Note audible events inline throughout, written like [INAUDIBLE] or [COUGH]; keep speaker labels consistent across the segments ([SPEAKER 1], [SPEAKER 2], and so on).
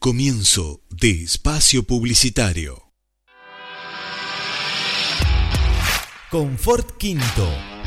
[SPEAKER 1] Comienzo de espacio publicitario.
[SPEAKER 2] Confort Quinto.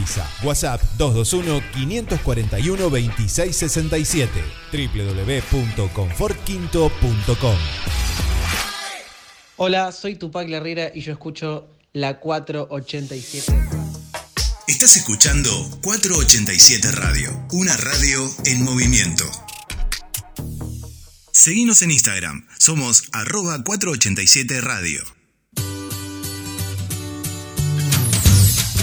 [SPEAKER 2] Elisa. WhatsApp 221-541-2667. www.confortquinto.com
[SPEAKER 3] Hola, soy Tupac Herrera y yo escucho la 487.
[SPEAKER 1] Estás escuchando 487 Radio, una radio en movimiento. Seguimos en Instagram, somos arroba 487 Radio.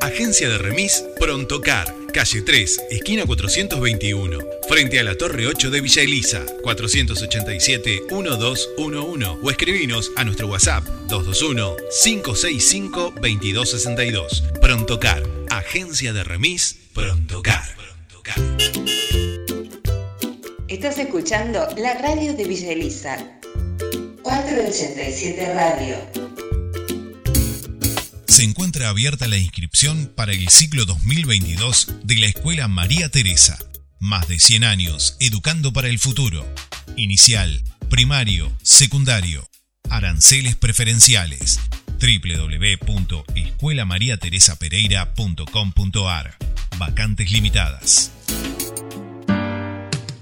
[SPEAKER 1] agencia de remis Prontocar, calle 3, esquina 421, frente a la Torre 8 de Villa Elisa, 487-1211 o escribinos a nuestro WhatsApp 221-565-2262. Prontocar, agencia de remis Prontocar.
[SPEAKER 4] Estás escuchando la radio de Villa Elisa. 487 Radio.
[SPEAKER 1] Se encuentra abierta la inscripción para el ciclo 2022 de la Escuela María Teresa. Más de 100 años educando para el futuro. Inicial, primario, secundario. Aranceles preferenciales. www.escuelamariateresapereira.com.ar Vacantes limitadas.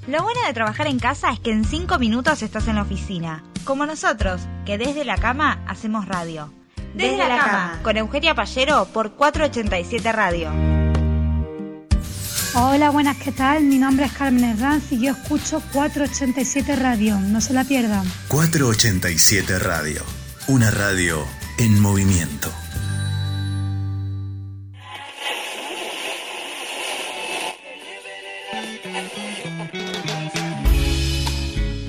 [SPEAKER 5] Lo bueno de trabajar en casa es que en 5 minutos estás en la oficina. Como nosotros, que desde la cama hacemos radio. Desde, la, cama, con Eugenia Pallero por 487 Radio.
[SPEAKER 6] Hola, buenas, ¿qué tal? Mi nombre es Carmen Herranz y yo escucho 487 Radio. No se la pierdan.
[SPEAKER 1] 487 Radio, una radio en movimiento.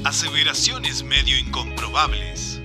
[SPEAKER 1] Aseveraciones medio incomprobables.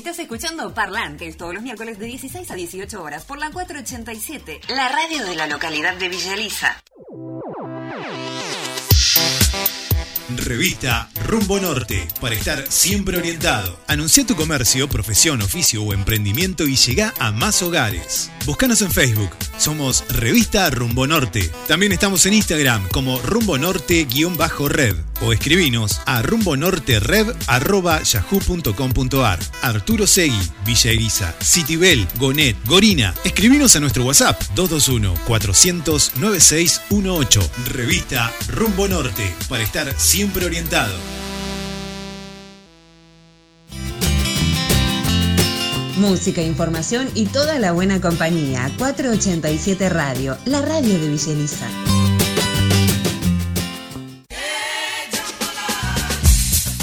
[SPEAKER 4] Estás escuchando Parlantes todos los miércoles de 16 a 18 horas por la 487, la radio de la localidad de Villa Elisa.
[SPEAKER 1] Revista Rumbo Norte, para estar siempre orientado. Anuncia tu comercio, profesión, oficio o emprendimiento y llega a más hogares. Búscanos en Facebook, somos Revista Rumbo Norte. También estamos en Instagram como Rumbo Norte-Red o escribinos a rumbonorterev.yahoo.com.ar Arturo Segui, Villa Elisa, Citibel, Gonet, Gorina. Escribinos a nuestro WhatsApp 221-400-9618. Revista Rumbo Norte, para estar siempre orientado.
[SPEAKER 4] Música, información y toda la buena compañía. 487 Radio, la radio de Villa Elisa.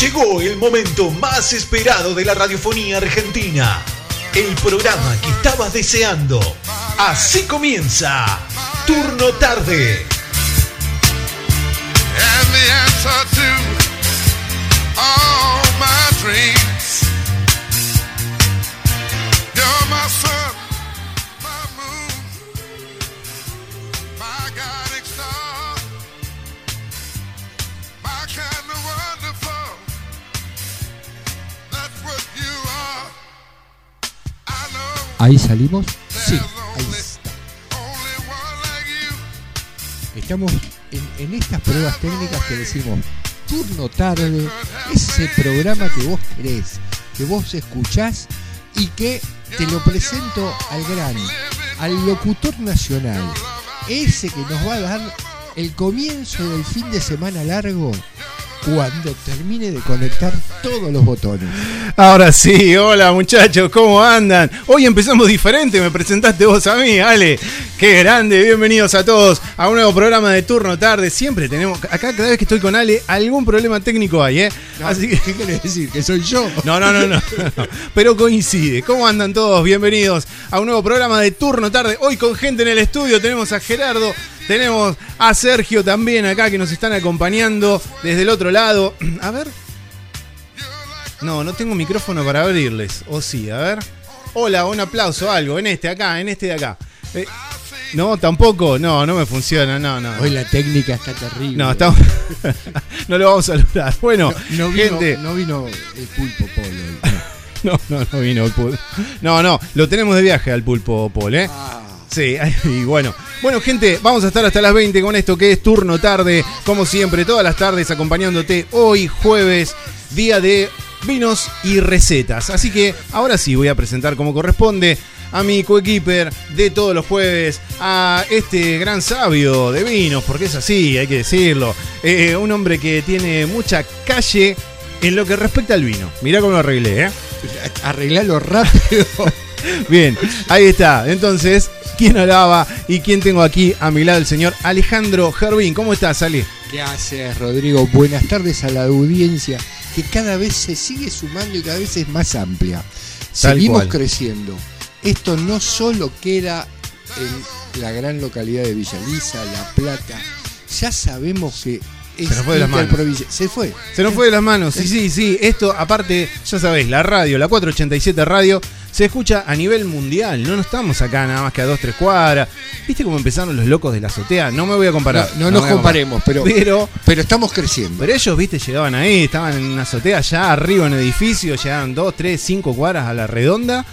[SPEAKER 1] Llegó el momento más esperado de la radiofonía argentina. El programa que estabas deseando. Así comienza. Turno tarde.
[SPEAKER 7] Ahí salimos. Sí, ahí está. Estamos en, en estas pruebas técnicas que decimos turno tarde, ese programa que vos querés, que vos escuchás y que te lo presento al gran, al locutor nacional, ese que nos va a dar el comienzo del fin de semana largo cuando termine de conectar todos los botones.
[SPEAKER 8] Ahora sí, hola muchachos, ¿cómo andan? Hoy empezamos diferente, me presentaste vos a mí, Ale. Qué grande, bienvenidos a todos a un nuevo programa de turno tarde. Siempre tenemos, acá cada vez que estoy con Ale, algún problema técnico hay, ¿eh?
[SPEAKER 7] Así que, ¿qué querés decir? ¿Que soy yo?
[SPEAKER 8] No, no, no, no, no. Pero coincide. ¿Cómo andan todos? Bienvenidos a un nuevo programa de turno tarde. Hoy con gente en el estudio tenemos a Gerardo, tenemos a Sergio también acá que nos están acompañando desde el otro lado. [CLEARS THROAT] A ver. No, no tengo micrófono para abrirles. O sí, a ver. Hola, un aplauso, algo. En este, acá, en este de acá. Eh, no, tampoco. No, no me funciona. No, no.
[SPEAKER 7] Hoy la técnica está terrible.
[SPEAKER 8] No, estamos. [LAUGHS] no lo vamos a lograr. Bueno,
[SPEAKER 7] No vino,
[SPEAKER 8] gente.
[SPEAKER 7] no vino el pulpo polo. [LAUGHS]
[SPEAKER 8] No, no, no vino el pulpo. No, no, lo tenemos de viaje al pulpo Paul, ¿eh? Sí, [LAUGHS] y bueno. Bueno, gente, vamos a estar hasta las 20 con esto que es turno tarde, como siempre, todas las tardes acompañándote hoy jueves, día de vinos y recetas. Así que ahora sí voy a presentar como corresponde a mi coequiper de todos los jueves, a este gran sabio de vinos, porque es así, hay que decirlo. Eh, un hombre que tiene mucha calle en lo que respecta al vino. Mirá cómo lo arreglé, ¿eh?
[SPEAKER 7] Arreglalo rápido. [LAUGHS]
[SPEAKER 8] Bien, ahí está. Entonces, ¿quién hablaba y quién tengo aquí a mi lado? El señor Alejandro Gervín. ¿Cómo estás, Ale?
[SPEAKER 7] ¿Qué haces, Rodrigo? Buenas tardes a la audiencia que cada vez se sigue sumando y cada vez es más amplia.
[SPEAKER 8] Tal
[SPEAKER 7] Seguimos
[SPEAKER 8] cual.
[SPEAKER 7] creciendo. Esto no solo queda en la gran localidad de Villaliza, La Plata. Ya sabemos que
[SPEAKER 8] Se nos fue de las manos.
[SPEAKER 7] Se fue.
[SPEAKER 8] Se nos fue de las manos. Sí, sí, sí. Esto, aparte, ya sabéis, la radio, la 487 Radio, se escucha a nivel mundial. No nos estamos acá nada más que a dos, tres cuadras. ¿Viste cómo empezaron los locos de la azotea? No me voy a comparar.
[SPEAKER 7] No, no nos comparemos, pero,
[SPEAKER 8] Pero,
[SPEAKER 7] pero estamos creciendo.
[SPEAKER 8] pero ellos, viste, llegaban ahí, estaban en una azotea allá arriba en el edificio, llegaban dos, tres, cinco cuadras a la redonda.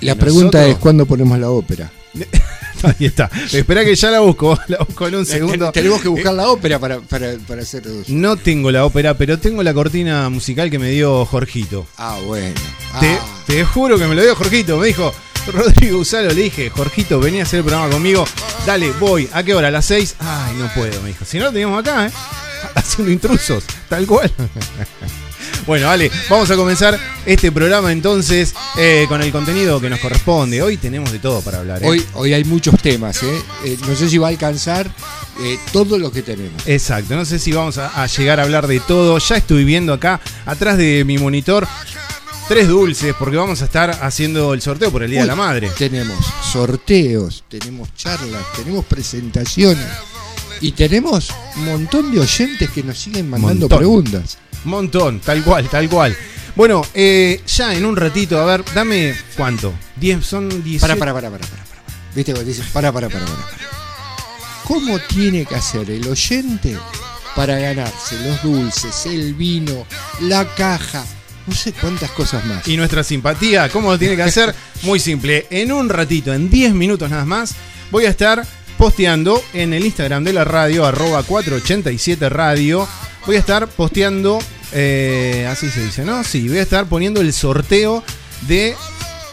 [SPEAKER 7] La pregunta
[SPEAKER 8] nosotros-
[SPEAKER 7] es cuándo ponemos la ópera. [LAUGHS]
[SPEAKER 8] Ahí está. Espera que ya la busco, [LAUGHS] la busco en un segundo.
[SPEAKER 7] Tenemos que buscar la ópera para, para, para hacer dos.
[SPEAKER 8] No tengo la ópera, pero tengo la cortina musical que me dio Jorgito.
[SPEAKER 7] Ah, bueno. Ah.
[SPEAKER 8] te juro que me lo dio Jorgito. Me dijo, Rodrigo Usalo, le dije, Jorgito, vení a hacer el programa conmigo. Dale, voy. ¿A qué hora? ¿A las 6? Ay, no puedo, me dijo. Si no, lo teníamos acá, ¿eh? [LAUGHS] Haciendo intrusos, tal cual. [LAUGHS] Bueno, vale, vamos a comenzar este programa entonces eh, con el contenido que nos corresponde. Hoy tenemos de todo para hablar. ¿eh?
[SPEAKER 7] Hoy, hoy hay muchos temas, ¿eh? Eh, no sé si va a alcanzar eh, todo lo que tenemos.
[SPEAKER 8] Exacto, no sé si vamos a, a llegar a hablar de todo. Ya estoy viendo acá, atrás de mi monitor, tres dulces, porque vamos a estar haciendo el sorteo por el Día de la Madre.
[SPEAKER 7] Tenemos sorteos, tenemos charlas, tenemos presentaciones y tenemos un montón de oyentes que nos siguen mandando
[SPEAKER 8] Montón.
[SPEAKER 7] preguntas.
[SPEAKER 8] Montón, tal cual, tal cual. Bueno, eh, ya en un ratito, a ver, dame cuánto. 10, son 10.
[SPEAKER 7] Para, para, para, para, para. ¿Viste dicen, para, para, para, para? ¿Cómo tiene que hacer el oyente para ganarse los dulces, el vino, la caja, no sé cuántas cosas más?
[SPEAKER 8] Y nuestra simpatía, ¿cómo lo tiene que hacer? [LAUGHS] Muy simple. En un ratito, en 10 minutos nada más, voy a estar posteando en el Instagram de la radio, arroba 487 radio. Voy a estar posteando, eh, así se dice, ¿no? Sí, voy a estar poniendo el sorteo de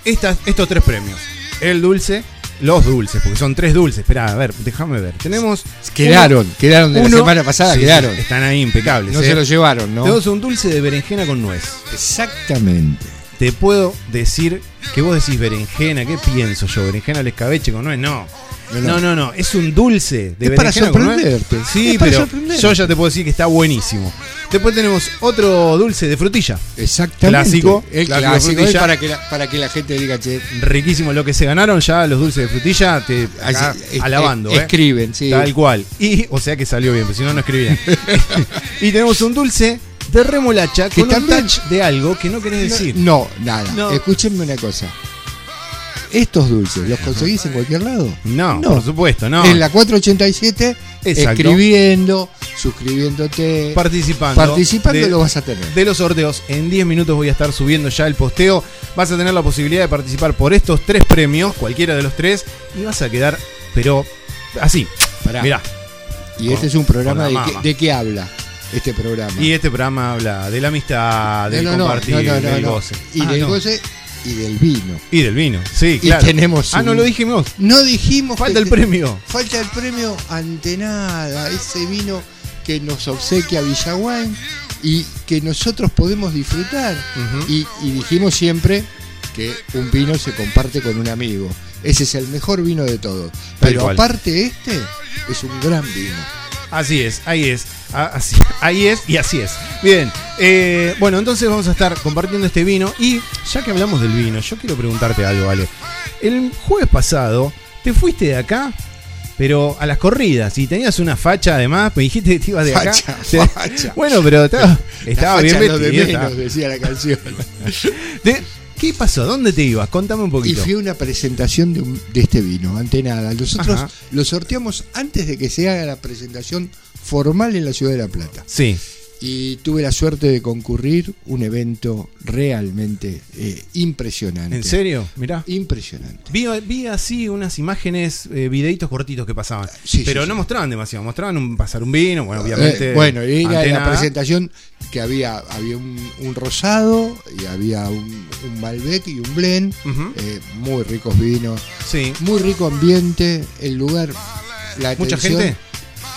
[SPEAKER 8] estas, estos tres premios. El dulce, los dulces, porque son tres dulces. Esperá, a ver, déjame ver. Tenemos.
[SPEAKER 7] Quedaron,
[SPEAKER 8] uno-
[SPEAKER 7] quedaron de la
[SPEAKER 8] uno-
[SPEAKER 7] semana pasada,
[SPEAKER 8] Sí,
[SPEAKER 7] quedaron.
[SPEAKER 8] Están ahí impecables.
[SPEAKER 7] No
[SPEAKER 8] eh.
[SPEAKER 7] se lo llevaron, ¿no?
[SPEAKER 8] Tenemos un dulce de berenjena con nuez.
[SPEAKER 7] Exactamente.
[SPEAKER 8] Te puedo decir que vos decís berenjena, ¿qué pienso yo? ¿Berenjena al escabeche con nuez? No.
[SPEAKER 7] No,
[SPEAKER 8] No,
[SPEAKER 7] no.
[SPEAKER 8] no, no, es un dulce de
[SPEAKER 7] Es para
[SPEAKER 8] con
[SPEAKER 7] sorprenderte.
[SPEAKER 8] Sí,
[SPEAKER 7] Es para
[SPEAKER 8] pero
[SPEAKER 7] sorprenderte.
[SPEAKER 8] yo ya te puedo decir que está buenísimo. Después tenemos otro dulce de frutilla.
[SPEAKER 7] Exactamente.
[SPEAKER 8] Clásico,
[SPEAKER 7] El
[SPEAKER 8] clásico frutilla.
[SPEAKER 7] para que, la, para que la gente diga, che,
[SPEAKER 8] Riquísimo lo que se ganaron ya los dulces de frutilla, te acá
[SPEAKER 7] Así, es-
[SPEAKER 8] alabando,
[SPEAKER 7] es-
[SPEAKER 8] ¿eh?
[SPEAKER 7] escriben, sí.
[SPEAKER 8] Tal cual. Y, o sea que salió bien, pero si no, no escribían. [LAUGHS] [LAUGHS] y tenemos un dulce de remolacha
[SPEAKER 7] Que
[SPEAKER 8] con
[SPEAKER 7] también-
[SPEAKER 8] un touch de algo que no querés decir.
[SPEAKER 7] No, nada.
[SPEAKER 8] No.
[SPEAKER 7] Escúchenme una cosa. Estos dulces, ¿los conseguís en cualquier lado?
[SPEAKER 8] No,
[SPEAKER 7] No.
[SPEAKER 8] por supuesto, no.
[SPEAKER 7] En la 487,
[SPEAKER 8] Exacto.
[SPEAKER 7] escribiendo, suscribiéndote,
[SPEAKER 8] Participando.
[SPEAKER 7] participando
[SPEAKER 8] de-
[SPEAKER 7] lo vas a tener.
[SPEAKER 8] de los sorteos. En 10 minutos voy a estar subiendo ya el posteo. Vas a tener la posibilidad de participar por estos tres premios, cualquiera de los tres, y vas a quedar, pero así.
[SPEAKER 7] Pará.
[SPEAKER 8] Mirá.
[SPEAKER 7] Y este es un programa de qué, de qué habla este programa.
[SPEAKER 8] Y este programa habla de la amistad, del
[SPEAKER 7] No, no,
[SPEAKER 8] compartir,
[SPEAKER 7] no, no, no,
[SPEAKER 8] del goce.
[SPEAKER 7] Y
[SPEAKER 8] Ah,
[SPEAKER 7] del goce y del vino.
[SPEAKER 8] Y del vino, sí,
[SPEAKER 7] Y
[SPEAKER 8] claro.
[SPEAKER 7] tenemos
[SPEAKER 8] Ah, no
[SPEAKER 7] un-
[SPEAKER 8] lo dijimos.
[SPEAKER 7] No dijimos
[SPEAKER 8] Falta el premio.
[SPEAKER 7] Falta el premio ante nada, ese vino que nos obsequia Villaguay y que nosotros podemos disfrutar. Y, y dijimos siempre que un vino se comparte con un amigo. Ese es el mejor vino de todos. Pero aparte este es un gran vino.
[SPEAKER 8] Así es, ahí es. A- así- ahí es y así es. Bien, eh, bueno, entonces vamos a estar compartiendo este vino. Y ya que hablamos del vino, yo quiero preguntarte algo, Ale. El jueves pasado te fuiste de acá, pero a las corridas, y tenías una facha además, me dijiste que te ibas de acá.
[SPEAKER 7] Facha. [LAUGHS]
[SPEAKER 8] Bueno, pero estaba, estaba bien
[SPEAKER 7] lo de
[SPEAKER 8] vestido,
[SPEAKER 7] menos, decía la canción. [LAUGHS]
[SPEAKER 8] De- ¿Qué pasó? ¿Dónde te ibas? Contame un
[SPEAKER 7] Y
[SPEAKER 8] poquito.
[SPEAKER 7] fui a una presentación de, un- de este vino, ante nada. Nosotros
[SPEAKER 8] Ajá.
[SPEAKER 7] lo sorteamos antes de que se haga la presentación formal en la ciudad de La Plata.
[SPEAKER 8] Sí.
[SPEAKER 7] Y tuve la suerte de concurrir un evento realmente eh, impresionante.
[SPEAKER 8] ¿En serio? Mirá.
[SPEAKER 7] Impresionante.
[SPEAKER 8] Vi, vi así unas imágenes, eh, videitos cortitos que pasaban.
[SPEAKER 7] Sí,
[SPEAKER 8] pero
[SPEAKER 7] sí,
[SPEAKER 8] no
[SPEAKER 7] sí.
[SPEAKER 8] mostraban demasiado. Mostraban un pasar un vino, bueno, obviamente.
[SPEAKER 7] Eh, bueno, era
[SPEAKER 8] ante
[SPEAKER 7] la presentación que había, había un, un rosado y había un, un Malbec y un blend, eh, muy ricos vinos,
[SPEAKER 8] Sí.
[SPEAKER 7] muy rico ambiente, el lugar, la
[SPEAKER 8] ¿Mucha gente?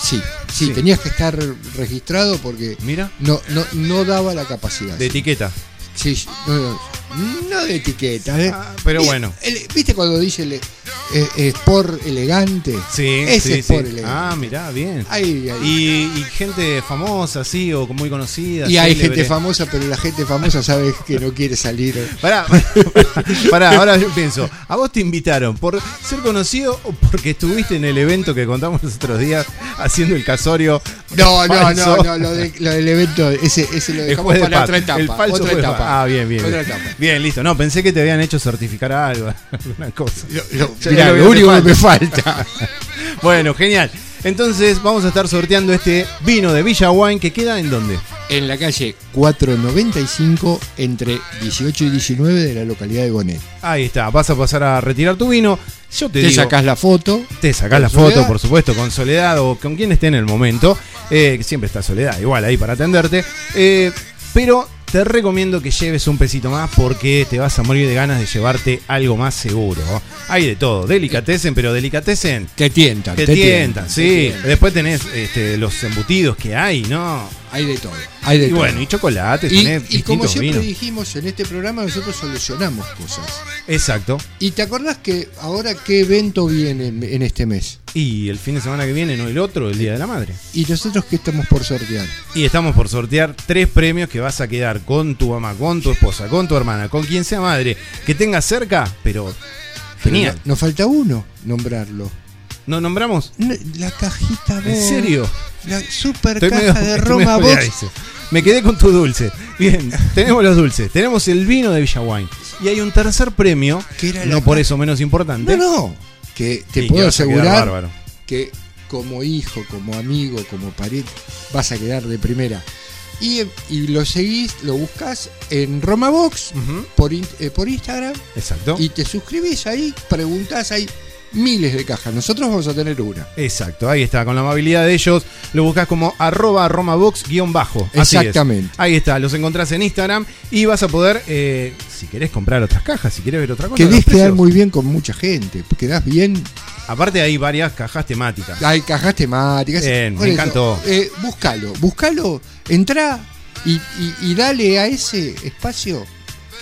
[SPEAKER 7] Sí, sí,
[SPEAKER 8] Sí.
[SPEAKER 7] tenías que estar registrado porque
[SPEAKER 8] Mira.
[SPEAKER 7] no, no, no daba la capacidad.
[SPEAKER 8] De etiqueta.
[SPEAKER 7] Sí, sí, no, no, no de etiqueta, ¿eh?
[SPEAKER 8] Ah, pero bueno.
[SPEAKER 7] el- ¿Viste cuando dice el, eh, sport elegante?
[SPEAKER 8] Sí,
[SPEAKER 7] Ese
[SPEAKER 8] sí,
[SPEAKER 7] sport
[SPEAKER 8] sí.
[SPEAKER 7] elegante.
[SPEAKER 8] Ah, mirá, bien.
[SPEAKER 7] Ahí, ahí.
[SPEAKER 8] Y, y gente famosa, así, o muy conocida.
[SPEAKER 7] Y hay
[SPEAKER 8] célebre.
[SPEAKER 7] gente famosa, pero la gente famosa sabe que no quiere salir. [LAUGHS]
[SPEAKER 8] Pará, pará, ahora yo pienso, ¿a vos te invitaron por ser conocido o porque estuviste en el evento que contamos los otros días haciendo el casorio?
[SPEAKER 7] No, no, no, no, lo, de- lo del evento, ese, ese lo dejamos para otra etapa.
[SPEAKER 8] El falso
[SPEAKER 7] otra etapa.
[SPEAKER 8] Ah, bien, bien.
[SPEAKER 7] Otra etapa.
[SPEAKER 8] Bien, listo. No, pensé que te habían hecho certificar algo, [LAUGHS] alguna cosa. Ya
[SPEAKER 7] mirá,
[SPEAKER 8] lo
[SPEAKER 7] único que me
[SPEAKER 8] falta. [LAUGHS] Bueno, genial. Entonces vamos a estar sorteando este vino de Villa Wine que queda en dónde?
[SPEAKER 7] En la calle 495, entre 18 y 19 de la localidad de Gonet.
[SPEAKER 8] Ahí está, vas a pasar a retirar tu vino. Yo te,
[SPEAKER 7] Te
[SPEAKER 8] digo,
[SPEAKER 7] sacás la foto.
[SPEAKER 8] te sacás la
[SPEAKER 7] Soledad.
[SPEAKER 8] foto, por supuesto, con Soledad o con quien esté en el momento. eh, que siempre está Soledad, igual ahí para atenderte. eh, pero te recomiendo que lleves un pesito más porque te vas a morir de ganas de llevarte algo más seguro. Hay de todo, delicatecen, pero delicatecen
[SPEAKER 7] Te tientan.
[SPEAKER 8] te,
[SPEAKER 7] te
[SPEAKER 8] tientan, sí.
[SPEAKER 7] te tientan.
[SPEAKER 8] Después tenés este, los embutidos que hay, ¿no?
[SPEAKER 7] Hay de todo. Hay de
[SPEAKER 8] Y
[SPEAKER 7] todo.
[SPEAKER 8] bueno, y chocolates,
[SPEAKER 7] Y,
[SPEAKER 8] tenés
[SPEAKER 7] y como siempre
[SPEAKER 8] vinos.
[SPEAKER 7] dijimos en este programa, nosotros solucionamos cosas.
[SPEAKER 8] Exacto.
[SPEAKER 7] ¿Y te acordás que ahora qué evento viene en, en este mes?
[SPEAKER 8] Y el fin de semana que viene, no el otro, el Día de la Madre.
[SPEAKER 7] ¿Y nosotros qué estamos por sortear?
[SPEAKER 8] Y estamos por sortear tres premios que vas a quedar con tu mamá, con tu esposa, con tu hermana, con quien sea madre, que tengas cerca, pero
[SPEAKER 7] Pero
[SPEAKER 8] genial.
[SPEAKER 7] Nos falta uno nombrarlo.
[SPEAKER 8] ¿No nombramos?
[SPEAKER 7] No, La cajita
[SPEAKER 8] ¿En
[SPEAKER 7] Box.
[SPEAKER 8] serio?
[SPEAKER 7] La super
[SPEAKER 8] Estoy
[SPEAKER 7] caja
[SPEAKER 8] medio-
[SPEAKER 7] de Roma Box.
[SPEAKER 8] Me quedé con tu dulce. Bien, tenemos los dulces. Tenemos el vino de Villa Wine. Y hay un tercer premio,
[SPEAKER 7] Que era
[SPEAKER 8] no por eso menos importante.
[SPEAKER 7] No, no. Que te puedo asegurar que como hijo, como amigo, como pariente, vas a quedar de primera. Y, y lo seguís, lo buscas en Roma Box
[SPEAKER 8] Ujú,
[SPEAKER 7] por, eh, por Instagram
[SPEAKER 8] Exacto.
[SPEAKER 7] y te suscribís ahí, preguntás ahí. Miles de cajas. Nosotros vamos a tener una.
[SPEAKER 8] Exacto, ahí está, con la amabilidad de ellos, lo buscas como arroba romabox-bajo. Es.
[SPEAKER 7] Exactamente.
[SPEAKER 8] Ahí está, los encontrás en Instagram y vas a poder, eh, si querés comprar otras cajas, si querés ver otra cosa.
[SPEAKER 7] Querés quedar muy bien con mucha gente. Quedás bien.
[SPEAKER 8] Aparte hay varias cajas temáticas.
[SPEAKER 7] Hay cajas temáticas.
[SPEAKER 8] Bien,
[SPEAKER 7] Por
[SPEAKER 8] me
[SPEAKER 7] eso,
[SPEAKER 8] encantó.
[SPEAKER 7] eh, búscalo, búscalo, entra y, y- y dale a ese espacio.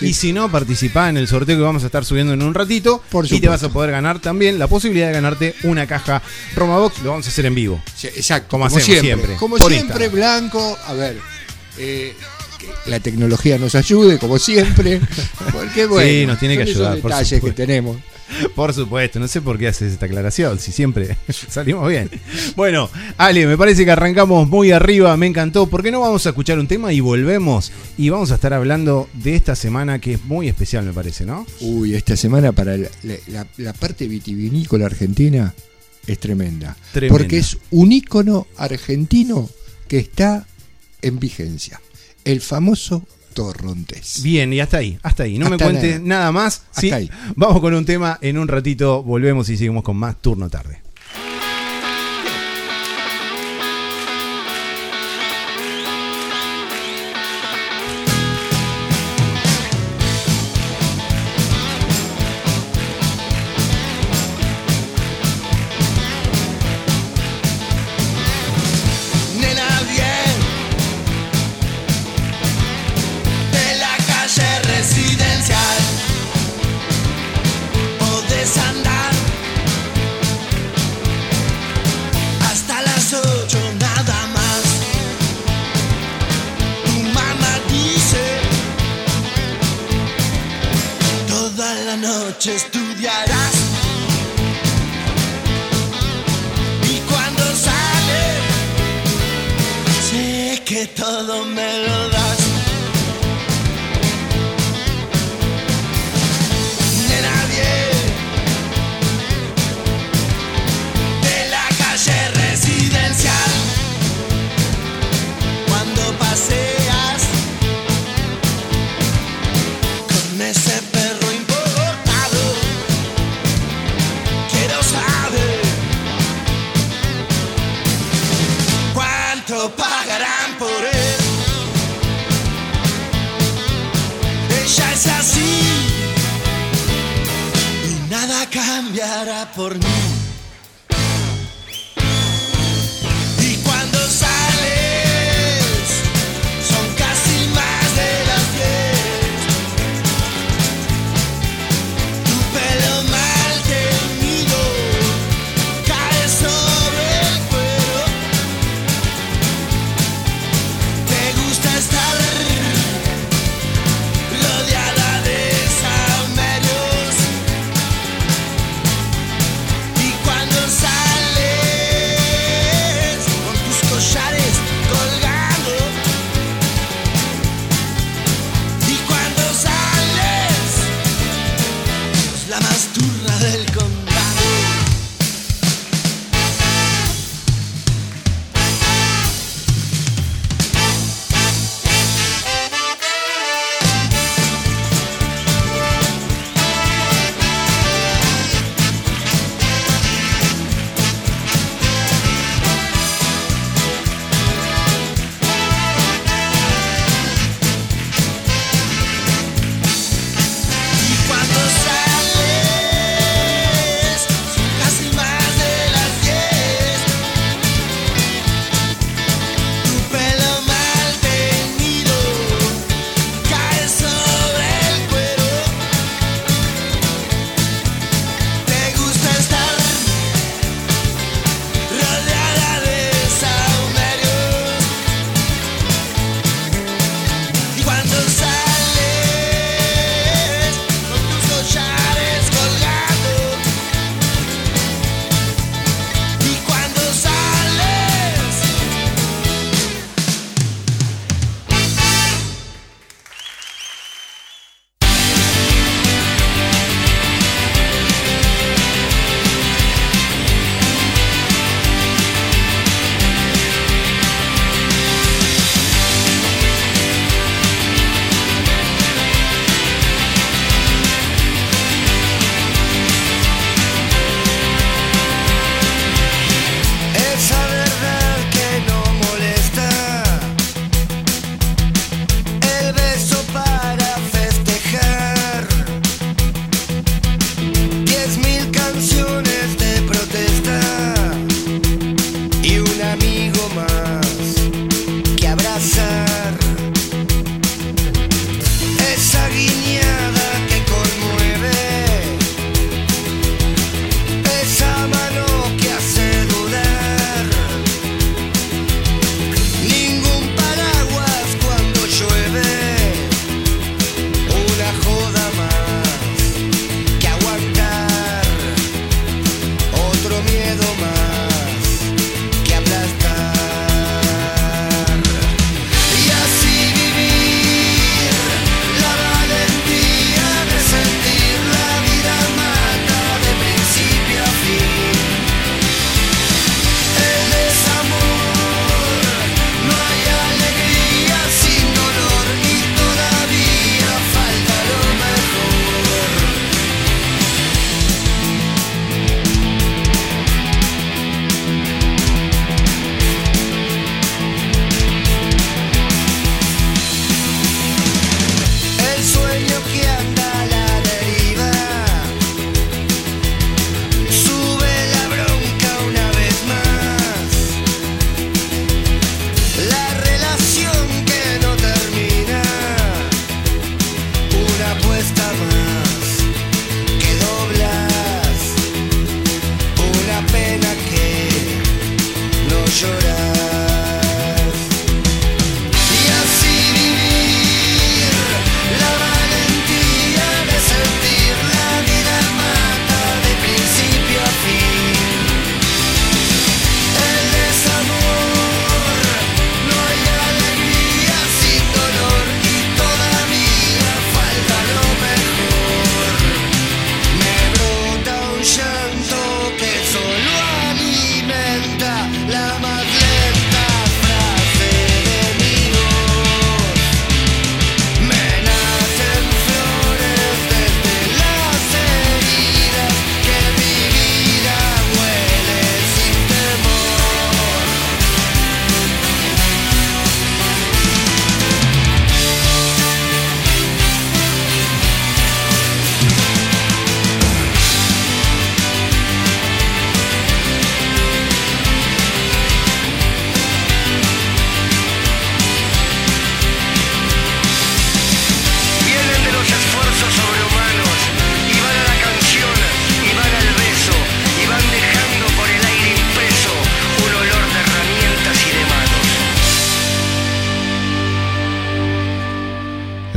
[SPEAKER 8] Y si no, participá en el sorteo que vamos a estar subiendo en un ratito.
[SPEAKER 7] Por
[SPEAKER 8] y te vas a poder ganar también la posibilidad de ganarte una caja Romabox. Lo vamos a hacer en vivo.
[SPEAKER 7] Sí, Exacto,
[SPEAKER 8] Como hacemos siempre,
[SPEAKER 7] Como
[SPEAKER 8] por
[SPEAKER 7] siempre,
[SPEAKER 8] Instagram.
[SPEAKER 7] Blanco. A ver, eh, que la tecnología nos ayude, como siempre. [LAUGHS] Porque bueno,
[SPEAKER 8] Sí, nos tiene que
[SPEAKER 7] son esos
[SPEAKER 8] ayudar, por
[SPEAKER 7] detalles que tenemos.
[SPEAKER 8] Por supuesto, no sé por qué haces esta aclaración, si siempre [LAUGHS] salimos bien. [LAUGHS] Bueno, Ale, me parece que arrancamos muy arriba, me encantó. ¿Por qué no vamos a escuchar un tema y volvemos? Y vamos a estar hablando de esta semana que es muy especial, me parece, ¿no?
[SPEAKER 7] Uy, esta semana para la, la- la parte vitivinícola argentina es tremenda.
[SPEAKER 8] Tremenda.
[SPEAKER 7] Porque es un ícono argentino que está en vigencia. El famoso Torrontés.
[SPEAKER 8] Bien, y hasta ahí, hasta ahí. No me cuentes
[SPEAKER 7] nada.
[SPEAKER 8] nada, más.
[SPEAKER 7] Hasta
[SPEAKER 8] ¿sí?
[SPEAKER 7] ahí.
[SPEAKER 8] Vamos con un tema, en un ratito volvemos y seguimos con más turno tarde.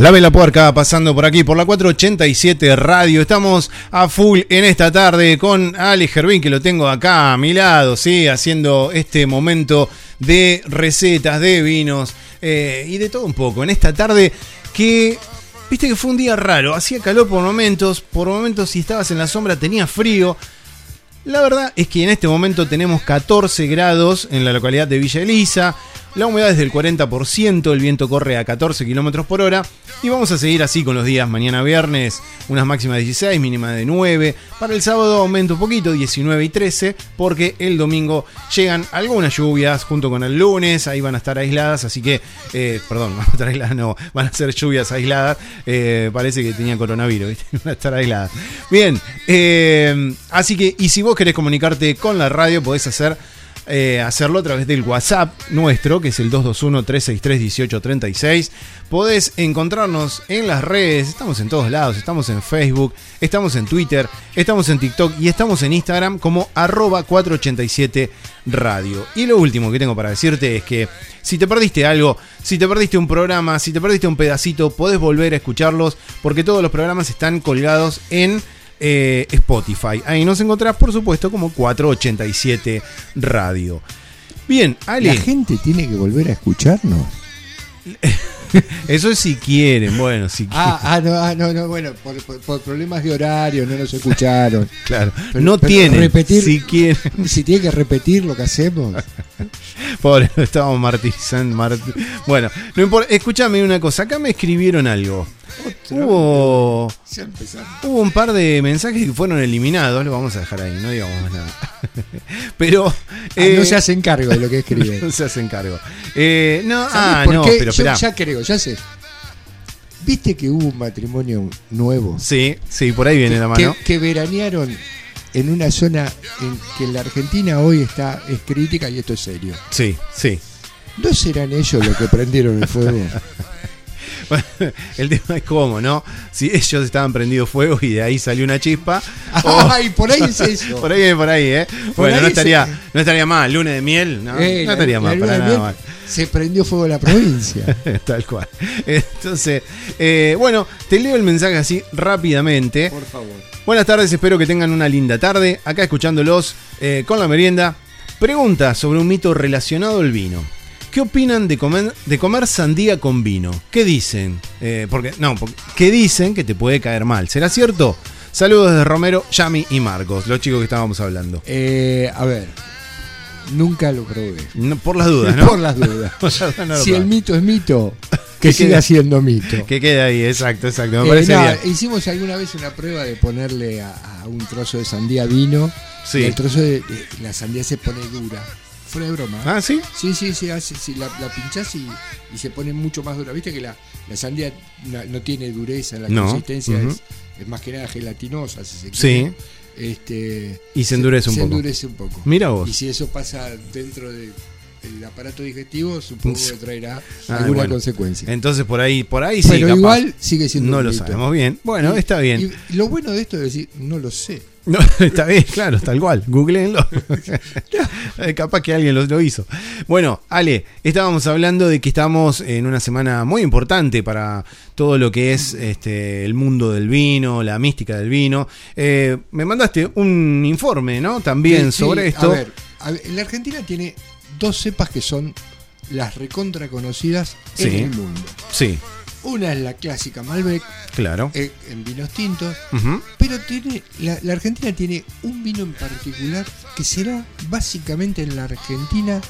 [SPEAKER 9] La
[SPEAKER 8] Vela Puerca pasando por aquí por la 487 Radio. Estamos a full en esta tarde con Ale Gervín, que lo tengo acá a mi lado, ¿sí? haciendo este momento de recetas, de vinos eh, y de todo un poco. En esta tarde que, viste que fue un día raro, hacía calor por momentos, por momentos si estabas en la sombra tenía frío. La verdad es que en este momento tenemos 14 grados en la localidad de Villa Elisa. La humedad es del 40%, el viento corre a 14 kilómetros por hora. Y vamos a seguir así con los días. Mañana viernes, unas máximas de 16, mínima de 9. Para el sábado aumenta un poquito, 19 y 13, porque el domingo llegan algunas lluvias junto con el lunes. Ahí van a estar aisladas, así que, eh, perdón, [LAUGHS] van a estar aisladas, no, van a ser lluvias aisladas. Eh, parece que tenía coronavirus, [LAUGHS] ¿viste? van a estar aisladas. Bien, eh, así que, y si vos querés comunicarte con la radio, podés hacer eh, hacerlo a través del WhatsApp nuestro, que es el 221-363-1836. Podés encontrarnos en las redes, estamos en todos lados, estamos en Facebook, estamos en Twitter, estamos en TikTok y estamos en Instagram como arroba 487 radio. Y lo último que tengo para decirte es que si te perdiste algo, si te perdiste un programa, si te perdiste un pedacito, podés volver a escucharlos porque todos los programas están colgados en eh, Spotify. Ahí nos encontrás, por supuesto, como 487 Radio. Bien, Ale.
[SPEAKER 7] La gente tiene que volver a escucharnos. [LAUGHS]
[SPEAKER 8] Eso es si quieren, bueno, si quieren.
[SPEAKER 7] Ah, ah, no, ah, no, no, bueno, por, por- por problemas de horario no nos escucharon. [LAUGHS]
[SPEAKER 8] Claro,
[SPEAKER 7] Pero-
[SPEAKER 8] no
[SPEAKER 7] pero
[SPEAKER 8] tienen,
[SPEAKER 7] repetir,
[SPEAKER 8] si quieren. [LAUGHS]
[SPEAKER 7] Si tiene que repetir lo que hacemos.
[SPEAKER 8] Pobre, lo estábamos martirizando. marti- Bueno, no importa. Escúchame una cosa. Acá me escribieron algo. [LAUGHS] Hubo, hubo un par de mensajes que fueron eliminados. Lo vamos a dejar ahí, no digamos más nada. [LAUGHS] Pero.
[SPEAKER 7] Ah,
[SPEAKER 8] eh,
[SPEAKER 7] no se hacen cargo de lo que escriben. [LAUGHS]
[SPEAKER 8] no se hacen cargo. Eh, no,
[SPEAKER 7] ¿Sabés
[SPEAKER 8] ah, no,
[SPEAKER 7] qué?
[SPEAKER 8] pero
[SPEAKER 7] Yo
[SPEAKER 8] espera.
[SPEAKER 7] ya creo, ya sé. ¿Viste que hubo un matrimonio nuevo?
[SPEAKER 8] Sí, sí, por ahí viene la
[SPEAKER 7] que,
[SPEAKER 8] mano.
[SPEAKER 7] que veranearon en una zona en que la Argentina hoy está es crítica y esto es serio.
[SPEAKER 8] Sí, sí.
[SPEAKER 7] ¿No serán ellos los que prendieron el fuego? [LAUGHS]
[SPEAKER 8] El tema es cómo, ¿no? Si ellos estaban prendidos fuego y de ahí salió una chispa. [LAUGHS] o-
[SPEAKER 7] Ay, por ahí es [LAUGHS] eso.
[SPEAKER 8] por ahí, por ahí, ¿eh? bueno,
[SPEAKER 7] ahí
[SPEAKER 8] no estaría, no estaría mal. Lunes de miel, ¿no?
[SPEAKER 7] Eh,
[SPEAKER 8] no estaría mal, para nada mal.
[SPEAKER 7] Se prendió fuego la provincia.
[SPEAKER 8] Tal cual. Entonces, eh, bueno, te leo el mensaje así rápidamente.
[SPEAKER 7] Por favor.
[SPEAKER 8] Buenas tardes, espero que tengan una linda tarde. Acá escuchándolos eh, con la merienda. Pregunta sobre un mito relacionado al vino. ¿Qué opinan de comer, de comer sandía con vino? ¿Qué dicen? Eh, porque, no, porque- ¿qué dicen que te puede caer mal? ¿Será cierto? Saludos desde Romero, Yami y Marcos, los chicos que estábamos hablando.
[SPEAKER 7] Eh, a ver, nunca lo probé.
[SPEAKER 8] No, por las dudas, ¿no? [LAUGHS]
[SPEAKER 7] Por las dudas. [LAUGHS]
[SPEAKER 8] No
[SPEAKER 7] si el mito es mito, [LAUGHS] que
[SPEAKER 8] Que
[SPEAKER 7] siga siendo mito.
[SPEAKER 8] Que quede ahí, exacto, exacto. Me
[SPEAKER 7] Eh,
[SPEAKER 8] parece
[SPEAKER 7] no,
[SPEAKER 8] bien.
[SPEAKER 7] hicimos alguna vez una prueba de ponerle a, a un trozo de sandía vino.
[SPEAKER 8] Sí.
[SPEAKER 7] Y el trozo de, de- la sandía se pone dura. Fuera de broma.
[SPEAKER 8] Ah, ¿sí?
[SPEAKER 7] Sí, sí, sí, hace- sí, la, la pinchás y, y se pone mucho más dura. Viste que la, la sandía no, no tiene dureza, la
[SPEAKER 8] No,
[SPEAKER 7] consistencia
[SPEAKER 8] ujú.
[SPEAKER 7] es, es más que nada gelatinosa, si se
[SPEAKER 8] Sí.
[SPEAKER 7] Este,
[SPEAKER 8] Y se endurece un
[SPEAKER 7] se
[SPEAKER 8] poco.
[SPEAKER 7] endurece un poco.
[SPEAKER 8] Mira vos.
[SPEAKER 7] Y si eso pasa dentro de- del aparato digestivo, supongo que traerá
[SPEAKER 8] Ah,
[SPEAKER 7] alguna
[SPEAKER 8] bueno.
[SPEAKER 7] consecuencia.
[SPEAKER 8] Entonces por ahí, por ahí sí.
[SPEAKER 7] Pero
[SPEAKER 8] capaz.
[SPEAKER 7] igual sigue siendo
[SPEAKER 8] No
[SPEAKER 7] un
[SPEAKER 8] lo sabemos bien. Bueno,
[SPEAKER 7] Y-
[SPEAKER 8] está bien.
[SPEAKER 7] Y lo bueno de esto es decir, no lo sé.
[SPEAKER 8] No, [LAUGHS] está bien, claro, tal cual. Googleenlo. [LAUGHS] Capaz que alguien lo, lo hizo. Bueno, Ale, estábamos hablando de que estamos en una semana muy importante para todo lo que es este, el mundo del vino, la mística del vino. Eh, me mandaste un informe, ¿no? También
[SPEAKER 7] Sí,
[SPEAKER 8] sobre
[SPEAKER 7] sí,
[SPEAKER 8] esto.
[SPEAKER 7] A ver, a ver, la Argentina tiene dos cepas que son las recontra conocidas
[SPEAKER 8] Sí.
[SPEAKER 7] en el mundo.
[SPEAKER 8] Sí,
[SPEAKER 7] Una es la clásica Malbec,
[SPEAKER 8] Claro.
[SPEAKER 7] eh, en vinos tintos, pero tiene la, la Argentina tiene un vino en particular que será básicamente en la Argentina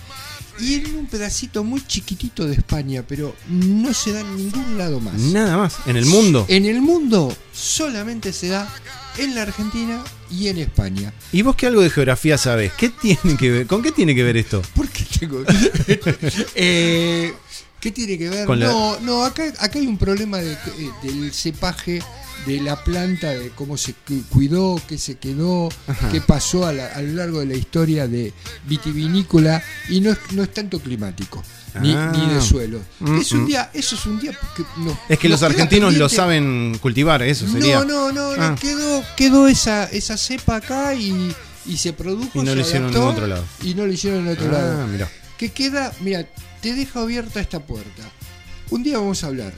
[SPEAKER 7] y en un pedacito muy chiquitito de España, pero no se da en ningún lado más.
[SPEAKER 8] Nada más. En el mundo.
[SPEAKER 7] En el mundo solamente se da en la Argentina y en España.
[SPEAKER 8] ¿Y vos qué algo de geografía sabés? ¿Qué tiene que ver? ¿Con qué tiene que ver esto?
[SPEAKER 7] ¿Por qué tengo? [LAUGHS] Eh, ¿Qué tiene que ver?
[SPEAKER 8] Con la-
[SPEAKER 7] No, no, acá, acá hay un problema de- del cepaje de la planta, de cómo se cu- cuidó, qué se quedó,
[SPEAKER 8] Ajá.
[SPEAKER 7] qué pasó a, la- a lo largo de la historia de vitivinícola y no es, no es tanto climático. Ni,
[SPEAKER 8] Ah.
[SPEAKER 7] ni de suelo.
[SPEAKER 8] Mm,
[SPEAKER 7] es un
[SPEAKER 8] mm.
[SPEAKER 7] día, eso es un día que
[SPEAKER 8] Es que los argentinos lo saben cultivar, eso sería.
[SPEAKER 7] No, no, no, no,
[SPEAKER 8] Ah.
[SPEAKER 7] quedó, quedó esa, esa cepa acá y, y se produjo.
[SPEAKER 8] Y no lo hicieron en otro lado.
[SPEAKER 7] Y no lo hicieron en otro
[SPEAKER 8] Ah,
[SPEAKER 7] lado.
[SPEAKER 8] mirá.
[SPEAKER 7] Que queda, mira, te dejo abierta esta puerta. Un día vamos a hablar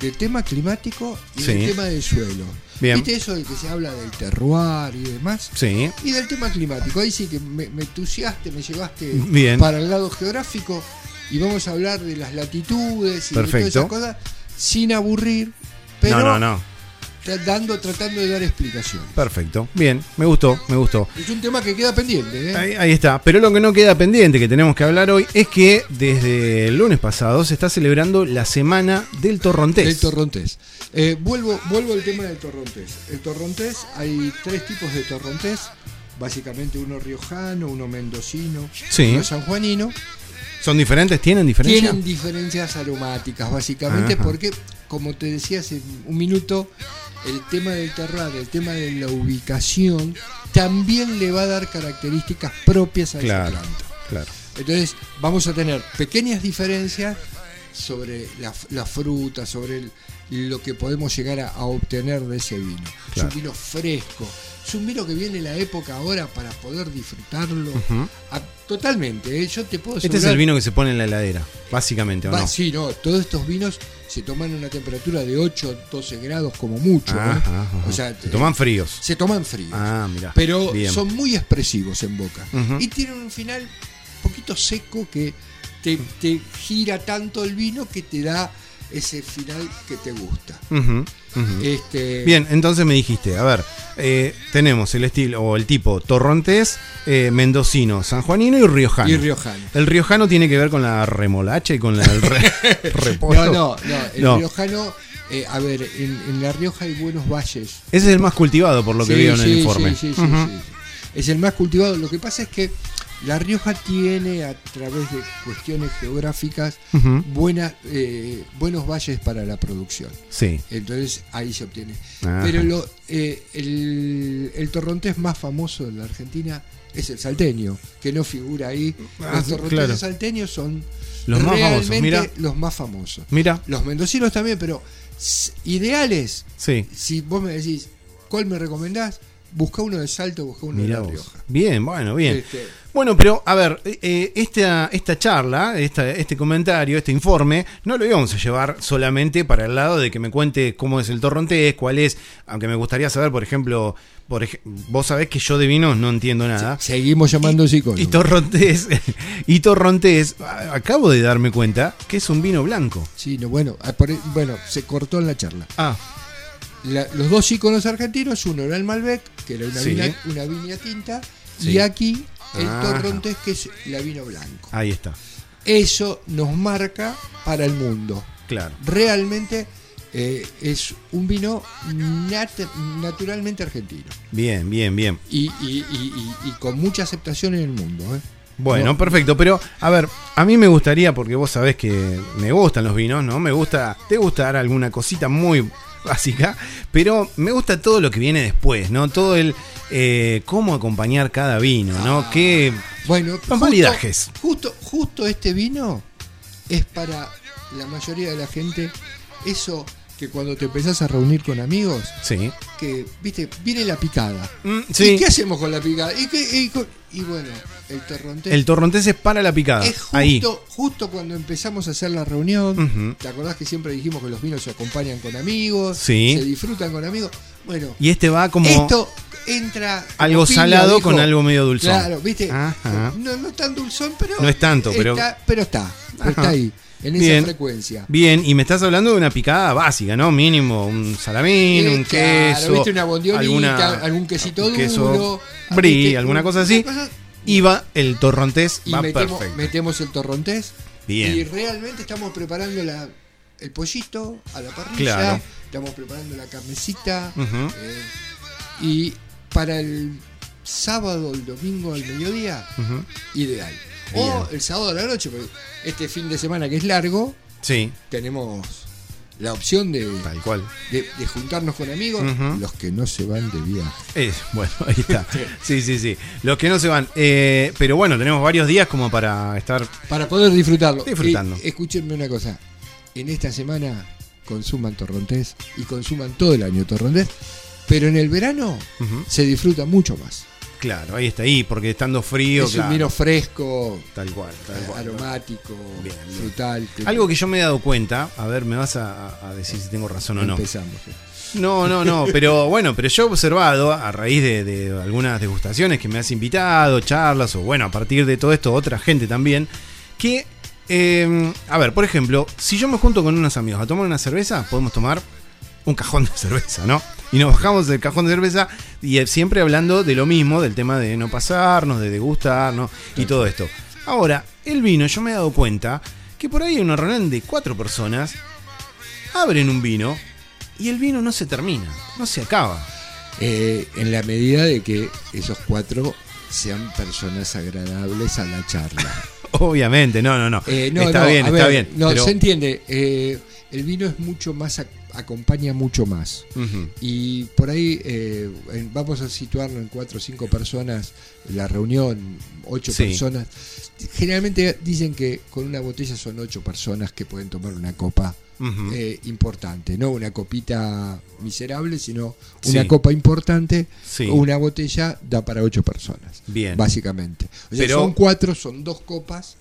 [SPEAKER 7] del tema climático y
[SPEAKER 8] Sí.
[SPEAKER 7] del tema del suelo.
[SPEAKER 8] Bien.
[SPEAKER 7] ¿Viste eso de que se habla del terroir y demás?
[SPEAKER 8] Sí.
[SPEAKER 7] Y del tema climático. Ahí sí que me, me entusiaste, me llevaste
[SPEAKER 8] Bien.
[SPEAKER 7] para el lado geográfico y vamos a hablar de las latitudes y de
[SPEAKER 8] Perfecto.
[SPEAKER 7] todas esas cosas sin aburrir, pero
[SPEAKER 8] no, no, no.
[SPEAKER 7] Dando, tratando de dar explicación.
[SPEAKER 8] Perfecto. Bien, me gustó, me gustó.
[SPEAKER 7] Es un tema que queda pendiente, ¿eh?
[SPEAKER 8] Ahí, ahí está. Pero lo que no queda pendiente, que tenemos que hablar hoy, es que desde el lunes pasado se está celebrando la semana del torrontés.
[SPEAKER 7] Del torrontés. Eh, vuelvo, vuelvo al tema del torrontés. El torrontés, hay tres tipos de torrontés. Básicamente uno riojano, uno mendocino,
[SPEAKER 8] Sí.
[SPEAKER 7] uno sanjuanino.
[SPEAKER 8] ¿Son diferentes? ¿Tienen diferencia?
[SPEAKER 7] Tienen diferencias aromáticas, básicamente,
[SPEAKER 8] Ajá.
[SPEAKER 7] porque, como te decía hace un minuto, el tema del terroir, el tema de la ubicación, también le va a dar características propias a
[SPEAKER 8] Claro,
[SPEAKER 7] esa planta.
[SPEAKER 8] claro.
[SPEAKER 7] Entonces, vamos a tener pequeñas diferencias sobre la, la fruta, sobre el- lo que podemos llegar a, a obtener de ese vino.
[SPEAKER 8] Claro.
[SPEAKER 7] Es un vino fresco, es un vino que viene la época ahora para poder disfrutarlo a- totalmente. ¿eh? Yo te puedo
[SPEAKER 8] Este es el vino que se pone en la heladera, básicamente, ¿o
[SPEAKER 7] Va,
[SPEAKER 8] no?
[SPEAKER 7] Sí, no, todos estos vinos se toman a una temperatura de 8 12 grados como mucho. O sea,
[SPEAKER 8] se toman fríos.
[SPEAKER 7] Se toman fríos.
[SPEAKER 8] Ah, mira.
[SPEAKER 7] pero
[SPEAKER 8] Bien.
[SPEAKER 7] son muy expresivos en boca. Y tienen un final un poquito seco que te, te gira tanto el vino que te da ese final que te gusta. Este,
[SPEAKER 8] Bien, entonces me dijiste, a ver, eh, tenemos el estilo o el tipo torrontés, eh, mendocino, sanjuanino y riojano.
[SPEAKER 7] Y riojano.
[SPEAKER 8] El riojano tiene que ver con la remolacha y con la- el re- [LAUGHS] repollo.
[SPEAKER 7] No, no, no. El
[SPEAKER 8] No.
[SPEAKER 7] riojano, eh, a ver, en, en La Rioja hay buenos valles.
[SPEAKER 8] Ese es el más cultivado por lo que
[SPEAKER 7] Sí,
[SPEAKER 8] veo en el
[SPEAKER 7] sí,
[SPEAKER 8] informe.
[SPEAKER 7] sí, sí, sí. Es el más cultivado. Lo que pasa es que La Rioja tiene, a través de cuestiones geográficas, buena, eh, buenos valles para la producción.
[SPEAKER 8] Sí.
[SPEAKER 7] Entonces ahí se obtiene.
[SPEAKER 8] Ajá.
[SPEAKER 7] Pero lo, eh, el, el torrontés más famoso de la Argentina es el salteño, que no figura ahí.
[SPEAKER 8] Ah,
[SPEAKER 7] los torrontés
[SPEAKER 8] claro.
[SPEAKER 7] salteños son
[SPEAKER 8] Los más famosos, mira.
[SPEAKER 7] los más famosos.
[SPEAKER 8] Mira.
[SPEAKER 7] Los mendocinos también, pero ideales.
[SPEAKER 8] Sí.
[SPEAKER 7] Si vos me decís, ¿cuál me recomendás? Busca uno de Salto, busca uno
[SPEAKER 8] Mirá
[SPEAKER 7] de La
[SPEAKER 8] vos.
[SPEAKER 7] Rioja.
[SPEAKER 8] Bien, bueno, bien.
[SPEAKER 7] Este,
[SPEAKER 8] Bueno, pero a ver, eh, eh, esta, esta charla, esta, este comentario, este informe, no lo íbamos a llevar solamente para el lado de que me cuente cómo es el torrontés, cuál es, aunque me gustaría saber, por ejemplo, por ej- vos sabés que yo de vinos no entiendo nada.
[SPEAKER 7] seguimos llamando psicólogos.
[SPEAKER 8] Y torrontés, [LAUGHS] y torrontés, acabo de darme cuenta que es un vino blanco.
[SPEAKER 7] Sí, no, bueno, ah, por- bueno, se cortó en la charla.
[SPEAKER 8] Ah,
[SPEAKER 7] La- los dos íconos argentinos, uno era el Malbec, que era una,
[SPEAKER 8] Sí.
[SPEAKER 7] viña, una viña tinta,
[SPEAKER 8] Sí.
[SPEAKER 7] y aquí el
[SPEAKER 8] Ajá.
[SPEAKER 7] torrontés, que es la vino blanco.
[SPEAKER 8] ahí está.
[SPEAKER 7] Eso nos marca para el mundo.
[SPEAKER 8] Claro.
[SPEAKER 7] Realmente eh, es un vino nat- naturalmente argentino.
[SPEAKER 8] Bien, bien, bien.
[SPEAKER 7] Y, y- y- y- y con mucha aceptación en el mundo. ¿eh?
[SPEAKER 8] Bueno,
[SPEAKER 7] No.
[SPEAKER 8] perfecto, pero a ver, a mí me gustaría, porque vos sabés que me gustan los vinos, ¿no? Me gusta, te gusta dar alguna cosita muy básica, pero me gusta todo lo que viene después, ¿no? Todo el eh, cómo acompañar cada vino, ¿no? Qué
[SPEAKER 7] Bueno,
[SPEAKER 8] los
[SPEAKER 7] justo-. Justo, justo este vino es para la mayoría de la gente eso que cuando te empezás a reunir con amigos,
[SPEAKER 8] Sí.
[SPEAKER 7] que, viste, viene la picada.
[SPEAKER 8] Mm, sí.
[SPEAKER 7] ¿Y qué hacemos con la picada? Y, qué- y con- y bueno, el torrontés
[SPEAKER 8] El torrontés es para la picada.
[SPEAKER 7] es justo,
[SPEAKER 8] Ahí.
[SPEAKER 7] justo cuando empezamos a hacer la reunión. ¿Te acordás que siempre dijimos que los vinos se acompañan con amigos?
[SPEAKER 8] Sí.
[SPEAKER 7] Se disfrutan con amigos. Bueno,
[SPEAKER 8] Y este va como
[SPEAKER 7] esto entra.
[SPEAKER 8] algo salado
[SPEAKER 7] dijo.
[SPEAKER 8] con algo medio dulzón.
[SPEAKER 7] Claro, viste.
[SPEAKER 8] Ajá.
[SPEAKER 7] No, no tan dulzón, pero.
[SPEAKER 8] No es tanto, pero-
[SPEAKER 7] está- pero está. pero está ahí, en
[SPEAKER 8] Bien.
[SPEAKER 7] esa frecuencia.
[SPEAKER 8] Bien, y me estás hablando de una picada básica, ¿no? Mínimo, un salamín,
[SPEAKER 7] Eh,
[SPEAKER 8] un
[SPEAKER 7] claro,
[SPEAKER 8] queso.
[SPEAKER 7] ¿viste? Una bondiolita,
[SPEAKER 8] alguna-
[SPEAKER 7] algún quesito
[SPEAKER 8] un queso
[SPEAKER 7] duro,
[SPEAKER 8] brie,
[SPEAKER 7] ¿viste?
[SPEAKER 8] alguna
[SPEAKER 7] Un-
[SPEAKER 8] cosa así.
[SPEAKER 7] cosa-
[SPEAKER 8] Y va el torrontés,
[SPEAKER 7] y
[SPEAKER 8] va
[SPEAKER 7] metemos,
[SPEAKER 8] perfecto.
[SPEAKER 7] metemos el torrontés.
[SPEAKER 8] Bien.
[SPEAKER 7] Y realmente estamos preparando la, el pollito a la parrilla.
[SPEAKER 8] Claro.
[SPEAKER 7] Estamos preparando la carnecita. Eh, y para el sábado, el domingo al mediodía, ideal. O el sábado a la noche, porque este fin de semana que es largo,
[SPEAKER 8] Sí,
[SPEAKER 7] tenemos la opción de,
[SPEAKER 8] tal cual.
[SPEAKER 7] de, de juntarnos con amigos, los que no se van de viaje.
[SPEAKER 8] Eh, bueno, ahí está. [LAUGHS] Sí, sí, sí. Los que no se van. Eh, pero bueno, tenemos varios días como para estar.
[SPEAKER 7] Para poder disfrutarlo.
[SPEAKER 8] Disfrutando.
[SPEAKER 7] Y escúchenme una cosa. En esta semana consuman torrontés y consuman todo el año torrontés. Pero en el verano se disfruta mucho más.
[SPEAKER 8] Claro, ahí está, ahí, porque estando frío.
[SPEAKER 7] es
[SPEAKER 8] claro.
[SPEAKER 7] un vino fresco,
[SPEAKER 8] Tal cual, tal cual.
[SPEAKER 7] aromático,
[SPEAKER 8] Bien, bien.
[SPEAKER 7] frutal. que-
[SPEAKER 8] Algo que yo me he dado cuenta, a ver, me vas a, a decir si tengo razón o no.
[SPEAKER 7] Empezamos.
[SPEAKER 8] No, no, no, [LAUGHS] pero bueno, pero yo he observado a raíz de, de algunas degustaciones que me has invitado, charlas, o bueno, a partir de todo esto, otra gente también, que, eh, a ver, por ejemplo, si yo me junto con unos amigos a tomar una cerveza, podemos tomar un cajón de [LAUGHS] cerveza, ¿no? Y nos bajamos del cajón de cerveza y eh, siempre hablando de lo mismo, del tema de no pasarnos, de degustarnos y todo esto. Ahora, el vino, yo me he dado cuenta que por ahí en una reunión de cuatro personas abren un vino y el vino no se termina, no se acaba.
[SPEAKER 7] Eh, en la medida de que esos cuatro sean personas agradables a la charla. [LAUGHS]
[SPEAKER 8] Obviamente, no, no, no.
[SPEAKER 7] Eh, no,
[SPEAKER 8] está
[SPEAKER 7] no,
[SPEAKER 8] bien, está
[SPEAKER 7] ver,
[SPEAKER 8] bien.
[SPEAKER 7] No,
[SPEAKER 8] pero-
[SPEAKER 7] se entiende. eh, el vino es mucho más, ac- acompaña mucho más. Y por ahí eh, vamos a situarnos en cuatro o cinco personas, la reunión, ocho
[SPEAKER 8] Sí.
[SPEAKER 7] personas. Generalmente dicen que con una botella son ocho personas que pueden tomar una copa eh, importante, no una copita miserable, sino una
[SPEAKER 8] Sí.
[SPEAKER 7] copa importante.
[SPEAKER 8] Sí.
[SPEAKER 7] Una botella da para ocho personas,
[SPEAKER 8] Bien.
[SPEAKER 7] básicamente. O sea,
[SPEAKER 8] Pero-
[SPEAKER 7] son cuatro, son dos copas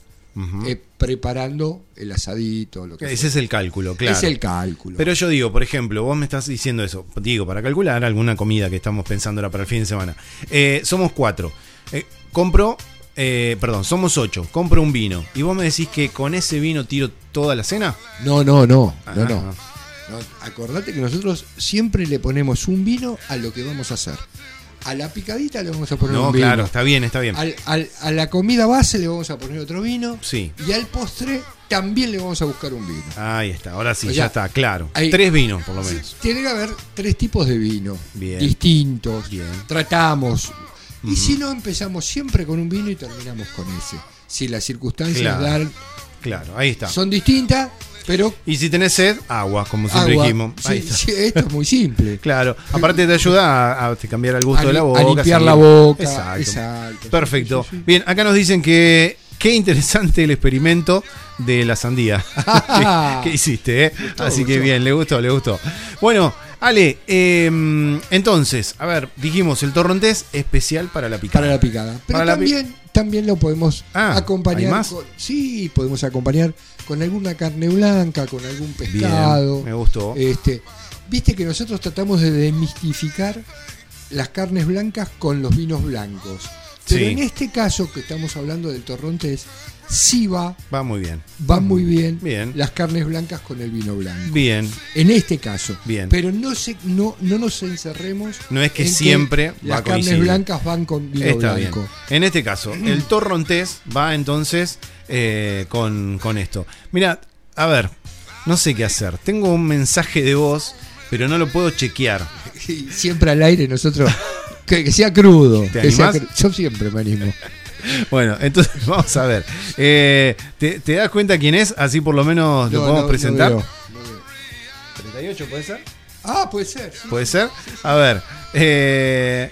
[SPEAKER 7] Eh, preparando el asadito, lo que
[SPEAKER 8] Ese
[SPEAKER 7] fuera.
[SPEAKER 8] es el cálculo, claro.
[SPEAKER 7] Es el cálculo.
[SPEAKER 8] Pero yo digo, por ejemplo, vos me estás diciendo eso, digo, para calcular alguna comida que estamos pensando ahora para el fin de semana. Eh, somos cuatro. Eh, compro, eh, perdón, somos ocho. Compro un vino. ¿Y vos me decís que con ese vino tiro toda la cena?
[SPEAKER 7] No, no, no,
[SPEAKER 8] Ah,
[SPEAKER 7] no, no.
[SPEAKER 8] ah.
[SPEAKER 7] No, Acordate que nosotros siempre le ponemos un vino a lo que vamos a hacer. A la picadita le vamos a poner
[SPEAKER 8] No,
[SPEAKER 7] un vino.
[SPEAKER 8] claro, está bien, está bien.
[SPEAKER 7] Al- al- a la comida base le vamos a poner otro vino.
[SPEAKER 8] Sí.
[SPEAKER 7] Y al postre también le vamos a buscar un vino.
[SPEAKER 8] Ahí está, ahora sí,
[SPEAKER 7] O
[SPEAKER 8] ya
[SPEAKER 7] sea,
[SPEAKER 8] está, claro.
[SPEAKER 7] hay-
[SPEAKER 8] Tres vinos, por lo menos.
[SPEAKER 7] Tiene que haber tres tipos de vino.
[SPEAKER 8] Bien.
[SPEAKER 7] Distintos.
[SPEAKER 8] Bien.
[SPEAKER 7] Tratamos. Y si no, empezamos siempre con un vino y terminamos con ese. Si las circunstancias
[SPEAKER 8] Claro.
[SPEAKER 7] dan-
[SPEAKER 8] Claro, ahí está.
[SPEAKER 7] son distintas, pero
[SPEAKER 8] Y si tenés sed, agua, como siempre
[SPEAKER 7] agua.
[SPEAKER 8] dijimos.
[SPEAKER 7] Sí,
[SPEAKER 8] Ahí está.
[SPEAKER 7] sí, esto es muy simple. [LAUGHS]
[SPEAKER 8] Claro, aparte te ayuda a, a cambiar el gusto
[SPEAKER 7] A
[SPEAKER 8] de la boca.
[SPEAKER 7] a limpiar la boca,
[SPEAKER 8] Exacto.
[SPEAKER 7] exacto.
[SPEAKER 8] Perfecto.
[SPEAKER 7] Sí.
[SPEAKER 8] Bien, acá nos dicen que qué interesante el experimento de la sandía [LAUGHS] [LAUGHS] que, que hiciste, ¿eh? Así que bien, le gustó, le gustó. Bueno, Ale, eh, entonces, a ver, dijimos el torrontés especial para la picada.
[SPEAKER 7] Para la picada. Pero
[SPEAKER 8] Para la pi-
[SPEAKER 7] también, también lo podemos
[SPEAKER 8] Ah,
[SPEAKER 7] acompañar. con- sí, podemos acompañar con alguna carne blanca, con algún pescado.
[SPEAKER 8] Bien, me gustó.
[SPEAKER 7] Este, Viste que nosotros tratamos de desmistificar las carnes blancas con los vinos blancos. Pero
[SPEAKER 8] Sí.
[SPEAKER 7] en este caso que estamos hablando del torrontés, sí va,
[SPEAKER 8] Va muy bien.
[SPEAKER 7] va muy bien,
[SPEAKER 8] Bien.
[SPEAKER 7] las carnes blancas con el vino blanco.
[SPEAKER 8] Bien.
[SPEAKER 7] En este caso.
[SPEAKER 8] Bien.
[SPEAKER 7] Pero no, se, no, no nos encerremos.
[SPEAKER 8] No es que
[SPEAKER 7] en
[SPEAKER 8] siempre va
[SPEAKER 7] las carnes blancas van con vino
[SPEAKER 8] Está
[SPEAKER 7] blanco.
[SPEAKER 8] bien. En este caso, el torrontés va entonces eh, con, con esto. Mira, a ver, no sé qué hacer. Tengo un mensaje de voz, pero no lo puedo chequear. [LAUGHS]
[SPEAKER 7] Siempre al aire nosotros. Que, que sea crudo.
[SPEAKER 8] ¿Te
[SPEAKER 7] que sea
[SPEAKER 8] animás?
[SPEAKER 7] cru- yo siempre me animo. [LAUGHS] [LAUGHS]
[SPEAKER 8] Bueno, entonces [LAUGHS] vamos a ver. Eh, ¿te, te das cuenta quién es? Así por lo menos lo
[SPEAKER 7] No,
[SPEAKER 8] podemos
[SPEAKER 7] no,
[SPEAKER 8] presentar.
[SPEAKER 7] no veo.
[SPEAKER 8] 38 puede ser.
[SPEAKER 7] Ah, puede ser. sí.
[SPEAKER 8] ¿Puede ser? A ver. eh,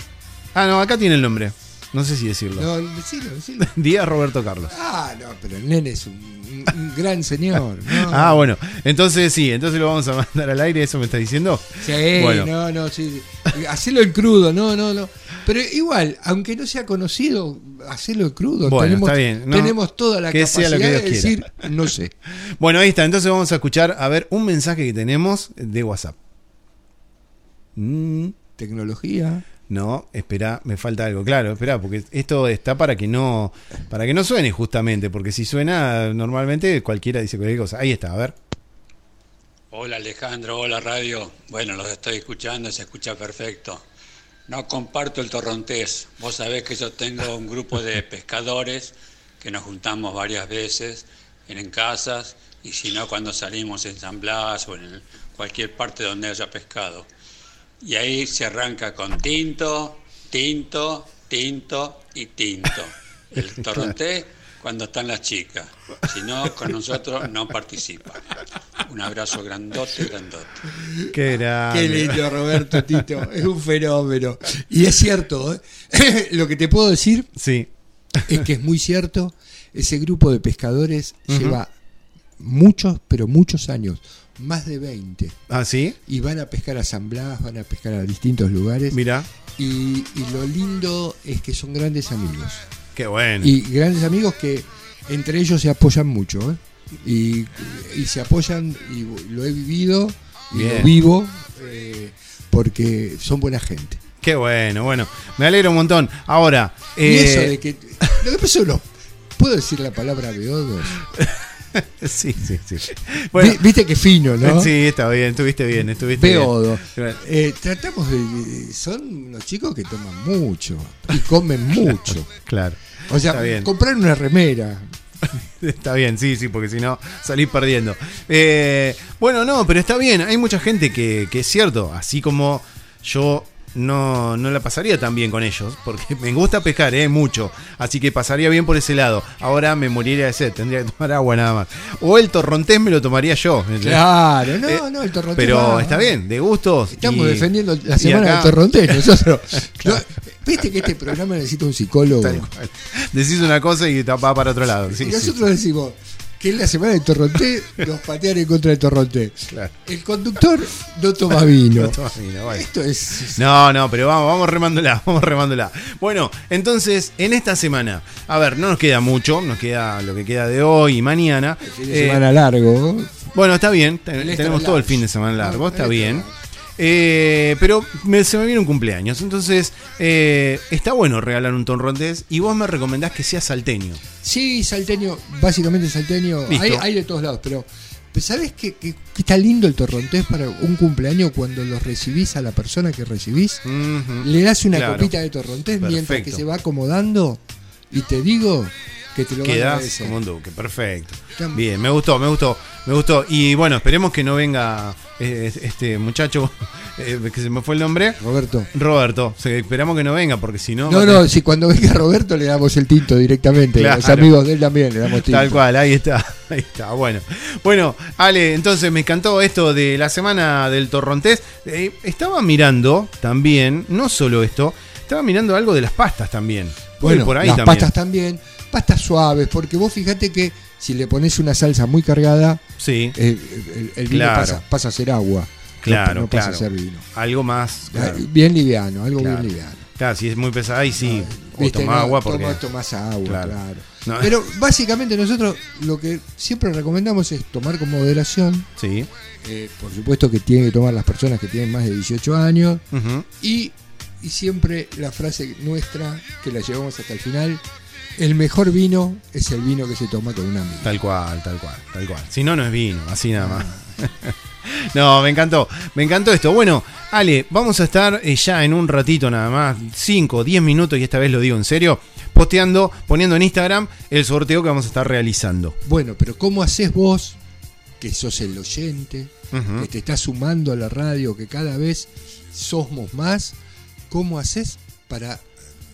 [SPEAKER 8] ah, no, acá tiene el nombre. No sé si decirlo.
[SPEAKER 7] No, decilo, decilo. [LAUGHS]
[SPEAKER 8] Díaz Roberto Carlos.
[SPEAKER 7] Ah, no, pero el nene es un, un- un gran señor. ¿no?
[SPEAKER 8] Ah, bueno. Entonces sí, entonces lo vamos a mandar al aire, ¿eso me está diciendo?
[SPEAKER 7] Sí,
[SPEAKER 8] Bueno.
[SPEAKER 7] no, no, sí. sí. Hacelo en crudo, no, no, no. Pero igual, aunque no sea conocido, hacelo en crudo.
[SPEAKER 8] Bueno,
[SPEAKER 7] tenemos,
[SPEAKER 8] está bien, no.
[SPEAKER 7] tenemos toda la
[SPEAKER 8] Que sea
[SPEAKER 7] capacidad
[SPEAKER 8] lo que Dios
[SPEAKER 7] de
[SPEAKER 8] quiera.
[SPEAKER 7] decir, no sé. [LAUGHS]
[SPEAKER 8] Bueno, ahí está. Entonces vamos a escuchar, a ver, un mensaje que tenemos de WhatsApp. Mm,
[SPEAKER 7] Tecnología.
[SPEAKER 8] No, espera, me falta algo. Claro, espera, porque esto está para que no para que no suene justamente, porque si suena normalmente cualquiera dice cualquier cosa. Ahí está, a ver.
[SPEAKER 10] Hola Alejandro, hola radio. Bueno, los estoy escuchando, se escucha perfecto. No comparto el torrontés. Vos sabés que yo tengo un grupo de pescadores que nos juntamos varias veces en, casas y si no cuando salimos en San Blas o en cualquier parte donde haya pescado. Y ahí se arranca con tinto, tinto, tinto y tinto. El [LAUGHS] torrontés cuando están las chicas. Si no, con nosotros no participa. Un abrazo grandote, grandote.
[SPEAKER 8] Qué
[SPEAKER 7] Qué lindo, Roberto Tito. Es un fenómeno. Y es cierto, ¿eh? [LAUGHS] lo que te puedo decir
[SPEAKER 8] sí.
[SPEAKER 7] es que es muy cierto. Ese grupo de pescadores lleva muchos, pero muchos años. Más de 20.
[SPEAKER 8] ¿Ah, sí?
[SPEAKER 7] Y van a pescar a San Blas, van a pescar a distintos lugares.
[SPEAKER 8] Mira.
[SPEAKER 7] Y, y lo lindo es que son grandes amigos.
[SPEAKER 8] Qué bueno.
[SPEAKER 7] Y grandes amigos que entre ellos se apoyan mucho. ¿eh? Y, y, se apoyan, y lo he vivido, y
[SPEAKER 8] Bien.
[SPEAKER 7] lo vivo, eh, porque son buena gente.
[SPEAKER 8] Qué bueno, bueno. Me alegro un montón. Ahora.
[SPEAKER 7] Y
[SPEAKER 8] eh,
[SPEAKER 7] eso de que. Lo que pasa uno. ¿Puedo decir la palabra beodos? [LAUGHS]
[SPEAKER 8] sí, sí, sí.
[SPEAKER 7] Vi- Viste que fino, ¿no?
[SPEAKER 8] Sí, está bien, estuviste bien, estuviste
[SPEAKER 7] Beodo.
[SPEAKER 8] bien.
[SPEAKER 7] Eh, tratamos de, de- Son unos chicos que toman mucho y comen mucho. [LAUGHS]
[SPEAKER 8] Claro.
[SPEAKER 7] O sea, comprar una remera. [LAUGHS]
[SPEAKER 8] Está bien, sí, sí, porque si no salís perdiendo. Eh, bueno, no, pero está bien. Hay mucha gente que, que es cierto, así como yo no, no la pasaría tan bien con ellos, porque [LAUGHS] me gusta pescar, eh, mucho. Así que pasaría bien por ese lado. Ahora me moriría de sed, tendría que tomar agua nada más. O el torrontés me lo tomaría yo.
[SPEAKER 7] Claro, no,
[SPEAKER 8] Eh,
[SPEAKER 7] no, el torrontés.
[SPEAKER 8] Pero
[SPEAKER 7] va.
[SPEAKER 8] está bien, de gustos.
[SPEAKER 7] Estamos
[SPEAKER 8] y-
[SPEAKER 7] defendiendo la semana del torrontés [LAUGHS] nosotros. No, Viste que este programa necesita un psicólogo.
[SPEAKER 8] Decís una cosa y va para otro lado. Sí,
[SPEAKER 7] y
[SPEAKER 8] sí.
[SPEAKER 7] nosotros decimos que en la semana del torrontés nos patean en contra del torrontés.
[SPEAKER 8] Claro.
[SPEAKER 7] El conductor no toma vino. [LAUGHS]
[SPEAKER 8] No toma vino, bueno.
[SPEAKER 7] Esto es.
[SPEAKER 8] No, no, pero vamos, vamos remándola, [LAUGHS] vamos remándola. Bueno, entonces, en esta semana, a ver, no nos queda mucho, nos queda lo que queda de hoy y mañana.
[SPEAKER 7] Fin de
[SPEAKER 8] Eh,
[SPEAKER 7] semana largo.
[SPEAKER 8] bueno, está bien,
[SPEAKER 7] El
[SPEAKER 8] tenemos todo el fin de semana largo, está
[SPEAKER 7] el
[SPEAKER 8] bien. Eh, pero me- se me viene un cumpleaños, entonces eh, está bueno regalar un torrontés y vos me recomendás que sea salteño.
[SPEAKER 7] Sí, salteño, básicamente salteño. Hay, hay de todos lados, pero. ¿Sabes qué, qué- qué está lindo el torrontés para un cumpleaños cuando lo recibís a la persona que recibís? Le das una
[SPEAKER 8] Claro.
[SPEAKER 7] copita de torrontés mientras que se va acomodando y te digo que te lo
[SPEAKER 8] Quedás como un duque, perfecto. Bien, me gustó, me gustó, me gustó. Y bueno, esperemos que no venga eh, este muchacho, [LAUGHS] eh, que se me fue el nombre.
[SPEAKER 7] Roberto.
[SPEAKER 8] Roberto, esperamos que no venga, porque si no...
[SPEAKER 7] No,
[SPEAKER 8] a
[SPEAKER 7] no, si cuando venga Roberto le damos el tinto directamente.
[SPEAKER 8] Claro.
[SPEAKER 7] Los amigos de él también le damos tinto.
[SPEAKER 8] Tal cual, ahí está, [LAUGHS] ahí está, bueno. Bueno, Ale, entonces me encantó esto de la semana del torrontés. Eh, estaba mirando también, no solo esto, estaba mirando algo de las pastas también.
[SPEAKER 7] Bueno,
[SPEAKER 8] por ahí
[SPEAKER 7] las
[SPEAKER 8] también.
[SPEAKER 7] pastas también, pastas suaves, porque vos fíjate que si le pones una salsa muy cargada,
[SPEAKER 8] Sí,
[SPEAKER 7] eh, el, el vino
[SPEAKER 8] Claro.
[SPEAKER 7] pasa, pasa a ser agua.
[SPEAKER 8] claro,
[SPEAKER 7] no, pasa
[SPEAKER 8] claro.
[SPEAKER 7] a ser vino.
[SPEAKER 8] Algo más... claro.
[SPEAKER 7] Ah, Bien liviano, algo bien liviano.
[SPEAKER 8] Claro, si es muy pesada, ahí sí. O
[SPEAKER 7] Viste,
[SPEAKER 8] toma
[SPEAKER 7] no,
[SPEAKER 8] agua porque...
[SPEAKER 7] tomás agua,
[SPEAKER 8] Claro.
[SPEAKER 7] claro.
[SPEAKER 8] No. [LAUGHS]
[SPEAKER 7] Pero básicamente nosotros lo que siempre recomendamos es tomar con moderación.
[SPEAKER 8] Sí.
[SPEAKER 7] Eh, por supuesto que tienen que tomar las personas que tienen más de 18 años.
[SPEAKER 8] Ujú.
[SPEAKER 7] Y, y siempre la frase nuestra, que la llevamos hasta el final, el mejor vino es el vino que se toma con un amigo.
[SPEAKER 8] Tal cual, tal cual, tal cual. Si no, no es vino, así nada más. [LAUGHS] no, me encantó, me encantó esto. Bueno, Ale, vamos a estar eh, ya en un ratito nada más, 5, 10 minutos, y esta vez lo digo en serio, posteando, poniendo en Instagram el sorteo que vamos a estar realizando.
[SPEAKER 7] Bueno, pero ¿cómo haces vos, que sos el oyente, que te estás sumando a la radio, que cada vez somos más? ¿Cómo haces para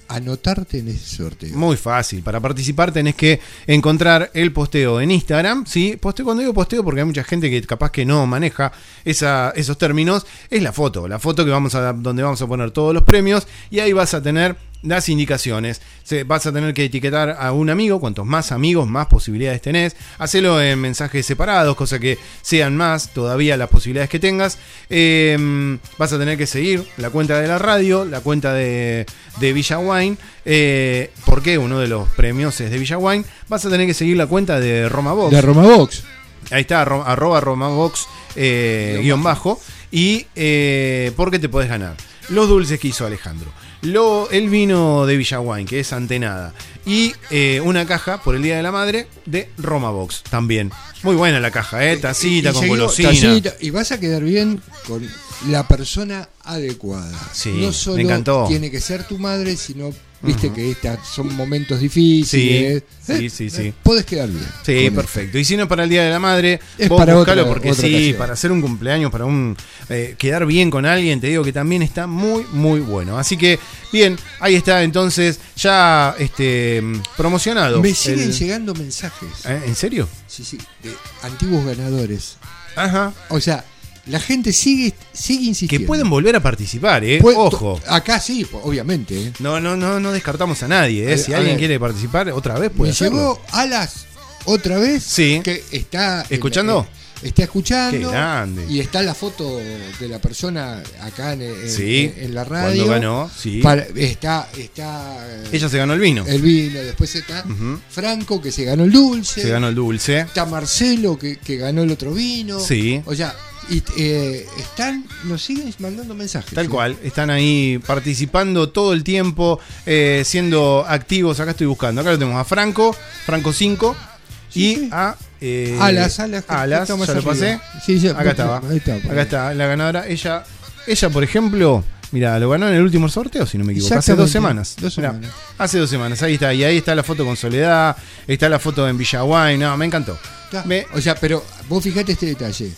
[SPEAKER 7] anotarte en ese sorteo?
[SPEAKER 8] Muy fácil. Para participar tenés que encontrar el posteo en Instagram. ¿sí? Posteo, cuando digo posteo, porque hay mucha gente que capaz que no maneja esos términos, es la foto. La foto que vamos a, donde vamos a poner todos los premios. Y ahí vas a tener las indicaciones. Se- vas a tener que etiquetar a un amigo. Cuantos más amigos, más posibilidades tenés. Hacelo en mensajes separados, cosa que sean más todavía las posibilidades que tengas. Eh, vas a tener que seguir la cuenta de la radio, la cuenta de, de Villa Wine. Eh, porque uno de los premios es de Villa Wine. Vas a tener que seguir la cuenta de Roma Box.
[SPEAKER 7] De Roma Box.
[SPEAKER 8] Ahí está, arro- arroba romabox eh, guion bajo. Y eh, porque te podés ganar. los dulces que hizo Alejandro, lo, el vino de Villaguain, que es Antenada, y eh, una caja por el Día de la Madre de Roma Box también. Muy buena la caja, ¿eh? Tacita
[SPEAKER 7] Y
[SPEAKER 8] con
[SPEAKER 7] seguido,
[SPEAKER 8] golosina.
[SPEAKER 7] tacita, y vas a quedar bien con la persona adecuada.
[SPEAKER 8] Sí,
[SPEAKER 7] no
[SPEAKER 8] me
[SPEAKER 7] solo
[SPEAKER 8] encantó.
[SPEAKER 7] tiene que ser tu madre, sino, viste que estas son momentos difíciles.
[SPEAKER 8] Sí, sí, sí, sí.
[SPEAKER 7] Podés quedar bien.
[SPEAKER 8] Sí, perfecto. Y si no para el Día de la Madre,
[SPEAKER 7] Es
[SPEAKER 8] vos
[SPEAKER 7] para
[SPEAKER 8] buscalo
[SPEAKER 7] otra-
[SPEAKER 8] porque
[SPEAKER 7] otra
[SPEAKER 8] sí,
[SPEAKER 7] ocasión.
[SPEAKER 8] para hacer un cumpleaños, para un eh, quedar bien con alguien, te digo que también está muy, muy bueno. Así que, bien, ahí está entonces ya este promocionado.
[SPEAKER 7] Me siguen
[SPEAKER 8] el-
[SPEAKER 7] llegando mensajes.
[SPEAKER 8] ¿Eh? ¿En serio?
[SPEAKER 7] Sí, sí, de antiguos ganadores.
[SPEAKER 8] Ajá.
[SPEAKER 7] O sea, la gente sigue, sigue
[SPEAKER 8] Que
[SPEAKER 7] insistiendo.
[SPEAKER 8] pueden volver a participar, ¿eh? Ojo.
[SPEAKER 7] Acá sí, obviamente. ¿eh?
[SPEAKER 8] No, no, no, no descartamos a nadie, ¿eh?
[SPEAKER 7] A-
[SPEAKER 8] Si
[SPEAKER 7] a
[SPEAKER 8] alguien
[SPEAKER 7] ver.
[SPEAKER 8] quiere participar otra vez, puede
[SPEAKER 7] Me
[SPEAKER 8] hacerlo.
[SPEAKER 7] llegó Alas otra vez.
[SPEAKER 8] Sí.
[SPEAKER 7] Que está.
[SPEAKER 8] ¿Escuchando?
[SPEAKER 7] eh, está escuchando.
[SPEAKER 8] Qué grande.
[SPEAKER 7] Y está la foto de la persona acá en, en-
[SPEAKER 8] Sí,
[SPEAKER 7] en la radio.
[SPEAKER 8] cuando ganó, sí.
[SPEAKER 7] Para- está. está eh,
[SPEAKER 8] Ella se ganó el vino.
[SPEAKER 7] el vino, después está. Franco que se ganó el dulce.
[SPEAKER 8] Se ganó el dulce.
[SPEAKER 7] Está Marcelo que, que ganó el otro vino.
[SPEAKER 8] Sí.
[SPEAKER 7] O sea, y, eh, están, nos siguen mandando mensajes.
[SPEAKER 8] Tal cual, están ahí participando todo el tiempo, eh, siendo activos. Acá estoy buscando. Acá lo tenemos a Franco, Franco 5, y a. eh,
[SPEAKER 7] Alas, Alas,
[SPEAKER 8] Alas, ya lo
[SPEAKER 7] arriba.
[SPEAKER 8] pasé.
[SPEAKER 7] Sí, ya-
[SPEAKER 8] acá estaba.
[SPEAKER 7] ahí está, por
[SPEAKER 8] acá está, la ganadora. Ella, ella por ejemplo, mira, lo ganó en el último sorteo, si no me equivoco. Hace dos semanas.
[SPEAKER 7] dos
[SPEAKER 8] Mirá,
[SPEAKER 7] semanas.
[SPEAKER 8] hace dos semanas, ahí está. Y ahí está la foto con Soledad, está la foto en Villaguay. No, me encantó. Me-
[SPEAKER 7] O sea, pero vos fijate este detalle.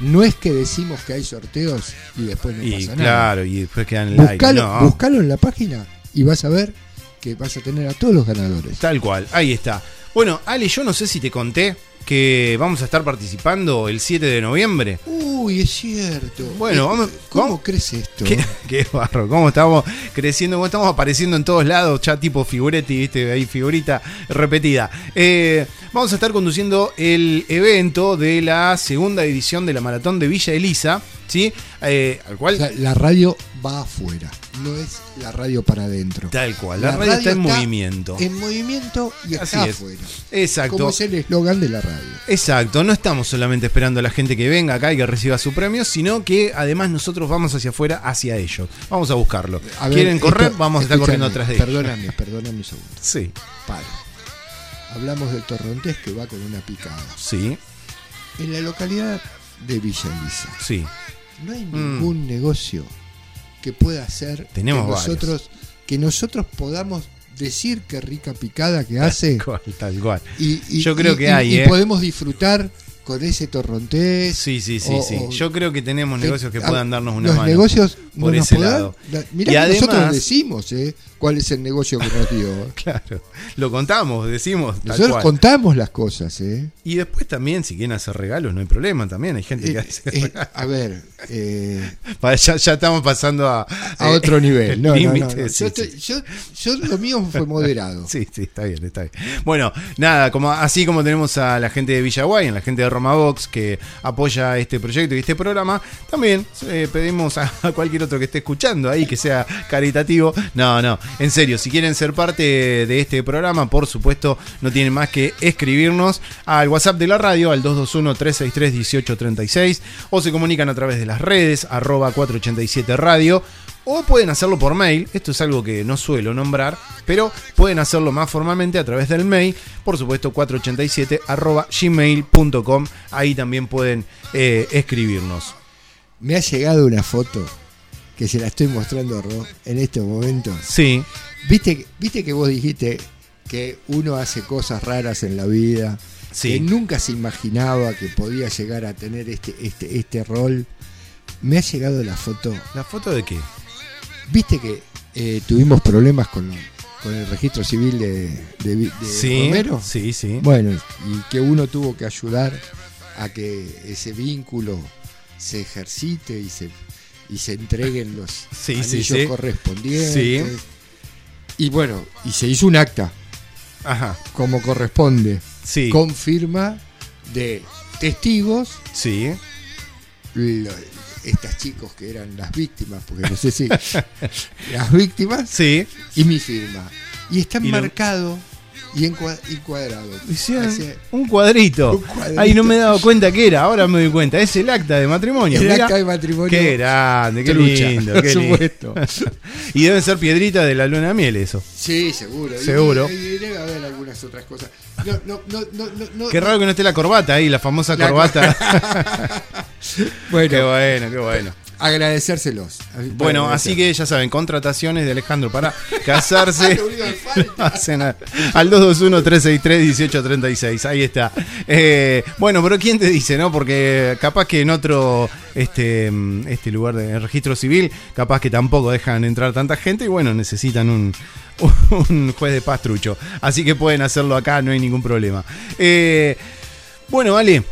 [SPEAKER 7] No es que decimos que hay sorteos y después no
[SPEAKER 8] y
[SPEAKER 7] pasa nada.
[SPEAKER 8] claro, y después quedan en el aire. No.
[SPEAKER 7] buscalo en la página y vas a ver que vas a tener a todos los ganadores.
[SPEAKER 8] Tal cual, ahí está. Bueno, Ale, yo no sé si te conté que vamos a estar participando el 7 de noviembre.
[SPEAKER 7] Uy, es cierto.
[SPEAKER 8] Bueno,
[SPEAKER 7] Eh,
[SPEAKER 8] vamos-
[SPEAKER 7] ¿Cómo
[SPEAKER 8] vamos-
[SPEAKER 7] crece esto?
[SPEAKER 8] Qué, qué barro, cómo estamos creciendo, cómo estamos apareciendo en todos lados, ya tipo figuretti, viste, ahí figurita repetida. Eh, vamos a estar conduciendo el evento de la segunda edición de la maratón de Villa Elisa, ¿sí? Eh, al cual
[SPEAKER 7] O sea, la radio va afuera, no es la radio para adentro.
[SPEAKER 8] Tal cual, la radio está en movimiento.
[SPEAKER 7] En movimiento y
[SPEAKER 8] Así
[SPEAKER 7] está
[SPEAKER 8] es.
[SPEAKER 7] afuera.
[SPEAKER 8] Exacto.
[SPEAKER 7] Como es el eslogan de la radio.
[SPEAKER 8] Exacto, no estamos solamente esperando a la gente que venga acá y que reciba su premio, sino que además nosotros vamos hacia afuera, hacia ellos. Vamos a buscarlo.
[SPEAKER 7] A ver,
[SPEAKER 8] ¿Quieren correr?
[SPEAKER 7] esto-
[SPEAKER 8] vamos a estar corriendo atrás de ellos.
[SPEAKER 7] Perdóname, perdóname un segundo.
[SPEAKER 8] Sí,
[SPEAKER 7] Para. Hablamos del torrontés que va con una picada.
[SPEAKER 8] sí,
[SPEAKER 7] En la localidad de Villa Elisa,
[SPEAKER 8] sí.
[SPEAKER 7] no hay
[SPEAKER 8] Mm.
[SPEAKER 7] ningún negocio que pueda hacer
[SPEAKER 8] Tenemos
[SPEAKER 7] que
[SPEAKER 8] varios.
[SPEAKER 7] nosotros que nosotros podamos decir qué rica picada que hace
[SPEAKER 8] Tal cual, tal cual.
[SPEAKER 7] y, y-
[SPEAKER 8] Yo creo
[SPEAKER 7] y-
[SPEAKER 8] que
[SPEAKER 7] y-
[SPEAKER 8] hay,
[SPEAKER 7] y
[SPEAKER 8] ¿eh?
[SPEAKER 7] podemos disfrutar con ese torrontés.
[SPEAKER 8] Sí, sí, sí,
[SPEAKER 7] o-
[SPEAKER 8] sí. Yo creo que tenemos negocios que puedan darnos una
[SPEAKER 7] los
[SPEAKER 8] mano.
[SPEAKER 7] negocios
[SPEAKER 8] por
[SPEAKER 7] no
[SPEAKER 8] ese lado.
[SPEAKER 7] la- mirá
[SPEAKER 8] Y
[SPEAKER 7] que nosotros
[SPEAKER 8] además-
[SPEAKER 7] decimos eh, cuál es el negocio que nos dio. [LAUGHS]
[SPEAKER 8] Claro, lo contamos, decimos. tal
[SPEAKER 7] Nosotros
[SPEAKER 8] cual.
[SPEAKER 7] contamos las cosas, ¿eh?
[SPEAKER 8] Y después también, si quieren hacer regalos, no hay problema también. Hay gente que
[SPEAKER 7] Eh,
[SPEAKER 8] hace
[SPEAKER 7] eh,
[SPEAKER 8] regalos.
[SPEAKER 7] a ver, eh, [LAUGHS]
[SPEAKER 8] Ya, ya estamos pasando a,
[SPEAKER 7] a
[SPEAKER 8] eh,
[SPEAKER 7] otro nivel.
[SPEAKER 8] el
[SPEAKER 7] No, no, no,
[SPEAKER 8] límite,
[SPEAKER 7] no.
[SPEAKER 8] sí,
[SPEAKER 7] Yo,
[SPEAKER 8] sí.
[SPEAKER 7] yo- yo lo mío fue moderado. [LAUGHS]
[SPEAKER 8] Sí, sí, está bien, está bien. Bueno, nada, como así como tenemos a la gente de Villaguay, a la gente de Roma Box que apoya este proyecto y este programa, también eh, pedimos a, a cualquier otro que esté escuchando ahí que sea caritativo. No, no, en serio, si quieren ser parte de este programa, por supuesto, no tienen más que escribirnos al WhatsApp de la radio, al 221-363-1836, o se comunican a través de las redes, arroba 487 radio. O pueden hacerlo por mail, esto es algo que no suelo nombrar, pero pueden hacerlo más formalmente a través del mail, por supuesto 487 arroba gmail.com, ahí también pueden eh, escribirnos.
[SPEAKER 7] Me ha llegado una foto que se la estoy mostrando Ro en este momento.
[SPEAKER 8] Sí,
[SPEAKER 7] ¿Viste, Viste que vos dijiste que uno hace cosas raras en la vida,
[SPEAKER 8] Sí.
[SPEAKER 7] que nunca se imaginaba que podía llegar a tener este, este, este rol. Me ha llegado la foto.
[SPEAKER 8] ¿la foto de qué?
[SPEAKER 7] ¿Viste que eh, tuvimos problemas con, con el registro civil de, de, de
[SPEAKER 8] Sí,
[SPEAKER 7] Romero?
[SPEAKER 8] sí, sí.
[SPEAKER 7] Bueno, y que uno tuvo que ayudar a que ese vínculo se ejercite y se, y se entreguen los [LAUGHS]
[SPEAKER 8] Sí, sí,
[SPEAKER 7] anillos
[SPEAKER 8] sí.
[SPEAKER 7] correspondientes.
[SPEAKER 8] Sí.
[SPEAKER 7] Y bueno, y se hizo un acta
[SPEAKER 8] Ajá,
[SPEAKER 7] como corresponde,
[SPEAKER 8] sí,
[SPEAKER 7] con firma de testigos,
[SPEAKER 8] sí,
[SPEAKER 7] estas chicos que eran las víctimas, porque no sé si [LAUGHS] las víctimas
[SPEAKER 8] sí,
[SPEAKER 7] y mi firma. Y está
[SPEAKER 8] Y lo-
[SPEAKER 7] y, encua- y cuadrado.
[SPEAKER 8] Hicieron un cuadrito.
[SPEAKER 7] Un cuadrito.
[SPEAKER 8] Ahí no me he dado cuenta que era, ahora me doy cuenta. Es el acta de matrimonio.
[SPEAKER 7] El
[SPEAKER 8] mirá.
[SPEAKER 7] acta de matrimonio
[SPEAKER 8] Qué grande, qué
[SPEAKER 7] trucha,
[SPEAKER 8] lindo. qué lindo.
[SPEAKER 7] supuesto. [LAUGHS]
[SPEAKER 8] y deben ser piedritas de la luna de miel, eso.
[SPEAKER 7] Sí, seguro.
[SPEAKER 8] Seguro.
[SPEAKER 7] Y, y debe haber algunas otras cosas. No, no, no, no, no, no-
[SPEAKER 8] Qué raro que no esté la corbata ahí, la famosa
[SPEAKER 7] La
[SPEAKER 8] corbata. [LAUGHS] [LAUGHS]
[SPEAKER 7] Bueno.
[SPEAKER 8] Qué bueno, qué bueno.
[SPEAKER 7] Agradecérselos.
[SPEAKER 8] Bueno, así que ya saben, contrataciones de Alejandro para [LAUGHS] casarse. [LAUGHS] Al 221-363-1836. Ahí está. Eh, bueno, pero ¿quién te dice, no? Porque capaz que en otro este, este lugar de registro civil, capaz que tampoco dejan entrar tanta gente y bueno, necesitan un, [LAUGHS] un juez de paz trucho. Así que pueden hacerlo acá, no hay ningún problema. Eh, bueno, Ale.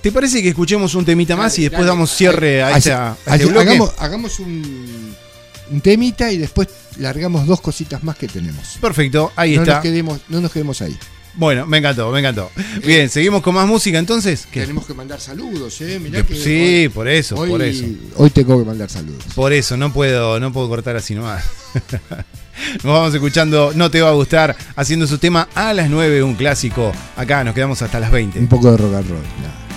[SPEAKER 8] ¿Te parece que escuchemos un temita más y después
[SPEAKER 7] Dale,
[SPEAKER 8] damos cierre a, esta- a este
[SPEAKER 7] así-
[SPEAKER 8] bloque?
[SPEAKER 7] hagamos, hagamos un, un temita y después largamos dos cositas más que tenemos.
[SPEAKER 8] Perfecto, ahí
[SPEAKER 7] no
[SPEAKER 8] está.
[SPEAKER 7] Nos quedemos, no nos quedemos ahí.
[SPEAKER 8] Bueno, me encantó, me encantó. Bien, seguimos con más música entonces. ¿Qué?
[SPEAKER 7] Tenemos que mandar saludos, ¿eh? Mirá
[SPEAKER 8] Que-
[SPEAKER 7] que
[SPEAKER 8] sí,
[SPEAKER 7] hoy-
[SPEAKER 8] por eso,
[SPEAKER 7] hoy-
[SPEAKER 8] por eso.
[SPEAKER 7] Hoy tengo que mandar saludos.
[SPEAKER 8] Por eso, no puedo, no puedo cortar así nomás. [LAUGHS] Nos vamos escuchando No Te Va a Gustar, haciendo su tema a las 9, un clásico. Acá nos quedamos hasta las 20.
[SPEAKER 7] Un poco de rock and roll. nada.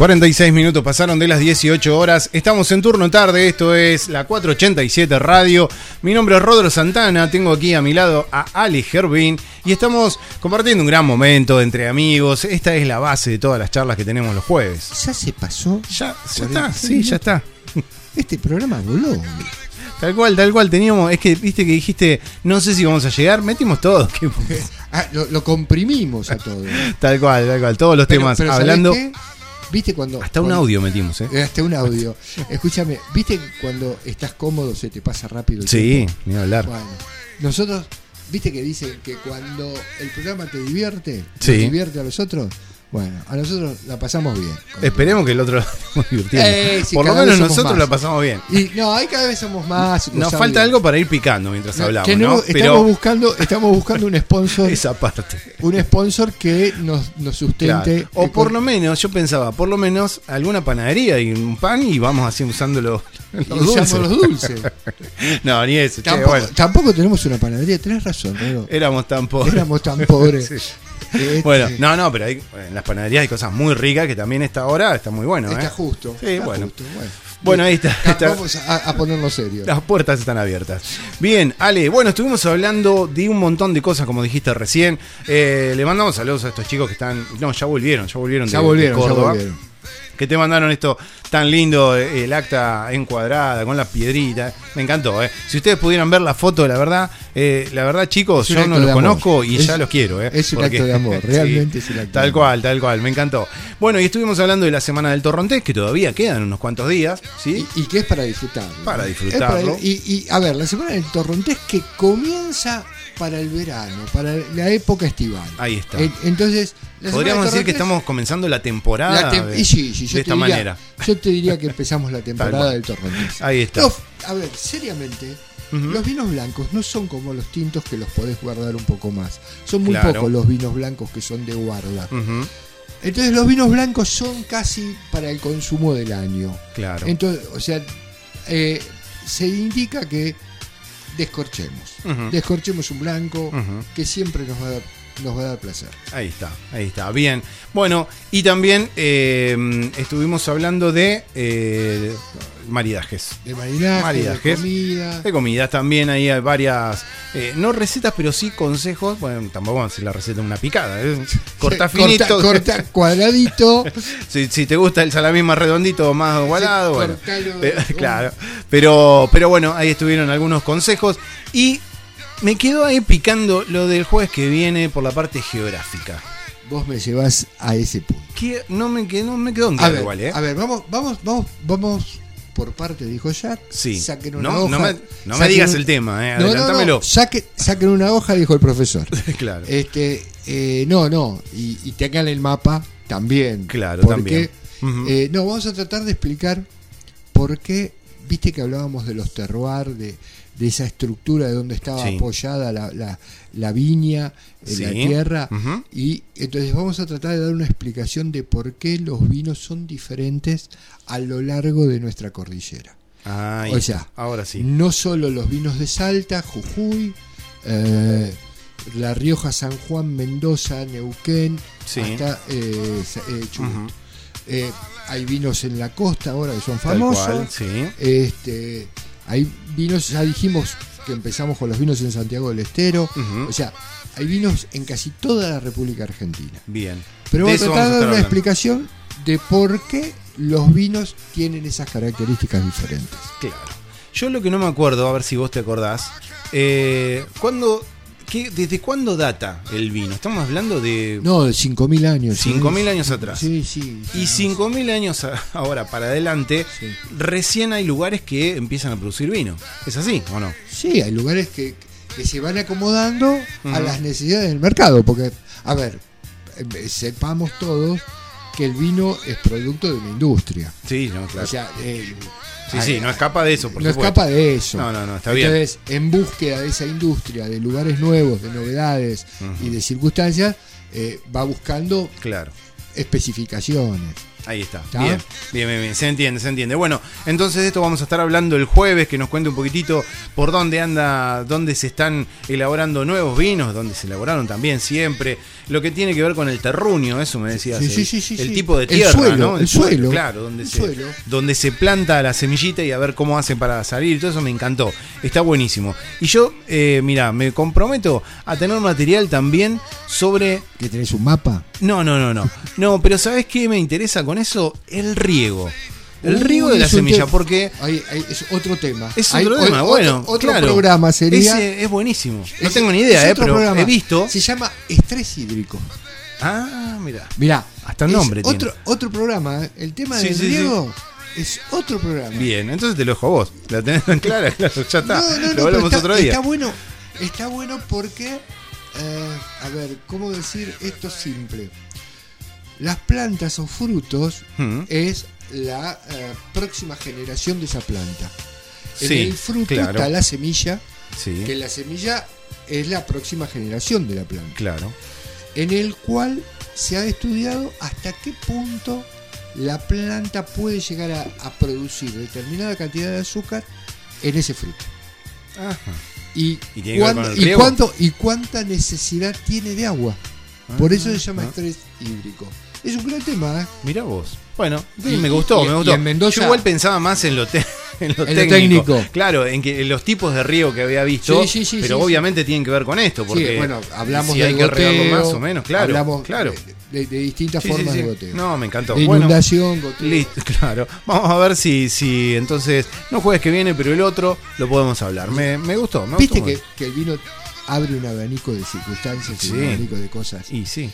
[SPEAKER 8] 46 minutos pasaron de las 18 horas. Estamos en turno tarde. Esto es la 487 Radio. Mi nombre es Rodro Santana. Tengo aquí a mi lado a Ali Gervin. Y estamos compartiendo un gran momento entre amigos. Esta es la base de todas las charlas que tenemos los jueves.
[SPEAKER 7] ¿Ya se pasó?
[SPEAKER 8] Ya, ya está, sí, ya está. [LAUGHS]
[SPEAKER 7] Este programa voló.
[SPEAKER 8] Tal cual, tal cual. Teníamos, es que viste que dijiste, no sé si vamos a llegar. Metimos todo. [LAUGHS]
[SPEAKER 7] Ah, lo, lo comprimimos a [LAUGHS] todo.
[SPEAKER 8] tal cual, tal cual. Todos los
[SPEAKER 7] Pero-
[SPEAKER 8] temas.
[SPEAKER 7] pero ¿sabés
[SPEAKER 8] hablando.
[SPEAKER 7] qué? ¿Viste cuando.
[SPEAKER 8] Hasta un audio metimos, ¿eh?
[SPEAKER 7] Eh, Hasta un audio. Escúchame, ¿viste cuando estás cómodo se te pasa rápido el
[SPEAKER 8] Sí, ni hablar.
[SPEAKER 7] Bueno, nosotros, ¿viste que dicen que cuando el programa te divierte,
[SPEAKER 8] Sí.
[SPEAKER 7] nos divierte a los otros? Bueno, a nosotros la pasamos bien.
[SPEAKER 8] Esperemos que el otro [LAUGHS] estemos divirtiendo.
[SPEAKER 7] Eh, sí,
[SPEAKER 8] Por lo menos nosotros
[SPEAKER 7] más.
[SPEAKER 8] la pasamos bien.
[SPEAKER 7] Y no, ahí cada vez somos más.
[SPEAKER 8] Nos falta algo para ir picando mientras
[SPEAKER 7] No,
[SPEAKER 8] hablamos,
[SPEAKER 7] que no,
[SPEAKER 8] ¿no?
[SPEAKER 7] estamos buscando, estamos buscando un sponsor, [LAUGHS]
[SPEAKER 8] esa parte.
[SPEAKER 7] un sponsor que nos, nos sustente.
[SPEAKER 8] Claro. O por lo menos, yo pensaba, por lo menos alguna panadería y un pan y vamos así usando los, [LAUGHS] los
[SPEAKER 7] usamos los dulces.
[SPEAKER 8] no, ni eso. che,
[SPEAKER 7] Tampoco,
[SPEAKER 8] bueno,
[SPEAKER 7] tampoco tenemos una panadería, tenés razón,
[SPEAKER 8] éramos tan pobres.
[SPEAKER 7] Éramos tan pobres.
[SPEAKER 8] Sí.
[SPEAKER 7] Este, [LAUGHS]
[SPEAKER 8] Bueno, no, no, pero hay, en las panaderías hay cosas muy ricas que también esta hora está muy bueno,
[SPEAKER 7] Está
[SPEAKER 8] ¿eh?
[SPEAKER 7] justo.
[SPEAKER 8] Sí,
[SPEAKER 7] está
[SPEAKER 8] bueno.
[SPEAKER 7] justo, bueno.
[SPEAKER 8] Bueno, ahí está.
[SPEAKER 7] Vamos a, a ponernos serios.
[SPEAKER 8] Las puertas están abiertas. Bien, Ale, bueno, estuvimos hablando de un montón de cosas, como dijiste recién. Eh, le mandamos saludos a estos chicos que están. No, ya volvieron, ya volvieron de,
[SPEAKER 7] Ya volvieron,
[SPEAKER 8] de
[SPEAKER 7] ya
[SPEAKER 8] Córdoba.
[SPEAKER 7] volvieron.
[SPEAKER 8] Que te mandaron esto tan lindo, eh, el acta encuadrada, con la piedrita. Me encantó, ¿eh? Si ustedes pudieran ver la foto, la verdad, eh, la verdad, chicos, yo no los conozco y
[SPEAKER 7] Es-
[SPEAKER 8] ya los quiero, ¿eh?
[SPEAKER 7] es un acto de amor, [LAUGHS] realmente es un acto de
[SPEAKER 8] Tal cual, tal cual, me encantó. Bueno, y estuvimos hablando de la semana del Torrontés, que todavía quedan unos cuantos días, ¿sí?
[SPEAKER 7] Y que es para disfrutarlo.
[SPEAKER 8] Para disfrutarlo.
[SPEAKER 7] para- y, y, a ver, la semana del Torrontés que comienza para el verano, para la época estival.
[SPEAKER 8] Ahí está.
[SPEAKER 7] En- entonces,
[SPEAKER 8] Podríamos decir que estamos comenzando la temporada
[SPEAKER 7] la tem-
[SPEAKER 8] de,
[SPEAKER 7] y sí, sí, yo
[SPEAKER 8] de
[SPEAKER 7] te
[SPEAKER 8] esta
[SPEAKER 7] diría-
[SPEAKER 8] manera.
[SPEAKER 7] Yo te diría que empezamos la temporada del Torrontés.
[SPEAKER 8] Ahí está.
[SPEAKER 7] No, a ver, seriamente, los vinos blancos no son como los tintos que los podés guardar un poco más. Son muy
[SPEAKER 8] Claro.
[SPEAKER 7] pocos los vinos blancos que son de guarda. Entonces los vinos blancos son casi para el consumo del año.
[SPEAKER 8] Claro.
[SPEAKER 7] Entonces, o sea, eh, se indica que descorchemos. Descorchemos un blanco que siempre nos va a nos va a dar placer.
[SPEAKER 8] Ahí está, ahí está. Bien. Bueno, y también eh, estuvimos hablando de eh, maridajes.
[SPEAKER 7] De maridaje,
[SPEAKER 8] Maridajes.
[SPEAKER 7] de comida.
[SPEAKER 8] De comidas también, ahí hay varias, eh, no recetas, pero sí consejos. Bueno, tampoco vamos a hacer la receta de una picada. Corta finito.
[SPEAKER 7] corta- [LAUGHS] corta cuadradito.
[SPEAKER 8] si, si te gusta el salamín más redondito o más ovalado, bueno.
[SPEAKER 7] cortalo,
[SPEAKER 8] claro. Pero, pero bueno, ahí estuvieron algunos consejos. Y me quedó ahí picando lo del jueves que viene por la parte geográfica.
[SPEAKER 7] Vos me llevas a ese punto.
[SPEAKER 8] No me quedó, no me quedó en claro
[SPEAKER 7] ver,
[SPEAKER 8] igual, ¿eh?
[SPEAKER 7] a ver, vamos, vamos, vamos, vamos por parte, dijo Jack.
[SPEAKER 8] Sí.
[SPEAKER 7] Saquen una
[SPEAKER 8] No,
[SPEAKER 7] hoja.
[SPEAKER 8] no me, no me
[SPEAKER 7] saquen
[SPEAKER 8] digas
[SPEAKER 7] un-
[SPEAKER 8] el tema, ¿eh?
[SPEAKER 7] No, no, no,
[SPEAKER 8] Adelantámelo.
[SPEAKER 7] saque- saquen una hoja, dijo el profesor. [LAUGHS]
[SPEAKER 8] claro.
[SPEAKER 7] Este, eh, no, no, y, y tengan el mapa también.
[SPEAKER 8] Claro,
[SPEAKER 7] porque,
[SPEAKER 8] también.
[SPEAKER 7] Eh, no, vamos a tratar de explicar por qué, viste que hablábamos de los terroir, de, de esa estructura de donde estaba
[SPEAKER 8] Sí.
[SPEAKER 7] apoyada la, la- la viña en la tierra. Y entonces vamos a tratar de dar una explicación de por qué los vinos son diferentes a lo largo de nuestra cordillera. O sea,
[SPEAKER 8] ahora sí.
[SPEAKER 7] no solo los vinos de Salta, Jujuy, eh, La Rioja, San Juan, Mendoza, Neuquén,
[SPEAKER 8] Sí.
[SPEAKER 7] hasta eh, eh, Chubut. Eh, hay vinos en la costa ahora que son famosos.
[SPEAKER 8] cual, sí.
[SPEAKER 7] Este, hay vinos, ya dijimos que empezamos con los vinos en Santiago del Estero. O sea, hay vinos en casi toda la República Argentina.
[SPEAKER 8] Bien.
[SPEAKER 7] Pero
[SPEAKER 8] De
[SPEAKER 7] vamos a tratar de dar una
[SPEAKER 8] hablando.
[SPEAKER 7] explicación de por qué los vinos tienen esas características diferentes.
[SPEAKER 8] Claro. Yo lo que no me acuerdo, a ver si vos te acordás, eh, ¿cuándo, qué- ¿desde cuándo data el vino? Estamos hablando de
[SPEAKER 7] No, de 5.000 años. ¿sí?
[SPEAKER 8] 5.000 años atrás.
[SPEAKER 7] Sí, sí.
[SPEAKER 8] Y 5.000 años a- ahora para adelante, recién hay lugares que empiezan a producir vino. ¿Es así o no?
[SPEAKER 7] Sí, hay lugares que, que se van acomodando a las necesidades del mercado. Porque, a ver, eh, sepamos todos que el vino es producto de una industria.
[SPEAKER 8] Sí, no, claro.
[SPEAKER 7] O sea, eh,
[SPEAKER 8] sí, sí, no escapa de eso, por
[SPEAKER 7] no
[SPEAKER 8] supuesto.
[SPEAKER 7] escapa de eso.
[SPEAKER 8] No, no, no, está bien.
[SPEAKER 7] Entonces, en búsqueda de esa industria, de lugares nuevos, de novedades y de circunstancias, eh, va buscando
[SPEAKER 8] Claro.
[SPEAKER 7] especificaciones.
[SPEAKER 8] Ahí está. Bien, bien, bien, bien. Se entiende, se entiende. Bueno, entonces de esto vamos a estar hablando el jueves, que nos cuente un poquitito por dónde anda, dónde se están elaborando nuevos vinos, dónde se elaboraron también siempre. Lo que tiene que ver con el terruño, eso me decías.
[SPEAKER 7] Sí,
[SPEAKER 8] el,
[SPEAKER 7] sí, sí, sí,
[SPEAKER 8] el tipo de
[SPEAKER 7] El
[SPEAKER 8] tierra,
[SPEAKER 7] suelo,
[SPEAKER 8] ¿no?
[SPEAKER 7] el suelo.
[SPEAKER 8] Claro, donde
[SPEAKER 7] El
[SPEAKER 8] se,
[SPEAKER 7] suelo.
[SPEAKER 8] donde se planta la semillita y a ver cómo hace para salir. Todo eso me encantó. Está buenísimo. Y yo, eh, mira, me comprometo a tener material también sobre
[SPEAKER 7] ¿Que tenés un mapa?
[SPEAKER 8] no, no, no, no. No, pero ¿sabes qué me interesa con eso? El riego. El riego de la semilla, porque
[SPEAKER 7] es otro tema.
[SPEAKER 8] es
[SPEAKER 7] Hay
[SPEAKER 8] otro
[SPEAKER 7] o-
[SPEAKER 8] tema, bueno.
[SPEAKER 7] Otro
[SPEAKER 8] claro.
[SPEAKER 7] programa sería.
[SPEAKER 8] Ese es buenísimo. No
[SPEAKER 7] es-
[SPEAKER 8] tengo ni idea, eh, pero
[SPEAKER 7] programa.
[SPEAKER 8] he visto.
[SPEAKER 7] Se llama Estrés Hídrico.
[SPEAKER 8] Ah, mira.
[SPEAKER 7] Mirá.
[SPEAKER 8] Hasta el nombre tiene.
[SPEAKER 7] otro, otro programa. ¿eh? El tema
[SPEAKER 8] Sí,
[SPEAKER 7] del
[SPEAKER 8] sí, sí.
[SPEAKER 7] riego es otro programa.
[SPEAKER 8] Bien, entonces te lo dejo a vos. La tenés tan clara, [LAUGHS] claro, ya está.
[SPEAKER 7] No, no,
[SPEAKER 8] lo hablamos
[SPEAKER 7] está,
[SPEAKER 8] otro día.
[SPEAKER 7] está bueno, está bueno porque, eh, a ver, ¿cómo decir esto simple? Las plantas o frutos
[SPEAKER 8] Mm.
[SPEAKER 7] es la eh, próxima generación de esa planta. En
[SPEAKER 8] Sí,
[SPEAKER 7] el fruto
[SPEAKER 8] claro.
[SPEAKER 7] está la semilla,
[SPEAKER 8] Sí,
[SPEAKER 7] que la semilla es la próxima generación de la planta,
[SPEAKER 8] claro.
[SPEAKER 7] en el cual se ha estudiado hasta qué punto la planta puede llegar a, a producir determinada cantidad de azúcar en ese fruto.
[SPEAKER 8] Ajá.
[SPEAKER 7] Y,
[SPEAKER 8] ¿Y
[SPEAKER 7] y
[SPEAKER 8] riego?
[SPEAKER 7] cuánto- y cuánta necesidad tiene de agua. Por eso se llama
[SPEAKER 8] ah.
[SPEAKER 7] estrés hídrico. Es un gran tema, ¿eh?
[SPEAKER 8] Mira vos. Bueno,
[SPEAKER 7] Y-
[SPEAKER 8] me gustó,
[SPEAKER 7] y-
[SPEAKER 8] me
[SPEAKER 7] y
[SPEAKER 8] gustó.
[SPEAKER 7] en Mendoza-
[SPEAKER 8] Yo igual pensaba más en lo, te- [LAUGHS] en lo
[SPEAKER 7] En
[SPEAKER 8] técnico.
[SPEAKER 7] técnico.
[SPEAKER 8] Claro, en que en los tipos de riego que había visto,
[SPEAKER 7] Sí, sí, sí,
[SPEAKER 8] pero obviamente tienen que ver con esto, porque
[SPEAKER 7] Sí, bueno, hablamos
[SPEAKER 8] si
[SPEAKER 7] del
[SPEAKER 8] hay que regarlo
[SPEAKER 7] goteo,
[SPEAKER 8] más o menos, claro,
[SPEAKER 7] hablamos
[SPEAKER 8] claro.
[SPEAKER 7] de, de distintas formas de goteo.
[SPEAKER 8] No, me encantó.
[SPEAKER 7] De
[SPEAKER 8] Bueno,
[SPEAKER 7] inundación, goteo.
[SPEAKER 8] Listo, [LAUGHS] claro. Vamos a ver si, si entonces, no jueves que viene, pero el otro lo podemos hablar. Me, me gustó, me
[SPEAKER 7] Viste
[SPEAKER 8] gustó
[SPEAKER 7] que, que el vino abre un abanico de circunstancias y un abanico de cosas.
[SPEAKER 8] Y sí.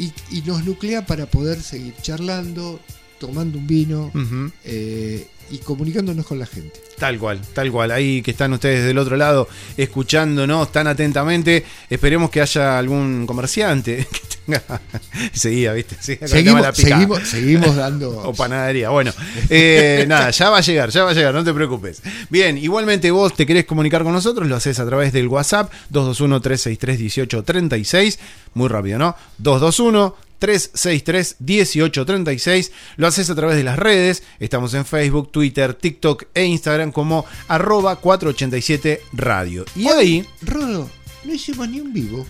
[SPEAKER 7] Y, y nos nuclea para poder seguir charlando, tomando un vino eh, y comunicándonos con la gente.
[SPEAKER 8] Tal cual, tal cual. Ahí que están ustedes del otro lado escuchándonos tan atentamente. Esperemos que haya algún comerciante [LAUGHS] que tenga. [LAUGHS] Seguía, ¿viste? Seguía la
[SPEAKER 7] Seguimos,
[SPEAKER 8] picada.
[SPEAKER 7] seguimos, seguimos dando. [LAUGHS]
[SPEAKER 8] O panadería. Bueno, eh, nada, ya va a llegar, ya va a llegar, no te preocupes. Bien, igualmente vos te querés comunicar con nosotros, lo haces a través del WhatsApp 221-363-1836. Muy rápido, ¿no? 221 363 1836 Lo haces a través de las redes. Estamos en Facebook, Twitter, TikTok e Instagram como arroba 487 radio. Y ahí
[SPEAKER 7] Rodo, no hicimos ni un vivo.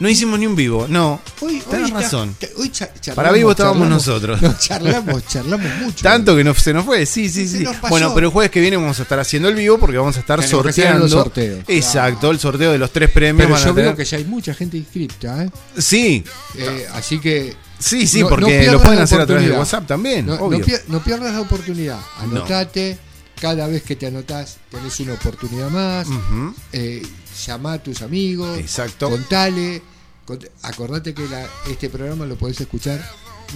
[SPEAKER 8] No hicimos ni un vivo. No,
[SPEAKER 7] Hoy,
[SPEAKER 8] tenés
[SPEAKER 7] hoy
[SPEAKER 8] razón.
[SPEAKER 7] hoy cha- charlamos,
[SPEAKER 8] Para vivo estábamos
[SPEAKER 7] charlamos.
[SPEAKER 8] nosotros.
[SPEAKER 7] No, charlamos, charlamos mucho.
[SPEAKER 8] Tanto que no, se nos fue, sí, sí,
[SPEAKER 7] Se
[SPEAKER 8] sí. Bueno, pero el jueves que viene vamos a estar haciendo el vivo porque vamos a estar
[SPEAKER 7] Tenemos
[SPEAKER 8] sorteando.
[SPEAKER 7] los sorteos.
[SPEAKER 8] Exacto, el sorteo de los tres premios.
[SPEAKER 7] Pero
[SPEAKER 8] van a
[SPEAKER 7] yo veo
[SPEAKER 8] tener-
[SPEAKER 7] que ya hay mucha gente inscripta, ¿eh?
[SPEAKER 8] Sí,
[SPEAKER 7] Eh, así que.
[SPEAKER 8] sí, sí,
[SPEAKER 7] no- no
[SPEAKER 8] porque
[SPEAKER 7] pierdas
[SPEAKER 8] lo pueden hacer a través de. WhatsApp también,
[SPEAKER 7] No, no
[SPEAKER 8] obvio.
[SPEAKER 7] pier- no pierdas la oportunidad. Anotate. Cada vez que te anotás, tenés una oportunidad más. Eh, llama a tus amigos.
[SPEAKER 8] Exacto.
[SPEAKER 7] Contale. cont- acordate que la- este programa lo podés escuchar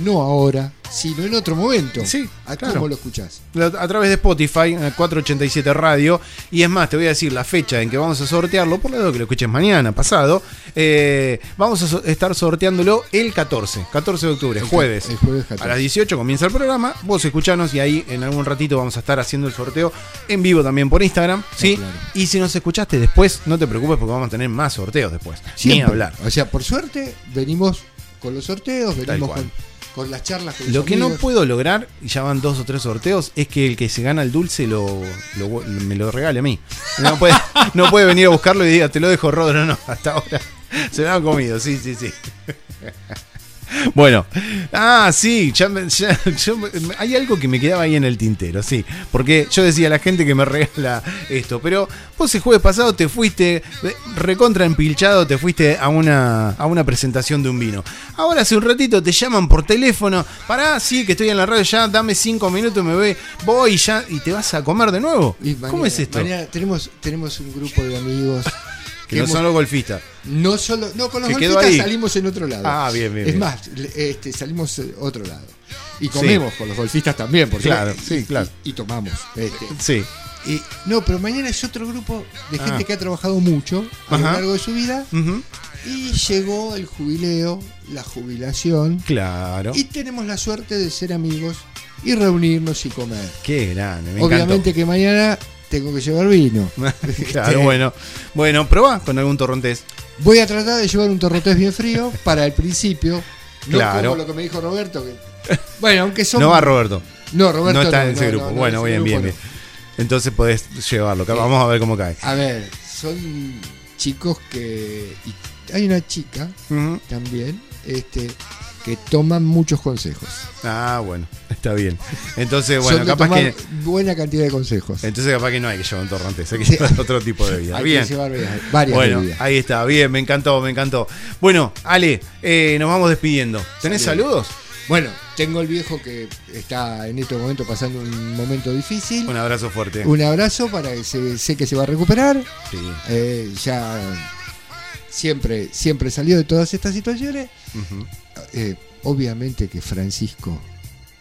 [SPEAKER 7] no ahora, sino en otro momento.
[SPEAKER 8] Sí,
[SPEAKER 7] ¿A
[SPEAKER 8] claro.
[SPEAKER 7] cómo lo escuchás?
[SPEAKER 8] A través de Spotify, en el 487 Radio. Y es más, te voy a decir la fecha en que vamos a sortearlo, por lo tanto que lo escuches mañana, pasado. eh, vamos a so- estar sorteándolo el 14, 14 de octubre,
[SPEAKER 7] El
[SPEAKER 8] jueves.
[SPEAKER 7] el jueves 14.
[SPEAKER 8] A las 18 comienza el programa. Vos escuchanos y ahí en algún ratito vamos a estar haciendo el sorteo en vivo también por Instagram. ¿sí?
[SPEAKER 7] claro.
[SPEAKER 8] Y si nos escuchaste después, no te preocupes porque vamos a tener más sorteos después. Ni
[SPEAKER 7] Siempre.
[SPEAKER 8] hablar.
[SPEAKER 7] O sea, por suerte, venimos con los sorteos, venimos con, con las charlas con
[SPEAKER 8] Lo que no puedo lograr, y ya van dos o tres sorteos, es que el que se gana el dulce lo, lo- me lo regale a mí. No puede, [LAUGHS] no puede venir a buscarlo y diga, te lo dejo, Rodro. No, hasta ahora [LAUGHS] se me han comido, sí, sí, sí. [LAUGHS] Bueno, ah, sí, ya, ya- yo hay algo que me quedaba ahí en el tintero, sí, porque yo decía a la gente que me [LAUGHS] regala esto, pero vos el jueves pasado te fuiste eh, recontra empilchado, te fuiste a una, a una presentación de un vino. Ahora hace un ratito te llaman por teléfono, pará, sí, que estoy en la radio ya, dame cinco minutos, me voy, voy ya, y te vas a comer de nuevo.
[SPEAKER 7] Y
[SPEAKER 8] ¿Cómo es esto?
[SPEAKER 7] mañana tenemos, tenemos un grupo de amigos.
[SPEAKER 8] Que no son los golfistas.
[SPEAKER 7] No solo, no, con los
[SPEAKER 8] Que
[SPEAKER 7] golfistas salimos en otro lado.
[SPEAKER 8] Ah, bien, bien,
[SPEAKER 7] Es
[SPEAKER 8] bien.
[SPEAKER 7] más, este, salimos en otro lado. Y comemos con los golfistas también, porque
[SPEAKER 8] Claro,
[SPEAKER 7] y-
[SPEAKER 8] sí, claro.
[SPEAKER 7] Y, y tomamos. este.
[SPEAKER 8] Sí.
[SPEAKER 7] Y, no, pero mañana es otro grupo de gente
[SPEAKER 8] Ah.
[SPEAKER 7] que ha trabajado mucho a lo largo de su vida. Y llegó el jubileo, la jubilación.
[SPEAKER 8] Claro.
[SPEAKER 7] Y tenemos la suerte de ser amigos y reunirnos y comer.
[SPEAKER 8] Qué grande, me
[SPEAKER 7] Obviamente que mañana tengo que llevar vino. [LAUGHS]
[SPEAKER 8] Claro,
[SPEAKER 7] Este,
[SPEAKER 8] bueno. Bueno, probá con algún torrontés.
[SPEAKER 7] Voy a tratar de llevar un torrotés bien frío para el principio No
[SPEAKER 8] Claro.
[SPEAKER 7] como lo que me dijo Roberto. que- Bueno, aunque son.
[SPEAKER 8] No va Roberto.
[SPEAKER 7] No, Roberto
[SPEAKER 8] No está
[SPEAKER 7] no,
[SPEAKER 8] en ese
[SPEAKER 7] no,
[SPEAKER 8] grupo.
[SPEAKER 7] no, no,
[SPEAKER 8] bueno, bien, bien,
[SPEAKER 7] grupo
[SPEAKER 8] bien. Entonces podés llevarlo. Vamos a ver cómo cae.
[SPEAKER 7] A ver, son chicos que. y hay una chica también este, que toman muchos consejos.
[SPEAKER 8] Ah, bueno, [LAUGHS] está bien. Entonces, bueno, capaz que.
[SPEAKER 7] Buena cantidad de consejos.
[SPEAKER 8] Entonces capaz que no hay que llevar un torrontés, hay que llevar otro tipo de vida. [LAUGHS]
[SPEAKER 7] Hay que
[SPEAKER 8] bien.
[SPEAKER 7] llevar varias- varias
[SPEAKER 8] bueno,
[SPEAKER 7] bebidas.
[SPEAKER 8] ahí está, bien, me encantó, me encantó. Bueno, Ale, eh, nos vamos despidiendo. ¿Tenés
[SPEAKER 7] Saludos.
[SPEAKER 8] saludos?
[SPEAKER 7] Bueno, tengo el viejo que está en este momento pasando un momento difícil.
[SPEAKER 8] Un abrazo fuerte.
[SPEAKER 7] Un abrazo para que se, sé que se va a recuperar.
[SPEAKER 8] Sí.
[SPEAKER 7] Eh, ya siempre, siempre salió de todas estas situaciones. Eh, obviamente que Francisco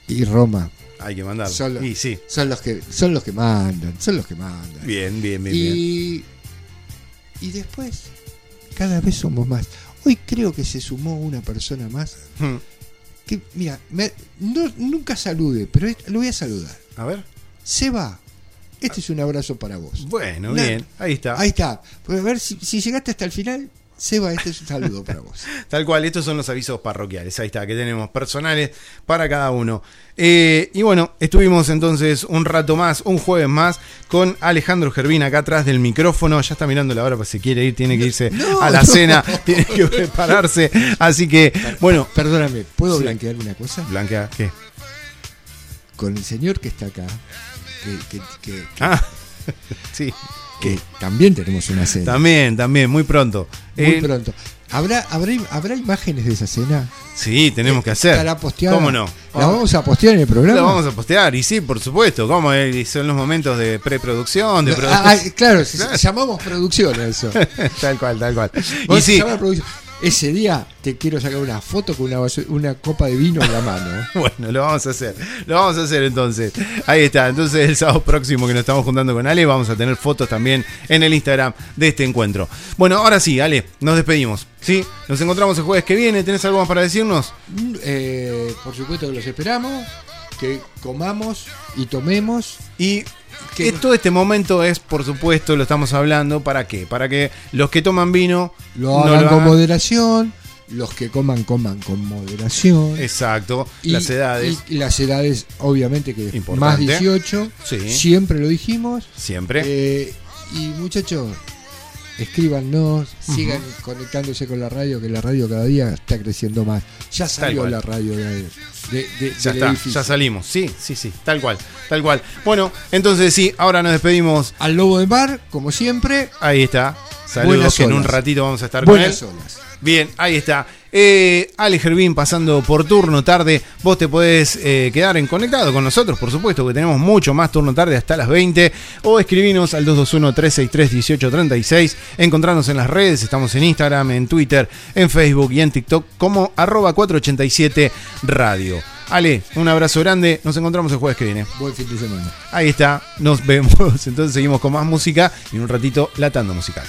[SPEAKER 7] y Roma
[SPEAKER 8] Hay que mandarlo.
[SPEAKER 7] son, los-
[SPEAKER 8] Y sí.
[SPEAKER 7] son los que son los que mandan, son los que mandan.
[SPEAKER 8] Bien, bien, bien, bien.
[SPEAKER 7] y, y después, cada vez somos más. Hoy creo que se sumó una persona más.
[SPEAKER 8] Hmm.
[SPEAKER 7] Que, mira, me- no- nunca salude, pero lo voy a saludar.
[SPEAKER 8] A ver.
[SPEAKER 7] Seba, este es un abrazo para vos.
[SPEAKER 8] Bueno, bien, ahí está.
[SPEAKER 7] Ahí está. Pues a ver si, si llegaste hasta el final, Seba, este es un saludo para vos. [LAUGHS]
[SPEAKER 8] Tal cual, estos son los avisos parroquiales. Ahí está, que tenemos personales para cada uno. Eh, y bueno, estuvimos entonces un rato más, un jueves más, con Alejandro Gervín acá atrás del micrófono. Ya está mirando la hora, pues si quiere ir, tiene que irse
[SPEAKER 7] No,
[SPEAKER 8] a la
[SPEAKER 7] no.
[SPEAKER 8] cena, [LAUGHS] tiene que prepararse. Así que, bueno.
[SPEAKER 7] Perdóname, ¿puedo
[SPEAKER 8] Sí.
[SPEAKER 7] blanquear una cosa?
[SPEAKER 8] Blanquea, ¿qué?
[SPEAKER 7] Con el señor que está acá, que, que- que-
[SPEAKER 8] Ah, [LAUGHS] sí.
[SPEAKER 7] Que también tenemos una cena.
[SPEAKER 8] También, también, muy pronto.
[SPEAKER 7] Muy
[SPEAKER 8] Eh,
[SPEAKER 7] pronto. ¿Habrá, habrá, ¿Habrá imágenes de esa cena?
[SPEAKER 8] Sí, tenemos que hacer.
[SPEAKER 7] ¿Estará posteada?
[SPEAKER 8] ¿Cómo no?
[SPEAKER 7] ¿La vamos a postear en el programa?
[SPEAKER 8] Lo vamos a postear, y sí, por supuesto. Como son los momentos de preproducción, de
[SPEAKER 7] Ah,
[SPEAKER 8] producción.
[SPEAKER 7] ah, claro, [LAUGHS] si- llamamos producción a eso. [LAUGHS]
[SPEAKER 8] tal cual, tal cual. Y sí,
[SPEAKER 7] producción. Ese día te quiero sacar una foto con una, copa de vino en la mano. [LAUGHS]
[SPEAKER 8] Bueno, lo vamos a hacer. Lo vamos a hacer entonces. Ahí está. Entonces el sábado próximo que nos estamos juntando con Ale, vamos a tener fotos también en el Instagram de este encuentro. Bueno, ahora sí, Ale, nos despedimos. ¿Sí? Nos encontramos el jueves que viene. ¿Tenés algo más para decirnos?
[SPEAKER 7] Mm, eh, por supuesto que los esperamos, que comamos y tomemos.
[SPEAKER 8] Y
[SPEAKER 7] Que-
[SPEAKER 8] todo este momento es, por supuesto, lo estamos hablando, ¿para qué? Para que los que toman vino
[SPEAKER 7] Lo
[SPEAKER 8] no
[SPEAKER 7] hagan
[SPEAKER 8] lo
[SPEAKER 7] con
[SPEAKER 8] hagan-
[SPEAKER 7] moderación, los que coman, coman con moderación.
[SPEAKER 8] Exacto,
[SPEAKER 7] Y-
[SPEAKER 8] las edades.
[SPEAKER 7] Y las edades, obviamente que
[SPEAKER 8] Importante.
[SPEAKER 7] más 18,
[SPEAKER 8] Sí.
[SPEAKER 7] siempre lo dijimos.
[SPEAKER 8] Siempre.
[SPEAKER 7] Eh, y muchachos, escríbanos, sigan conectándose con la radio, que la radio cada día está creciendo más. Ya salió la radio de, de- de-
[SPEAKER 8] Ya
[SPEAKER 7] del
[SPEAKER 8] está,
[SPEAKER 7] edificio.
[SPEAKER 8] ya salimos. Sí, sí, sí, tal cual, tal cual. Bueno, entonces sí, ahora nos despedimos.
[SPEAKER 7] Al Lobo de Mar, como siempre,
[SPEAKER 8] Ahí está. Saludos
[SPEAKER 7] Buenas
[SPEAKER 8] que en un ratito vamos a estar
[SPEAKER 7] buenas
[SPEAKER 8] con él. Bien, ahí está. Eh, Ale Gervín pasando por turno tarde. Vos te podés eh, quedar en conectado con nosotros, por supuesto, que tenemos mucho más turno tarde hasta las 20. O escribinos al 221-363-1836. Encontrarnos en las redes. Estamos en Instagram, en Twitter, en Facebook y en TikTok como arroba 487 Radio. Ale, un abrazo grande. Nos encontramos el jueves que viene.
[SPEAKER 7] Buen fin de semana.
[SPEAKER 8] Ahí está. Nos vemos. [LAUGHS] Entonces seguimos con más música y en un ratito la tanda musical.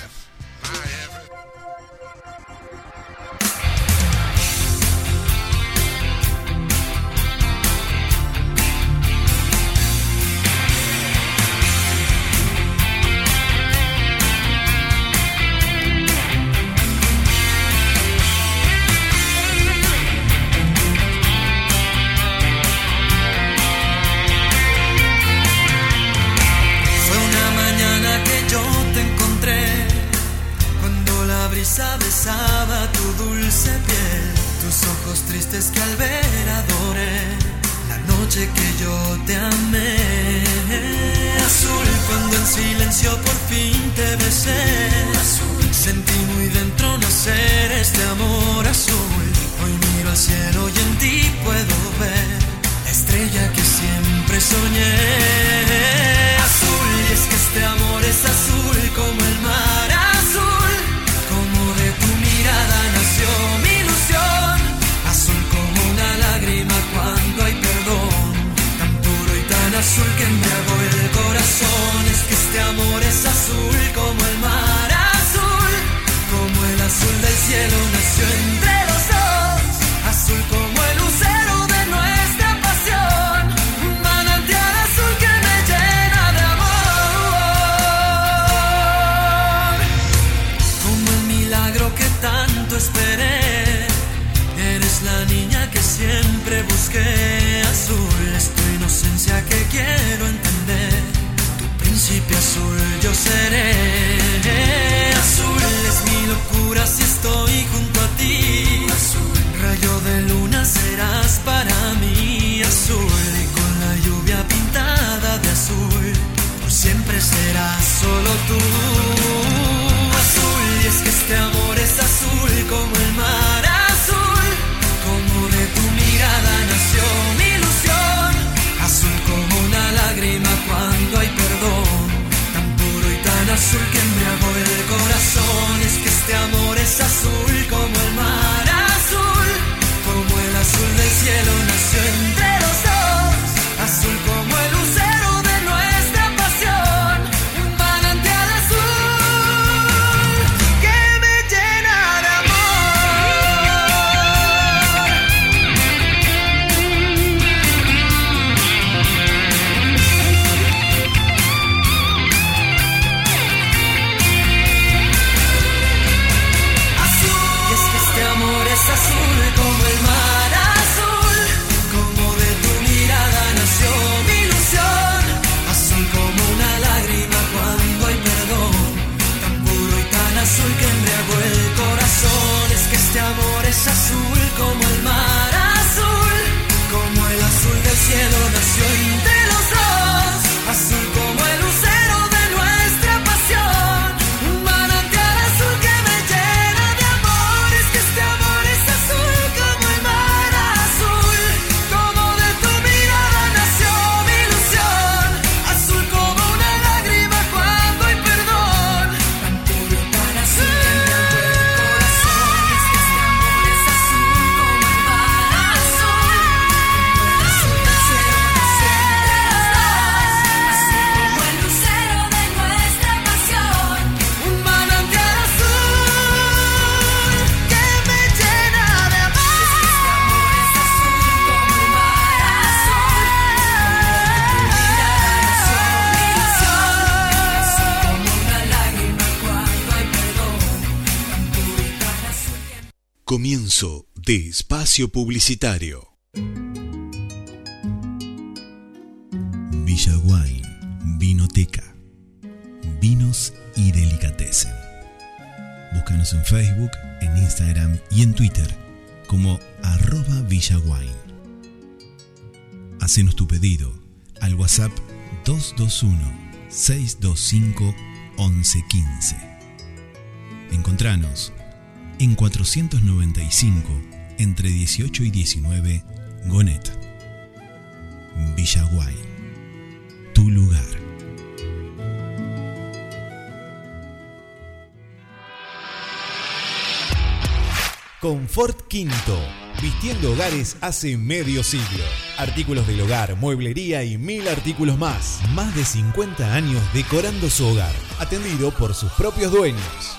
[SPEAKER 11] Soñé. Azul, y es que este amor es azul como el mar azul. Como de tu mirada nació mi ilusión. Azul como una lágrima cuando hay perdón. Tan puro y tan azul que embriagó el corazón. Es que este amor es azul como el mar azul. Como el azul del cielo nació entre que azul es tu inocencia que quiero entender. Tu príncipe azul yo seré. Azul
[SPEAKER 1] es mi locura si estoy junto a ti. Azul, rayo de luna
[SPEAKER 12] serás para mí. Azul y con la lluvia pintada de azul, por siempre serás solo tú.
[SPEAKER 1] Publicitario. Villa Wine, Vinoteca. Vinos y delicatessen. Búscanos en Facebook, en Instagram y en Twitter como arroba Wine. Hacenos tu pedido al WhatsApp 221-625-1115. Encontranos en 495 entre 18 y 19 Gonet. Villaguay. Tu lugar. Confort Quinto. Vistiendo hogares hace medio siglo. Artículos del hogar, mueblería y mil artículos más. Más de 50 años decorando su hogar. Atendido por sus propios dueños.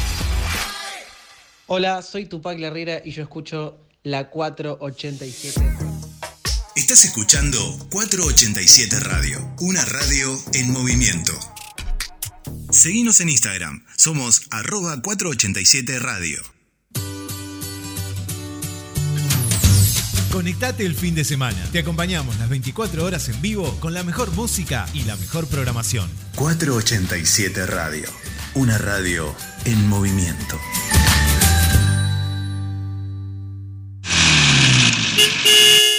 [SPEAKER 3] Hola, soy Tupac Herrera y yo escucho la 487.
[SPEAKER 1] Estás escuchando 487 Radio, una radio en movimiento. Seguinos en Instagram, somos arroba 487 Radio. Conectate el fin de semana. Te acompañamos las 24 horas en vivo con la mejor música y la mejor programación. 487 Radio, una radio en movimiento.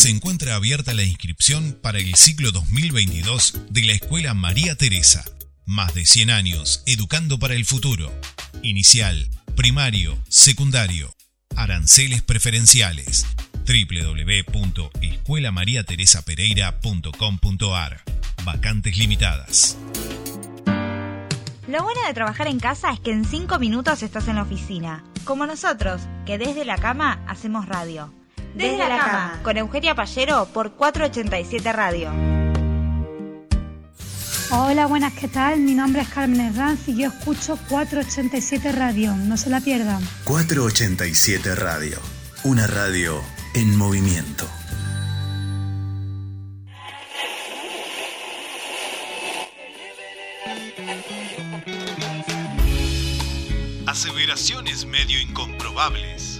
[SPEAKER 1] se encuentra abierta la inscripción para el ciclo 2022 de la Escuela María Teresa. Más de 100 años educando para el futuro. Inicial, primario, secundario. Aranceles preferenciales. www.escuelamariateresapereira.com.ar Vacantes limitadas.
[SPEAKER 5] Lo bueno de trabajar en casa es que en 5 minutos estás en la oficina, como nosotros, que desde la cama hacemos radio. Desde la cama, con Eugenia Pallero por 487 Radio.
[SPEAKER 6] Hola, buenas, ¿qué tal? Mi nombre es Carmen Herranz y yo escucho 487 Radio. No se la pierdan.
[SPEAKER 1] 487 Radio, una radio en movimiento. Aseveraciones medio incomprobables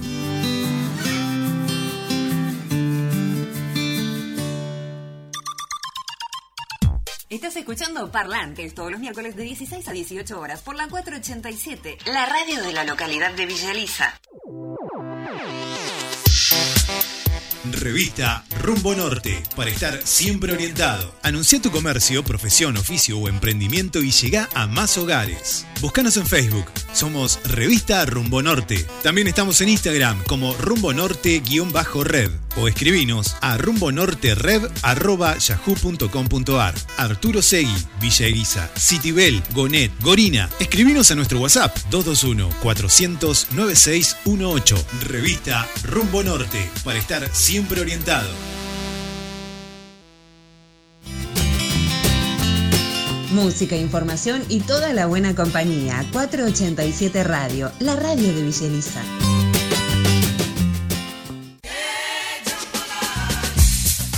[SPEAKER 4] Estás escuchando Parlantes todos los miércoles de 16 a 18 horas por la 487, la radio de la localidad de Villa Elisa.
[SPEAKER 1] Revista Rumbo Norte, para estar siempre orientado. Anuncia tu comercio, profesión, oficio o emprendimiento y llega a más hogares. Búscanos en Facebook, somos Revista Rumbo Norte. También estamos en Instagram como Rumbo Norte-Red. O escribinos a rumbonorterev.yahoo.com.ar Arturo Segui, Villa Elisa, Citibel, Gonet, Gorina. Escribinos a nuestro WhatsApp 221-400-9618. Revista Rumbo Norte, para estar siempre orientado.
[SPEAKER 4] Música, información y toda la buena compañía. 487 Radio, la radio de Villa Elisa.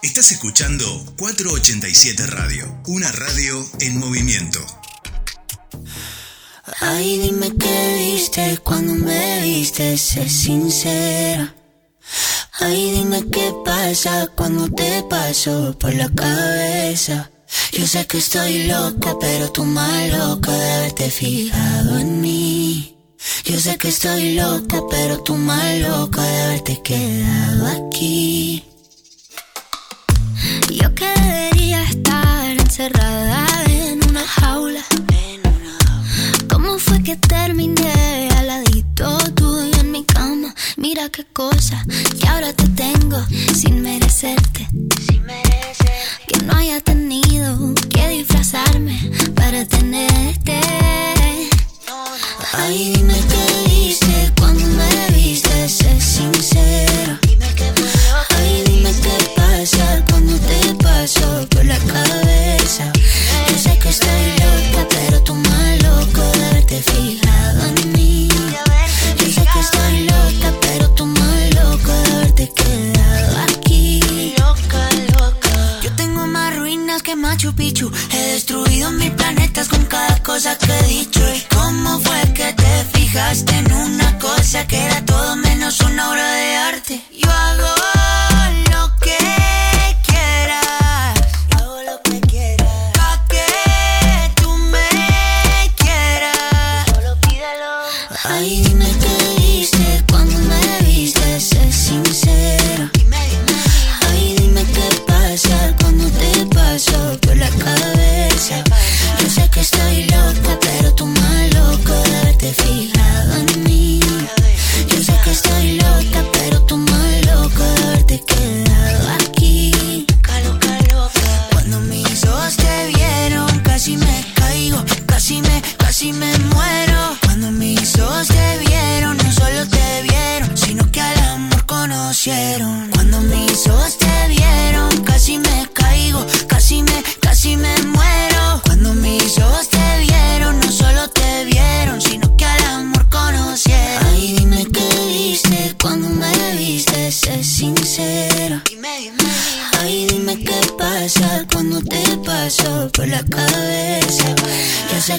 [SPEAKER 1] Estás escuchando 487 Radio, una radio en movimiento.
[SPEAKER 13] Ay, dime qué viste cuando me viste, sé sincera. Ay, dime qué pasa cuando te paso por la cabeza. Yo sé que estoy loca, pero tú más loca de haberte fijado en mí. Yo sé que estoy loca, pero tú más loca de haberte quedado aquí. Yo que debería estar encerrada en una jaula. ¿Cómo fue que terminé al ladito tuyo en mi cama? Mira qué cosa que ahora te tengo sin merecerte. Que no haya tenido que disfrazarme para tenerte. Ay, dime qué viste cuando me viste, sé sincera. Ay, te paso por la cabeza. Yo sé que estoy loca, pero tú más loco de haberte fijado en mí. Yo sé que estoy loca, pero tú más loco haberte quedado aquí. Loca, loca. Yo tengo más ruinas que Machu Picchu. He destruido mil planetas con cada cosa que he dicho. ¿Y cómo fue que te fijaste en una cosa que era todo menos una obra de arte? Yo hago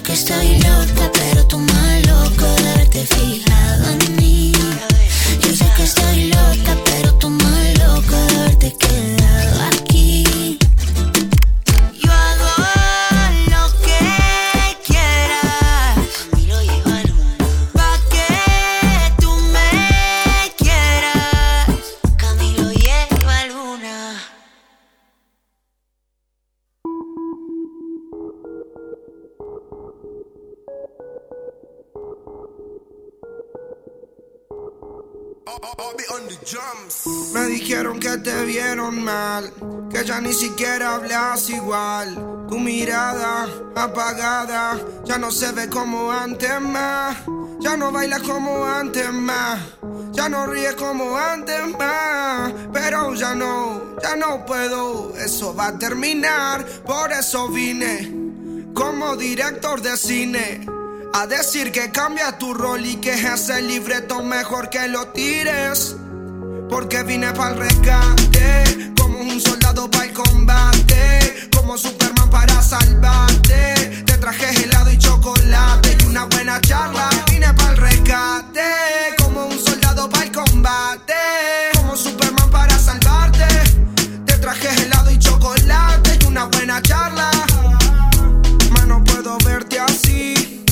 [SPEAKER 13] que estoy loca, pero vieron
[SPEAKER 14] mal, que ya ni siquiera hablas igual. Tu mirada apagada ya no se ve como antes más. Ya no bailas como antes más. Ya no ríes como antes más. Pero ya no, ya no puedo. Eso va a terminar. Por eso vine como director de cine. A decir que cambia tu rol y que es el libreto mejor que lo tires. Porque vine para el rescate, como un soldado para el combate, como Superman para salvarte. Te traje helado y chocolate y una buena charla. Vine para el rescate, como un soldado para el combate, como Superman para salvarte. Te traje helado y chocolate y una buena charla. Más no puedo verte así,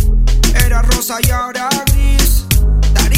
[SPEAKER 14] era rosa y ahora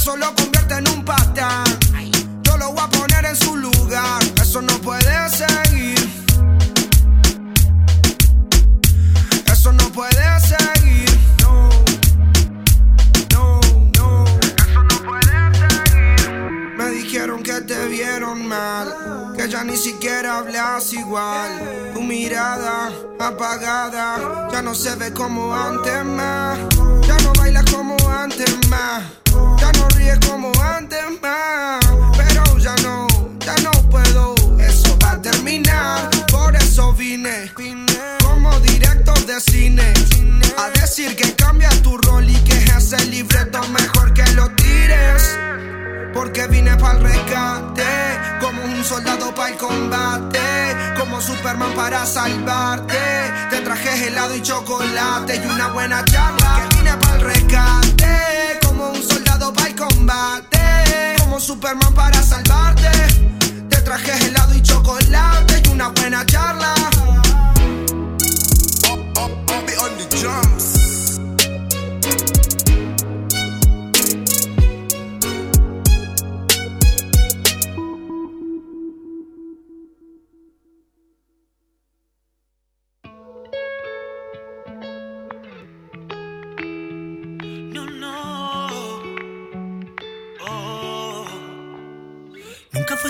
[SPEAKER 14] Eso lo convierte en un patán. Yo lo voy a poner en su lugar. Eso no puede seguir. Eso no puede seguir. No. No, no. Eso no puede seguir. Me dijeron que te vieron mal. Que ya ni siquiera hablas igual. Tu mirada apagada. Ya no se ve como antes más. Ya no bailas como antes más. Ya no ríes como antes más. Pero ya no, ya no puedo. Eso va a terminar. Por eso vine. Como director de cine. A decir que cambia tu rol y que es el libreto mejor que lo tires. Porque vine para el rescate, como un soldado para el combate, como Superman para salvarte. Te traje helado y chocolate y una buena charla. Que vine para el rescate, como un soldado para el combate, como Superman para salvarte. Te traje helado y chocolate y una buena charla. Be on the drums.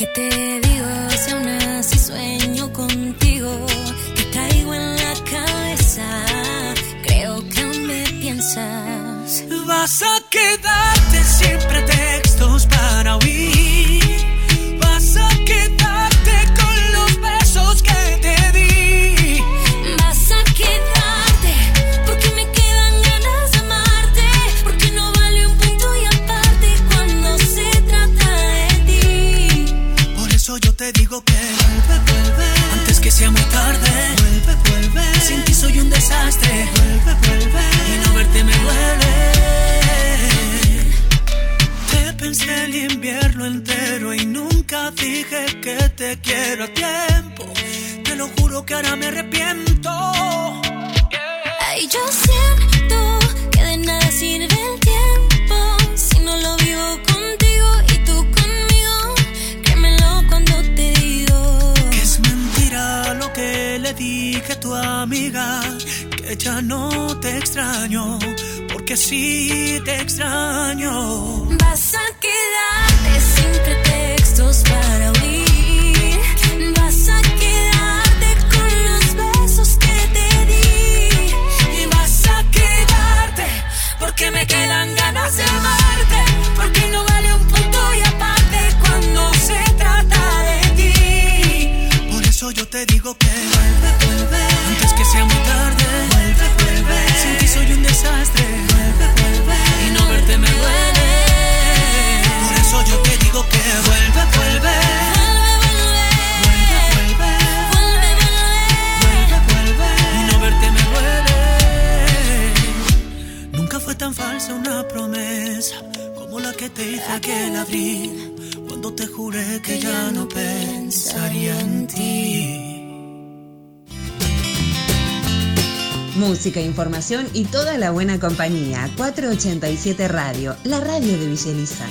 [SPEAKER 15] ¿Qué te digo si aún así sueño contigo? Te traigo en la cabeza, creo que aún me piensas.
[SPEAKER 16] Vas a quedarte siempre textos para huir. Desastre. Vuelve, vuelve. Y no verte me duele. Te pensé el invierno entero y nunca dije que te quiero a tiempo. Te lo juro que ahora me arrepiento.
[SPEAKER 15] Ay, yo siento que de nada sirve el tiempo si no lo vivo
[SPEAKER 16] que dije a tu amiga, que ya no te extraño, porque sí te extraño.
[SPEAKER 15] Vas a quedarte sin pretextos para huir. Vas a quedarte con los besos que te di.
[SPEAKER 16] Y vas a quedarte, porque me quedan ganas de amarte, porque no vale un punto y aparte cuando se trata de ti. Por eso yo te digo desastre. Vuelve, vuelve, y no verte me duele. Por eso yo te digo que vuelve, vuelve. Vuelve, vuelve. Vuelve, vuelve, y no verte me duele. Nunca fue tan falsa una promesa como la que te hice aquel abril, cuando te juré que ya no pensaría en ti.
[SPEAKER 4] Música, información y toda la buena compañía. 487 Radio, la radio de Villeliza.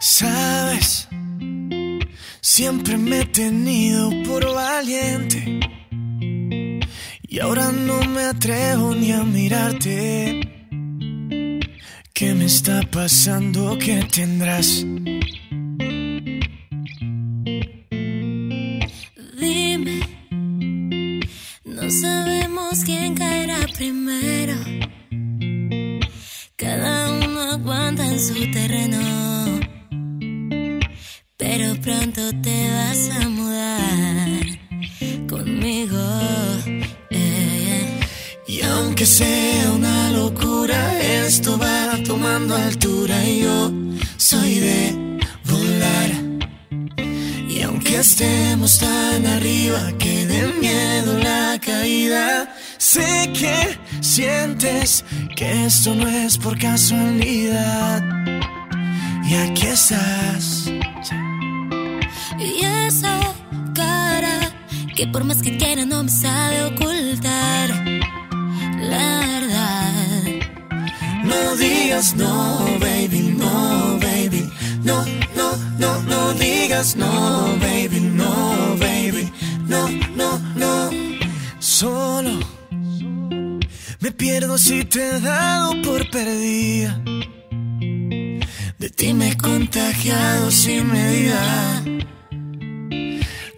[SPEAKER 16] Sabes,
[SPEAKER 13] Siempre me he tenido por valiente. Y ahora no me atrevo ni a mirarte. ¿Qué me está pasando? ¿Qué tendrás? Sé que sientes que esto no es por casualidad. Y aquí estás.
[SPEAKER 15] Y esa cara que por más que quiera no me sabe ocultar. La verdad.
[SPEAKER 13] No digas no, baby, no, baby. No, no, no, no digas no, baby, no, baby. No, no, no. Solo pierdo si te he dado por perdida. De ti me he contagiado sin medida.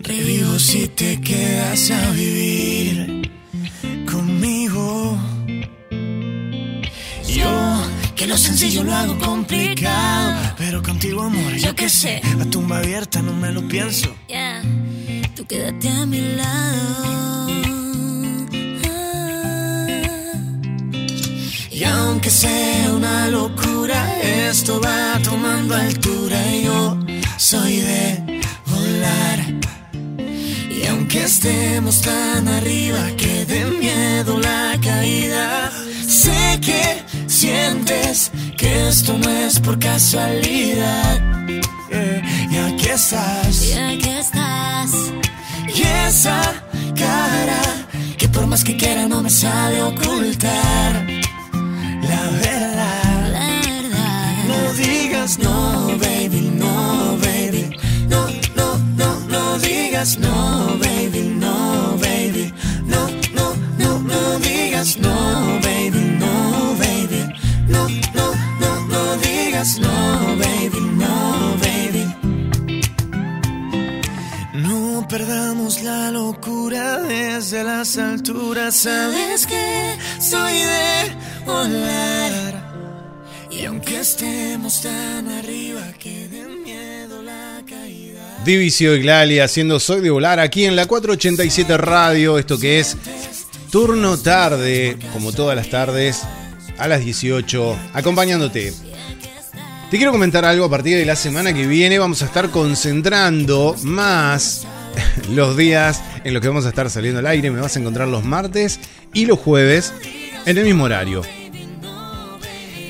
[SPEAKER 13] Revivo si te quedas a vivir conmigo. Yo, que lo sencillo lo hago complicado. Pero contigo, amor, yo qué sé. La tumba abierta no me lo pienso.
[SPEAKER 15] Yeah, tú quédate a mi lado.
[SPEAKER 13] Y aunque sea una locura, esto va tomando altura. Y yo soy de volar. Y aunque estemos tan arriba que de miedo la caída, sé que sientes que esto no es por casualidad. Y aquí estás.
[SPEAKER 15] Y aquí estás.
[SPEAKER 13] Y esa cara que por más que quiera no me sabe ocultar. La verdad. No digas no, baby, no, baby. No, no, no, no digas no, baby, no, baby. No, no, no, no digas no, baby, no, baby. No, no, no, no digas no, baby, no, baby. No perdamos la locura desde las alturas. Sabes que soy de volar. Y aunque estemos tan arriba que de miedo la caída.
[SPEAKER 8] Divisio y Glali haciendo Soy de Volar aquí en la 487 Radio. Esto que es turno tarde, como todas las tardes, a las 18, acompañándote. Te quiero comentar algo a partir de la semana que viene. Vamos a estar concentrando más [LAUGHS] los días en los que vamos a estar saliendo al aire. Me vas a encontrar los martes y los jueves en el mismo horario.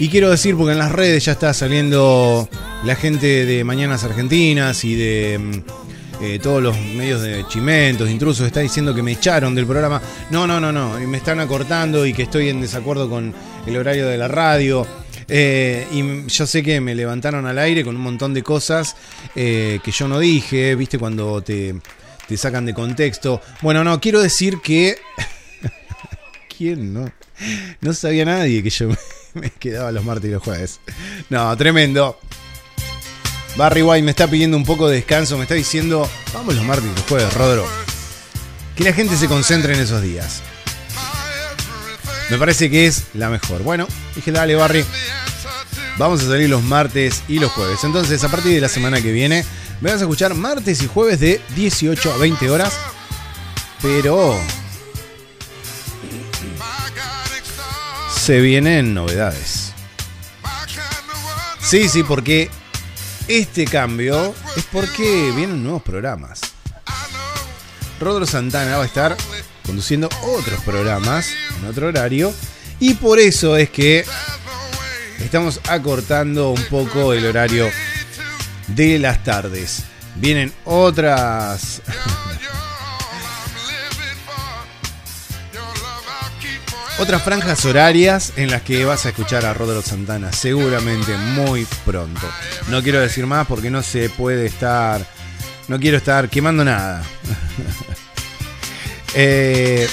[SPEAKER 8] Y quiero decir, porque en las redes ya está saliendo la gente de Mañanas Argentinas y de mm, eh, todos los medios de chimentos, intrusos, está diciendo que me echaron del programa. No, no, no, no, me están acortando y que estoy en desacuerdo con el horario de la radio. Eh, y yo sé que me levantaron al aire con un montón de cosas eh, que yo no dije, viste, cuando te, te sacan de contexto. Bueno, no, quiero decir que... [LAUGHS] ¿Quién no? No sabía nadie que yo [LAUGHS] me quedaba los martes y los jueves. No, tremendo. Barry White me está pidiendo un poco de descanso, me está diciendo, vamos los martes y los jueves, Rodro. Que la gente se concentre en esos días. Me parece que es la mejor. Bueno, dije, dale, Barry. Vamos a salir los martes y los jueves. Entonces, a partir de la semana que viene, me vas a escuchar martes y jueves de 18 a 20 horas. Pero vienen novedades. Sí, sí, porque este cambio es porque vienen nuevos programas. Rodro Santana va a estar conduciendo otros programas en otro horario y por eso es que estamos acortando un poco el horario de las tardes. Vienen otras [LAUGHS] otras franjas horarias en las que vas a escuchar a Rodro Santana, seguramente muy pronto. No quiero decir más porque no se puede estar no quiero estar quemando nada. [LAUGHS] Eh,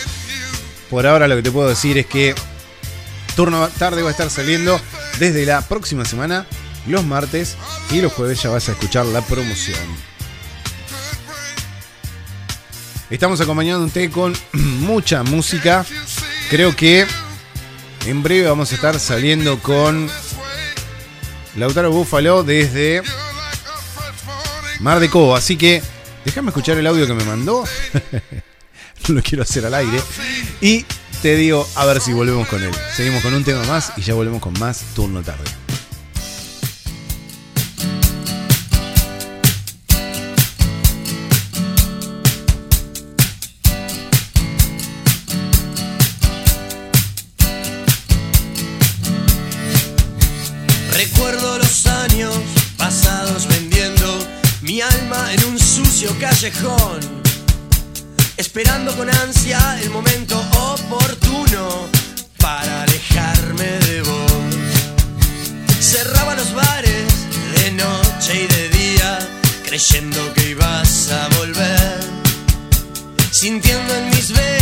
[SPEAKER 8] por ahora lo que te puedo decir es que turno tarde va a estar saliendo desde la próxima semana, los martes y los jueves ya vas a escuchar la promoción. Estamos acompañándote con [CLEARS THROAT] mucha música. Creo que en breve vamos a estar saliendo con Lautaro Búfalo desde Mar de Cobo. Así que déjame escuchar el audio que me mandó. [LAUGHS] no lo quiero hacer al aire. Y te digo a ver si volvemos con él. Seguimos con un tema más y ya volvemos con más turno tarde.
[SPEAKER 11] Callejón, esperando con ansia el momento oportuno para alejarme de vos. Cerraba los bares de noche y de día, creyendo que ibas a volver, sintiendo en mis venas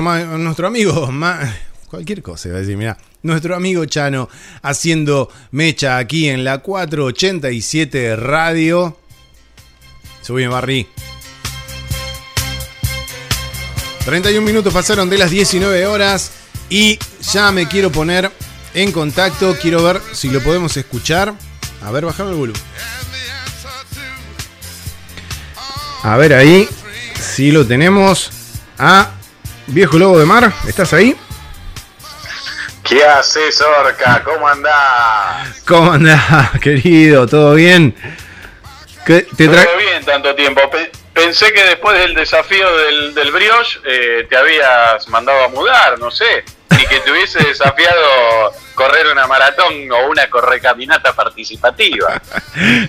[SPEAKER 8] Nuestro, amigo, cualquier cosa a decir, mira, nuestro amigo Chano haciendo mecha aquí en la 487 Radio. Subí, Barry. 31 minutos pasaron de las 19 horas y ya me quiero poner en contacto. Quiero ver si lo podemos escuchar. A ver, bajame el volumen. A ver ahí, si lo tenemos. A Viejo Lobo de Mar, ¿estás ahí?
[SPEAKER 17] ¿Qué haces, Orca? ¿Cómo andás?
[SPEAKER 8] ¿Cómo andás, [LAUGHS] querido? ¿Todo bien? ¿Qué te
[SPEAKER 17] Todo bien tanto tiempo. Pe- Pensé que después del desafío del, del brioche eh, te habías mandado a mudar, no sé. Ni que te hubiese [LAUGHS] desafiado correr una maratón o una correcaminata participativa. [LAUGHS]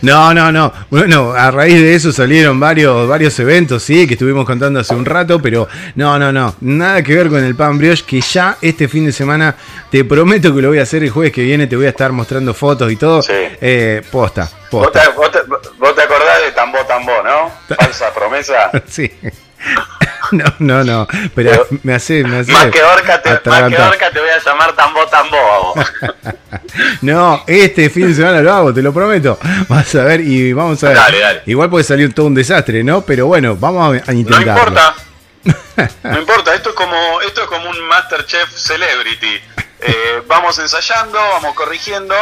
[SPEAKER 8] No, no, no. Bueno, a raíz de eso salieron varios, varios eventos, sí, que estuvimos contando hace un rato, pero no, no, no. Nada que ver con el pan brioche, que ya este fin de semana te prometo que lo voy a hacer el jueves que viene, te voy a estar mostrando fotos y todo. Eh, posta,
[SPEAKER 17] ¿Vos
[SPEAKER 8] posta.
[SPEAKER 17] te, vos te- vos te acordás de Tambó Tambó, no? Falsa promesa. [LAUGHS]
[SPEAKER 8] Sí. [LAUGHS] [LAUGHS] No, no, no. Pero me hace, me hace
[SPEAKER 17] Más que Orca te, más que. Orca te voy a llamar a vos. [LAUGHS]
[SPEAKER 8] No, este fin de semana lo hago, te lo prometo. Vas a ver y vamos a ver.
[SPEAKER 17] Dale, dale.
[SPEAKER 8] Igual puede salir todo un desastre, ¿no? Pero bueno, vamos a, a
[SPEAKER 17] No
[SPEAKER 8] intentarlo.
[SPEAKER 17] importa. [LAUGHS] No importa, esto es como, esto es como un Masterchef Celebrity. Eh, vamos ensayando, vamos corrigiendo.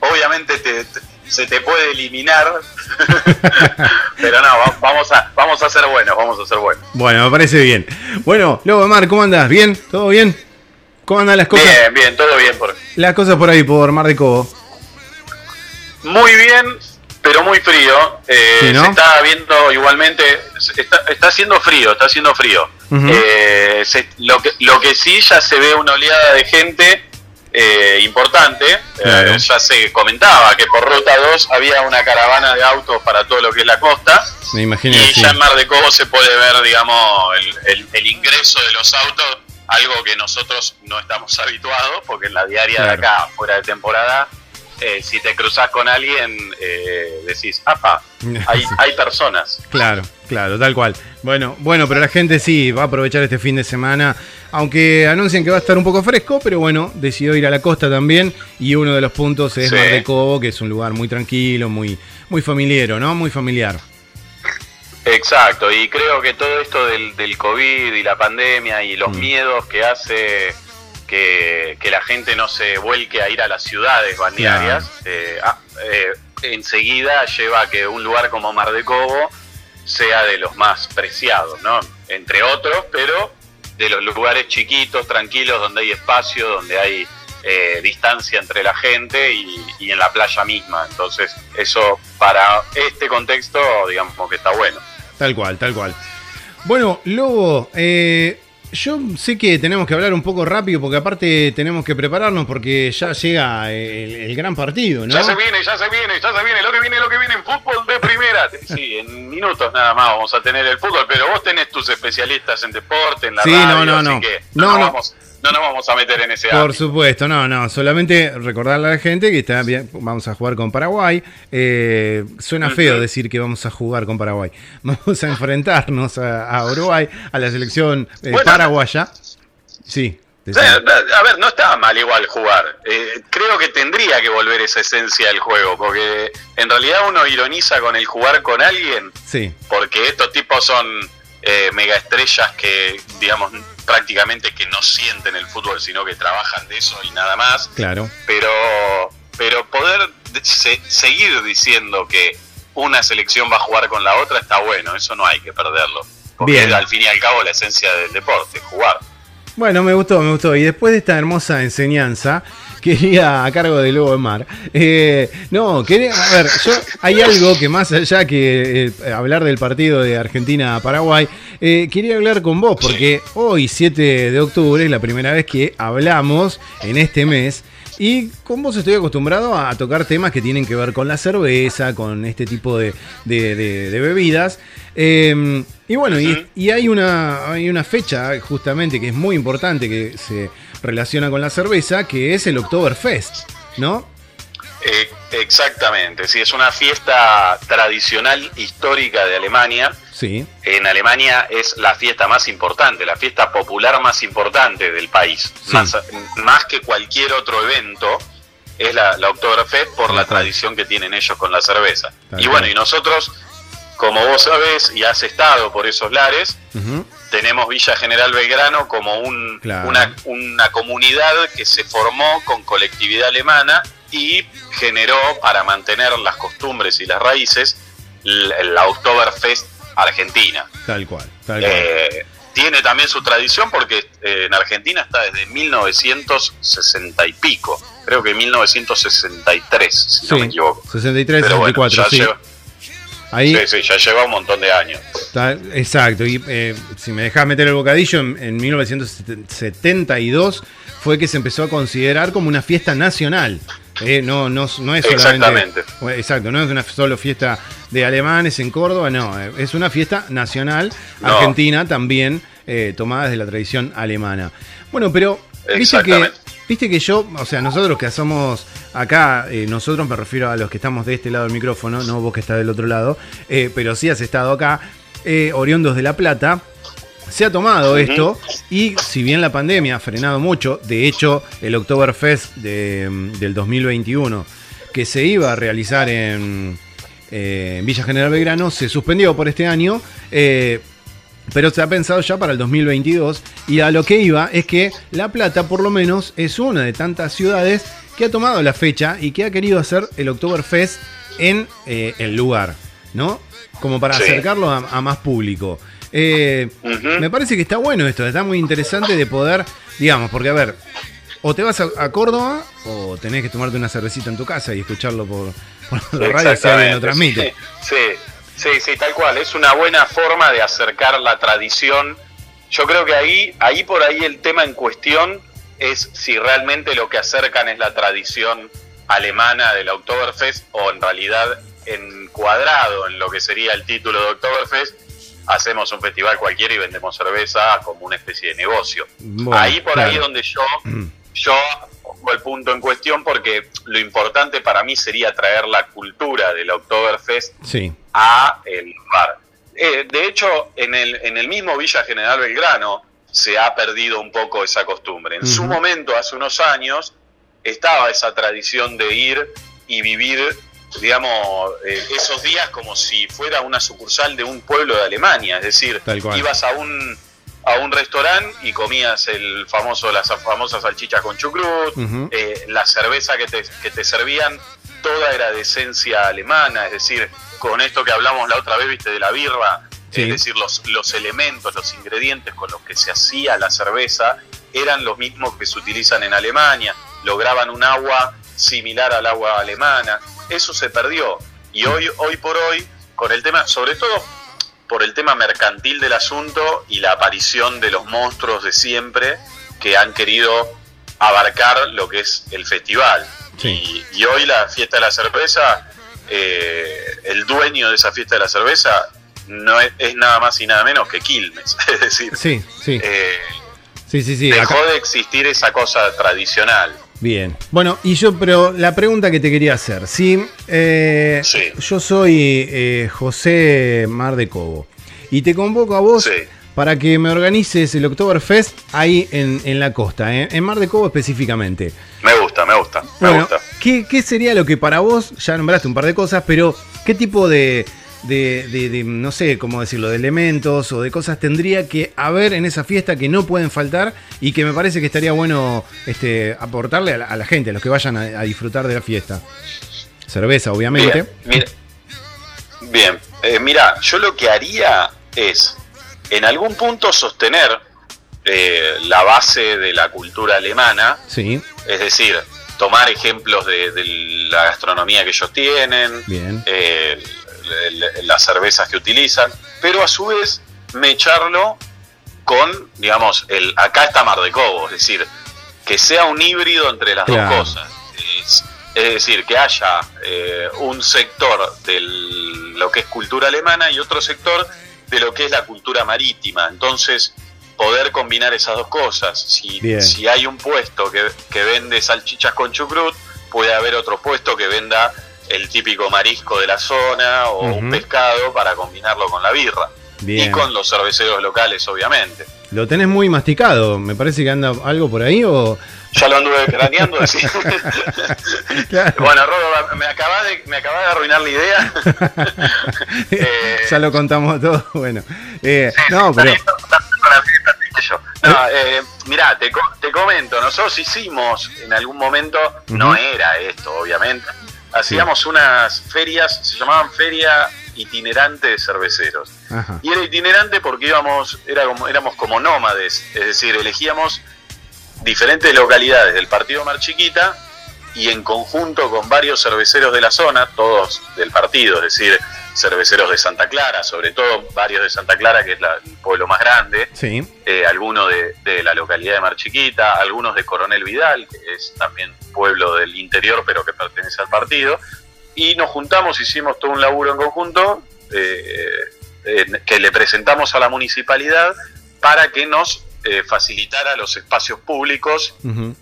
[SPEAKER 17] Obviamente te- te- se te puede eliminar. [LAUGHS] Pero no, va- vamos a, vamos a ser buenos, vamos a ser buenos.
[SPEAKER 8] Bueno, me parece bien. Bueno, Lobo de Mar, ¿cómo andás? ¿Bien? ¿Todo bien? ¿Cómo andan las cosas?
[SPEAKER 17] Bien, bien, todo bien. Por...
[SPEAKER 8] Las cosas por ahí, por Mar de Cobo.
[SPEAKER 17] Muy bien, pero muy frío. Eh,
[SPEAKER 8] Sí, ¿no?
[SPEAKER 17] Se está viendo igualmente, está, está haciendo frío, está haciendo frío. Eh, se- lo, que, lo que sí ya se ve una oleada de gente eh, importante. Eh, ya se comentaba que por Ruta 2 había una caravana de autos para todo lo que es la costa.
[SPEAKER 8] Me imagino
[SPEAKER 17] Y ya en Mar de Cobo se puede ver, digamos, el, el- el ingreso de los autos, algo que nosotros no estamos [LAUGHS] habituados, porque en la diaria
[SPEAKER 8] Claro.
[SPEAKER 17] de acá, fuera de temporada, eh, si te cruzas con alguien, eh, decís, apa, hay, [LAUGHS] hay personas.
[SPEAKER 8] Claro, claro, tal cual. Bueno, bueno, pero la gente sí va a aprovechar este fin de semana, aunque anuncian que va a estar un poco fresco, pero bueno, decidió ir a la costa también y uno de los puntos es
[SPEAKER 17] Sí.
[SPEAKER 8] Mar de Cobo, que es un lugar muy tranquilo, muy muy familiero, ¿no? Muy familiar.
[SPEAKER 17] Exacto, y creo que todo esto del, del COVID y la pandemia y los
[SPEAKER 8] Mm.
[SPEAKER 17] miedos que hace que, que la gente no se vuelque a ir a las ciudades balnearias, eh, ah, eh, enseguida lleva a que un lugar como Mar de Cobo sea de los más preciados, ¿no? Entre otros, pero de los lugares chiquitos, tranquilos, donde hay espacio, donde hay eh, distancia entre la gente y, en la playa misma. Entonces, eso para este contexto, digamos que está bueno.
[SPEAKER 8] Tal cual, tal cual. Bueno, Lobo, eh, yo sé que tenemos que hablar un poco rápido porque aparte tenemos que prepararnos porque ya llega el, el gran partido, ¿no?
[SPEAKER 17] Ya se viene, ya se viene, ya se viene, lo que viene, lo que viene en fútbol de primera. [LAUGHS] Sí, en minutos nada más vamos a tener el fútbol, pero vos tenés tus especialistas en deporte, en la
[SPEAKER 8] Sí,
[SPEAKER 17] radio,
[SPEAKER 8] no, no,
[SPEAKER 17] así que
[SPEAKER 8] No,
[SPEAKER 17] no,
[SPEAKER 8] no.
[SPEAKER 17] Vamos, no nos vamos a meter en ese
[SPEAKER 8] Por
[SPEAKER 17] ámbito.
[SPEAKER 8] supuesto, no, no, solamente recordarle a la gente que está bien, vamos a jugar con Paraguay. Eh, suena feo decir que vamos a jugar con Paraguay. [LAUGHS] Vamos a enfrentarnos a, a Uruguay, a la selección eh,
[SPEAKER 17] Bueno,
[SPEAKER 8] paraguaya. Sí,
[SPEAKER 17] O sea, a ver, no está mal igual jugar. Eh, creo que tendría que volver esa esencia del juego, porque en realidad uno ironiza con el jugar con alguien,
[SPEAKER 8] sí,
[SPEAKER 17] porque estos tipos son eh, mega estrellas que, digamos, prácticamente que no sienten el fútbol, sino que trabajan de eso y nada más.
[SPEAKER 8] claro.
[SPEAKER 17] Pero, pero poder de- se- seguir diciendo que una selección va a jugar con la otra está bueno, eso no hay que perderlo. Porque
[SPEAKER 8] Bien.
[SPEAKER 17] al fin y al cabo la esencia del deporte, jugar.
[SPEAKER 8] Bueno, me gustó, me gustó. Y después de esta hermosa enseñanza, [LAUGHS] quería, a cargo de Lobo de Mar, eh, no, quería, a ver, yo, hay algo que más allá que eh, hablar del partido de Argentina-Paraguay, eh, quería hablar con vos, porque hoy, 7 de octubre, es la primera vez que hablamos en este mes. Y con vos estoy acostumbrado a tocar temas que tienen que ver con la cerveza, con este tipo de, de- de- de bebidas. Eh, y bueno, y, y hay, una, hay una fecha justamente que es muy importante que se relaciona con la cerveza, que es el Oktoberfest, ¿no?
[SPEAKER 17] Eh, exactamente, sí, es una fiesta tradicional histórica de Alemania.
[SPEAKER 8] Sí.
[SPEAKER 17] En Alemania es la fiesta más importante, la fiesta popular más importante del país.
[SPEAKER 8] Sí.
[SPEAKER 17] Más, más que cualquier otro evento, es la, la Oktoberfest por la tradición que tienen ellos con la cerveza. Y bueno, y nosotros, como vos sabés y has estado por esos lares, tenemos Villa General Belgrano como un,
[SPEAKER 8] Claro.
[SPEAKER 17] una, una comunidad que se formó con colectividad alemana y generó para mantener las costumbres y las raíces la Oktoberfest Argentina.
[SPEAKER 8] Tal cual, tal cual.
[SPEAKER 17] Eh, tiene también su tradición porque eh, en Argentina está desde 1960 y pico, creo que 1963, si no me equivoco.
[SPEAKER 8] 63,
[SPEAKER 17] Pero bueno,
[SPEAKER 8] 64,
[SPEAKER 17] ya
[SPEAKER 8] sí.
[SPEAKER 17] lleva-
[SPEAKER 8] Ahí,
[SPEAKER 17] sí, sí, ya lleva un montón de años.
[SPEAKER 8] Está- exacto, y eh, si me dejas meter el bocadillo, en, en 1972 fue que se empezó a considerar como una fiesta nacional. Eh, no, no, no es solamente. Exacto, no es una solo fiesta de alemanes en Córdoba, no, eh, es una fiesta nacional
[SPEAKER 17] No.
[SPEAKER 8] argentina también, eh, tomada desde la tradición alemana. Bueno, pero viste que, viste que yo, o sea, nosotros que somos acá, eh, nosotros me refiero a los que estamos de este lado del micrófono, no vos que estás del otro lado, pero sí has estado acá, oriundos de La Plata. Se ha tomado esto y si bien la pandemia ha frenado mucho, de hecho el Oktoberfest de, mm, del 2021 que se iba a realizar en, eh, en Villa General Belgrano se suspendió por este año, eh, pero se ha pensado ya para el 2022 y a lo que iba es que La Plata por lo menos es una de tantas ciudades que ha tomado la fecha y que ha querido hacer el Oktoberfest en eh, el lugar, ¿no? Como para
[SPEAKER 17] Sí.
[SPEAKER 8] acercarlo a, a más público. Eh, Me parece que está bueno esto, está muy interesante de poder, digamos, porque a ver, o te vas a, a Córdoba o tenés que tomarte una cervecita en tu casa y escucharlo por, por la radio si alguien lo transmite.
[SPEAKER 17] Sí, sí, sí, sí, tal cual. Es una buena forma de acercar la tradición. Yo creo que ahí, ahí por ahí el tema en cuestión es si realmente lo que acercan es la tradición alemana del Oktoberfest o en realidad encuadrado en lo que sería el título de Oktoberfest, hacemos un festival cualquiera y vendemos cerveza como una especie de negocio.
[SPEAKER 8] Bueno,
[SPEAKER 17] ahí por ahí
[SPEAKER 8] claro.
[SPEAKER 17] donde yo yo pongo el punto en cuestión porque lo importante para mí sería traer la cultura del Oktoberfest
[SPEAKER 8] Sí,
[SPEAKER 17] a el lugar. Eh, de hecho, en el, en el mismo Villa General Belgrano se ha perdido un poco esa costumbre. En su momento, hace unos años, estaba esa tradición de ir y vivir, digamos, eh, esos días como si fuera una sucursal de un pueblo de Alemania. Es decir, ibas a un a un restaurante y comías el famoso las famosas salchichas con chucrut, eh, la cerveza que te, que te servían toda era de esencia alemana, es decir, con esto que hablamos la otra vez, viste, de la birra,
[SPEAKER 8] Sí.
[SPEAKER 17] es decir, los, los elementos, los ingredientes con los que se hacía la cerveza eran los mismos que se utilizan en Alemania, lograban un agua similar al agua alemana, eso se perdió y hoy, hoy por hoy, con el tema, sobre todo por el tema mercantil del asunto y la aparición de los monstruos de siempre que han querido abarcar lo que es el festival. Y, y hoy la fiesta de la cerveza, eh, el dueño de esa fiesta de la cerveza no es, es nada más y nada menos que Quilmes. [LAUGHS] Es decir,
[SPEAKER 8] Sí, sí.
[SPEAKER 17] eh,
[SPEAKER 8] Sí, sí, sí.
[SPEAKER 17] dejó
[SPEAKER 8] acá-
[SPEAKER 17] de existir esa cosa tradicional.
[SPEAKER 8] Bien. Bueno, y yo, pero la pregunta que te quería hacer, si eh, yo soy eh, José Mar de Cobo y te convoco a vos para que me organices el Oktoberfest ahí en, en la costa, eh, en Mar de Cobo específicamente.
[SPEAKER 17] Me gusta, me gusta, me
[SPEAKER 8] Bueno,
[SPEAKER 17] gusta.
[SPEAKER 8] ¿qué, qué sería lo que para vos, ya nombraste un par de cosas, pero qué tipo de, de, de- de, no sé cómo decirlo, de elementos o de cosas tendría que haber en esa fiesta que no pueden faltar y que me parece que estaría bueno este, aportarle a la, a la gente, a los que vayan a, a disfrutar de la fiesta? Cerveza, obviamente.
[SPEAKER 17] Mira, bien, eh, mira, yo lo que haría es, en algún punto, sostener eh, la base de la cultura alemana,
[SPEAKER 8] Sí,
[SPEAKER 17] es decir, tomar ejemplos de, de la gastronomía que ellos tienen,
[SPEAKER 8] bien.
[SPEAKER 17] eh, las cervezas que utilizan, pero a su vez mecharlo con, digamos, el acá está Mar de Cobo, es decir, que sea un híbrido entre las
[SPEAKER 8] Claro.
[SPEAKER 17] dos cosas. Es, es decir, que haya eh, un sector de lo que es cultura alemana y otro sector de lo que es la cultura marítima. Entonces, poder combinar esas dos cosas. Si hay un puesto que, que vende salchichas con chucrut, puede haber otro puesto que venda el típico marisco de la zona o un pescado para combinarlo con la birra.
[SPEAKER 8] Bien.
[SPEAKER 17] Y con los cerveceros locales, obviamente.
[SPEAKER 8] Lo tenés muy masticado, me parece que anda algo por ahí o...
[SPEAKER 17] Ya lo anduve craneando [LAUGHS] así. Bueno, Rodo, me acabas de, me acabas de arruinar la idea. [LAUGHS]
[SPEAKER 8] ya lo contamos todo, bueno. Eh, no, pero...
[SPEAKER 17] No, eh, mirá, te, te comento, nosotros hicimos en algún momento, no era esto, obviamente, hacíamos unas ferias, se llamaban Feria Itinerante de Cerveceros.
[SPEAKER 8] Ajá.
[SPEAKER 17] Y era itinerante porque íbamos, era como, éramos como nómades, es decir, elegíamos diferentes localidades del partido Mar Chiquita y en conjunto con varios cerveceros de la zona, todos del partido, es decir, cerveceros de Santa Clara, sobre todo varios de Santa Clara, que es la- el pueblo más grande,
[SPEAKER 8] Sí,
[SPEAKER 17] eh, algunos de, de la localidad de Mar Chiquita, algunos de Coronel Vidal, que es también pueblo del interior, pero que pertenece al partido, y nos juntamos, hicimos todo un laburo en conjunto, eh, eh, que le presentamos a la municipalidad para que nos eh, facilitara los espacios públicos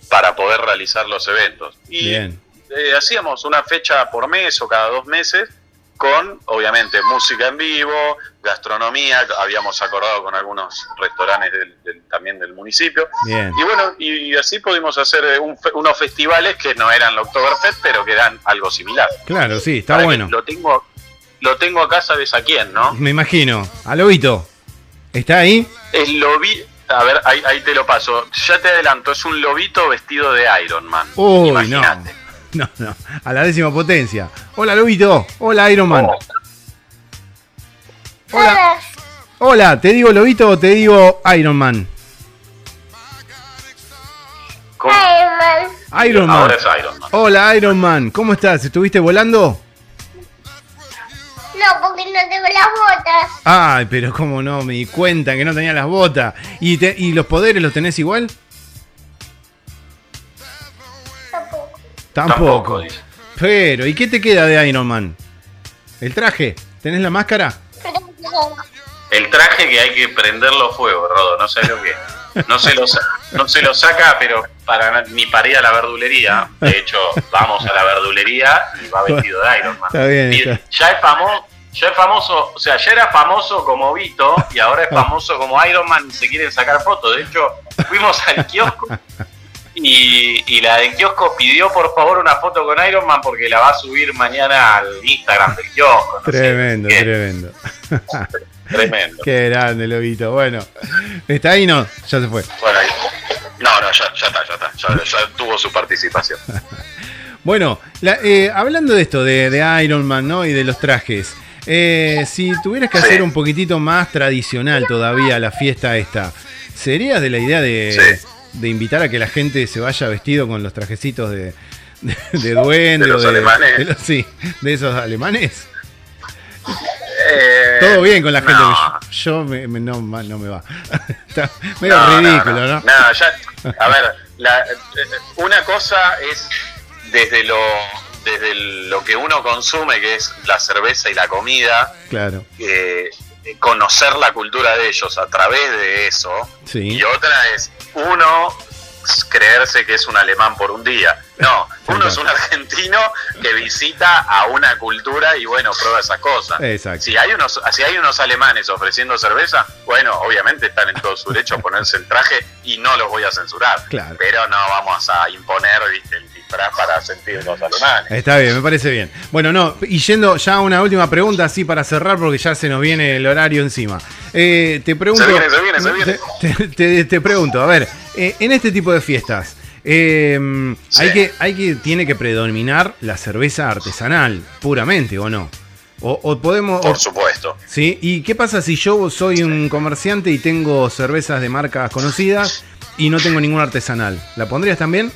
[SPEAKER 17] para poder realizar los eventos. Y
[SPEAKER 8] Bien.
[SPEAKER 17] eh, hacíamos una fecha por mes o cada dos meses con, obviamente, música en vivo, gastronomía, habíamos acordado con algunos restaurantes del- del- también del municipio.
[SPEAKER 8] Bien.
[SPEAKER 17] Y bueno, y así pudimos hacer eh, un unos festivales que no eran la Oktoberfest, pero que eran algo similar.
[SPEAKER 8] Claro, sí, está
[SPEAKER 17] Para
[SPEAKER 8] bueno.
[SPEAKER 17] Lo tengo, lo tengo acá, ¿sabes a quién, no?
[SPEAKER 8] Me imagino. A Lobito. ¿Está ahí?
[SPEAKER 17] El lobi, a ver, ahí, ahí te lo paso. Ya te adelanto, es un lobito vestido de Iron Man.
[SPEAKER 8] Uy,
[SPEAKER 17] Imagínate.
[SPEAKER 8] no. [LAUGHS] No, no. A la décima potencia. Hola, Lobito. Hola, Iron Man. Hola. Hola, ¿te digo Lobito o te digo Iron Man? Iron Man.
[SPEAKER 17] Ahora es Iron Man.
[SPEAKER 8] Hola, Iron Man. ¿Cómo estás? ¿Estuviste volando?
[SPEAKER 18] No, porque no tengo las botas.
[SPEAKER 8] Ay, pero cómo no, me di cuenta que no tenía las botas. ¿Y, te- y los poderes los tenés igual? Tampoco. Pero, ¿y qué te queda de Iron Man? ¿El traje? ¿Tenés la máscara?
[SPEAKER 17] El traje que hay que prenderlo a fuego, Rodo, no sé lo que. No se lo, no se lo saca, pero para ni para ir a la verdulería. De hecho, vamos a la verdulería y va vestido de Iron Man.
[SPEAKER 8] Está bien,
[SPEAKER 17] Y
[SPEAKER 8] está.
[SPEAKER 17] Ya es famoso, ya es famoso, o sea, ya era famoso como Vito y ahora es famoso como Iron Man y se quieren sacar fotos. De hecho, fuimos al kiosco y, y la del kiosco pidió por favor una foto con Iron Man porque la va a subir mañana al Instagram del kiosco. no.
[SPEAKER 8] Tremendo, tremendo. [LAUGHS]
[SPEAKER 17] Tremendo.
[SPEAKER 8] Qué grande, Lobito. Bueno, ¿está ahí? No, ya se fue.
[SPEAKER 17] Bueno, ahí- no, no, ya, ya está, ya está. Ya, ya tuvo su participación. [LAUGHS]
[SPEAKER 8] Bueno, la- eh, hablando de esto, de, de Iron Man, ¿no? Y de los trajes. eh, si tuvieras que hacer un poquitito más tradicional todavía la fiesta esta, ¿serías de la idea de, de invitar a que la gente se vaya vestido con los trajecitos de, de, de duende
[SPEAKER 17] De los
[SPEAKER 8] o
[SPEAKER 17] alemanes.
[SPEAKER 8] de los- sí, de esos alemanes?
[SPEAKER 17] Eh,
[SPEAKER 8] Todo bien con la gente.
[SPEAKER 17] no.
[SPEAKER 8] Yo, yo me, me- no, no me va. [LAUGHS] Está medio
[SPEAKER 17] No,
[SPEAKER 8] ridículo, ¿no?
[SPEAKER 17] No, ya, a ver, la- eh, una cosa es desde lo, desde lo que uno consume, que es la cerveza y la comida,
[SPEAKER 8] Claro.
[SPEAKER 17] eh, conocer la cultura de ellos a través de eso.
[SPEAKER 8] Sí.
[SPEAKER 17] Y otra es, uno creerse que es un alemán por un día. No, [LAUGHS] uno es un argentino que visita a una cultura y bueno, prueba esas cosas.
[SPEAKER 8] Exacto.
[SPEAKER 17] Si hay unos, si hay unos alemanes ofreciendo cerveza, bueno, obviamente están en todo su derecho a ponerse el traje y no los voy a censurar.
[SPEAKER 8] Claro.
[SPEAKER 17] Pero no vamos a imponer ¿viste, el disfraz para sentir los alemanes.
[SPEAKER 8] Está bien, me parece bien. Bueno, no, y yendo ya a una última pregunta, así para cerrar, porque ya se nos viene el horario encima. Eh, te pregunto.
[SPEAKER 17] Se viene, se viene, se viene. [LAUGHS]
[SPEAKER 8] Te, te- te pregunto, a ver, eh, en este tipo de fiestas, eh, hay, que, hay que, tiene que predominar la cerveza artesanal, puramente, ¿o no? O, o podemos.
[SPEAKER 17] Por
[SPEAKER 8] o-
[SPEAKER 17] supuesto.
[SPEAKER 8] ¿Sí? ¿Y qué pasa si yo soy un comerciante y tengo cervezas de marcas conocidas y no tengo ninguna artesanal? ¿La pondrías también?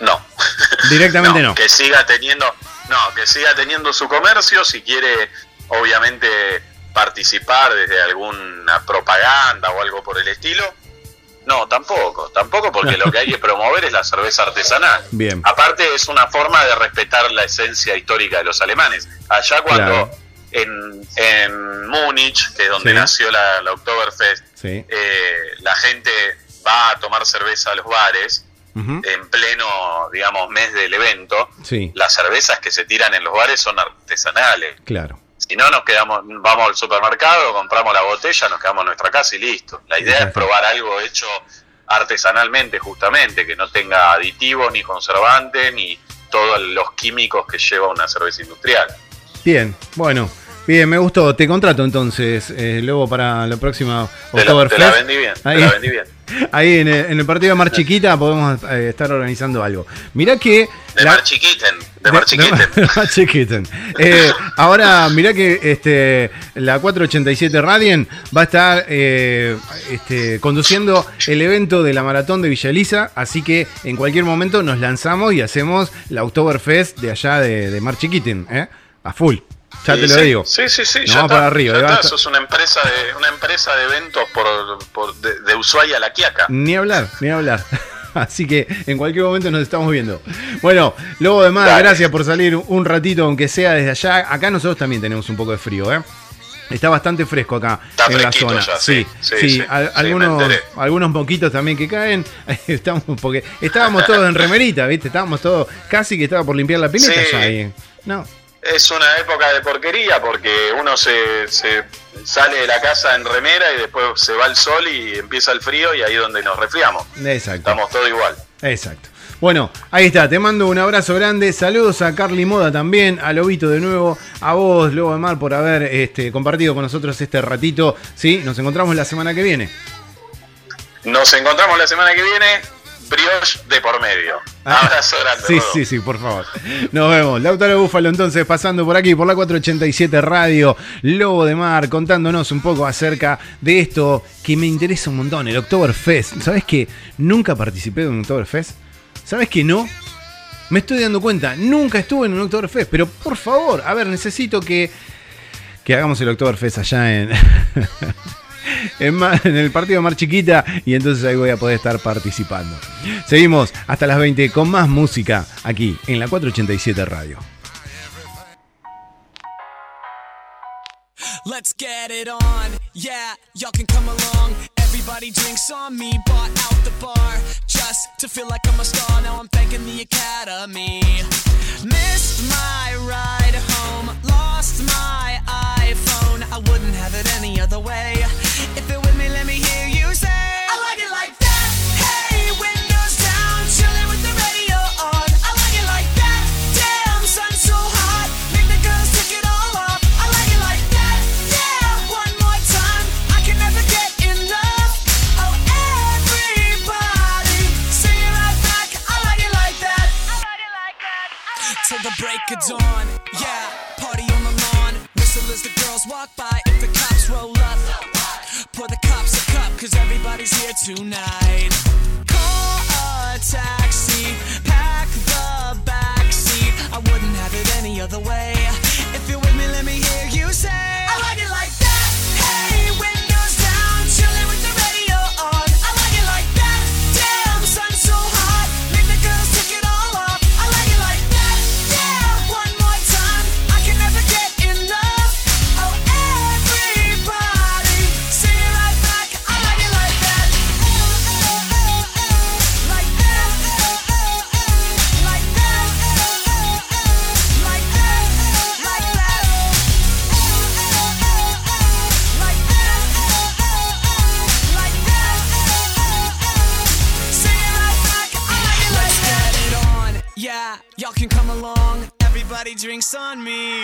[SPEAKER 17] No. [LAUGHS]
[SPEAKER 8] Directamente no.
[SPEAKER 17] Que siga teniendo, no, que siga teniendo su comercio, si quiere, obviamente, participar desde alguna propaganda o algo por el estilo. No, tampoco, tampoco, porque lo que hay que promover es la cerveza artesanal.
[SPEAKER 8] Bien.
[SPEAKER 17] Aparte es una forma de respetar la esencia histórica de los alemanes. Allá cuando
[SPEAKER 8] Claro.
[SPEAKER 17] en, en Múnich, que es donde
[SPEAKER 8] Sí.
[SPEAKER 17] nació la, la Oktoberfest,
[SPEAKER 8] Sí.
[SPEAKER 17] eh, la gente va a tomar cerveza a los bares en pleno, digamos, mes del evento.
[SPEAKER 8] Sí,
[SPEAKER 17] Las cervezas que se tiran en los bares son artesanales.
[SPEAKER 8] claro.
[SPEAKER 17] Si no, nos quedamos, vamos al supermercado, compramos la botella, nos quedamos en nuestra casa y listo. La idea es probar algo hecho artesanalmente, justamente, que no tenga aditivos, ni conservantes, ni todos los químicos que lleva una cerveza industrial.
[SPEAKER 8] Bien, bueno. Bien, me gustó. Te contrato entonces, eh, luego para la próxima
[SPEAKER 17] Te la, te
[SPEAKER 8] Oktoberfest.
[SPEAKER 17] la vendí bien, te
[SPEAKER 8] Ahí,
[SPEAKER 17] la vendí bien. [LAUGHS]
[SPEAKER 8] ahí en, el, en el partido de Mar Chiquita podemos eh, estar organizando algo. Mirá que...
[SPEAKER 17] De
[SPEAKER 8] la-
[SPEAKER 17] Mar Chiquiten, de Mar Chiquiten.
[SPEAKER 8] de [LAUGHS] Mar Chiquiten. Eh, ahora, mirá que este, la 487 Radien va a estar eh, este, conduciendo el evento de la maratón de Villa Elisa, así que en cualquier momento nos lanzamos y hacemos la Oktoberfest de allá de, de Mar Chiquiten, ¿eh? a full. Ya
[SPEAKER 17] Sí,
[SPEAKER 8] te lo digo.
[SPEAKER 17] Sí, sí, sí.
[SPEAKER 8] Nos
[SPEAKER 17] ya está,
[SPEAKER 8] para arriba.
[SPEAKER 17] ya está, sos una empresa de, una empresa de eventos por, por- de, de Ushuaia a La Quiaca.
[SPEAKER 8] Ni hablar, ni hablar. [LAUGHS] Así que en cualquier momento nos estamos viendo. Bueno, luego de más,
[SPEAKER 17] Dale.
[SPEAKER 8] gracias por salir un ratito, aunque sea desde allá. Acá nosotros también tenemos un poco de frío, ¿eh? Está bastante fresco acá
[SPEAKER 17] Está
[SPEAKER 8] en la zona.
[SPEAKER 17] ya,
[SPEAKER 8] sí,
[SPEAKER 17] sí,
[SPEAKER 8] sí,
[SPEAKER 17] sí, sí.
[SPEAKER 8] al-
[SPEAKER 17] Sí, me
[SPEAKER 8] algunos, algunos moquitos también que caen. [LAUGHS] Estamos porque estábamos todos en remerita, ¿viste? Estábamos todos casi que estaba por limpiar la pileta ya ahí. No,
[SPEAKER 17] Es una época de porquería porque uno se, se sale de la casa en remera y después se va el sol y empieza el frío y ahí es donde nos resfriamos.
[SPEAKER 8] exacto.
[SPEAKER 17] Estamos todos igual.
[SPEAKER 8] Exacto. Bueno, ahí está, te mando un abrazo grande. Saludos a Carly Moda también, a Lobito de nuevo, a vos, Lobo de Mar, por haber este, compartido con nosotros este ratito. Sí, nos encontramos la semana que viene.
[SPEAKER 17] Nos encontramos la semana que viene, brioche de por medio. Abrazo grande.
[SPEAKER 8] Ah. Sí, sí, sí, por favor. Nos vemos. Lautaro Búfalo, entonces, pasando por aquí, por la 487 Radio, Lobo de Mar, contándonos un poco acerca de esto que me interesa un montón, el Oktoberfest. ¿Sabes que nunca participé de un Oktoberfest? ¿Sabes que no? Me estoy dando cuenta, nunca estuve en un Oktoberfest, pero por favor, a ver, necesito que, que hagamos el Oktoberfest allá en, [LAUGHS] [LAUGHS] en, en el partido Mar Chiquita y entonces ahí voy a poder estar participando. Seguimos hasta las 20 con más música aquí en la 487 Radio.
[SPEAKER 19] Everybody drinks on me, bought out the bar. Just to feel like I'm a star. Now I'm thanking the academy. Missed my ride home, lost my iPhone. I wouldn't have it any other way. If you're with me, let me hear you say, break of dawn, yeah, party on the lawn. Whistle as the girls walk by. If the cops roll up, pour the cops a cup, cause everybody's here tonight. Call a
[SPEAKER 11] Drinks on me.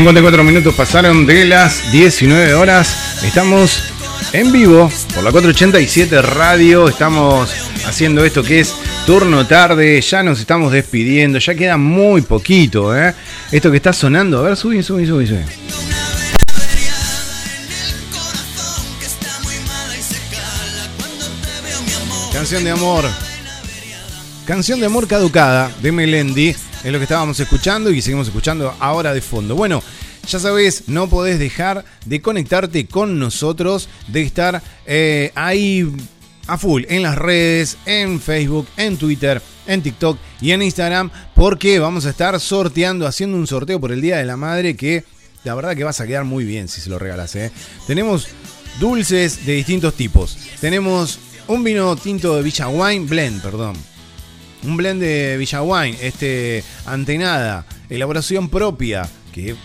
[SPEAKER 8] 54 minutos pasaron de las 19 horas. Estamos en vivo por la 487 Radio. Estamos haciendo esto que es turno tarde. Ya nos estamos despidiendo. Ya queda muy poquito. ¿eh? Esto que está sonando. A ver, subí, subí, subí, subí. Canción de amor. Canción de amor caducada de Melendi es lo que estábamos escuchando y seguimos escuchando ahora de fondo. Bueno, ya sabes, no podés dejar de conectarte con nosotros, de estar eh, ahí a full en las redes, en Facebook, en Twitter, en TikTok y en Instagram, porque vamos a estar sorteando, haciendo un sorteo por el Día de la Madre que la verdad que vas a quedar muy bien si se lo regalas. Eh. Tenemos dulces de distintos tipos. Tenemos un vino tinto de Villa Wine Blend, perdón un blend de Villa Wine, este antenada, elaboración propia, que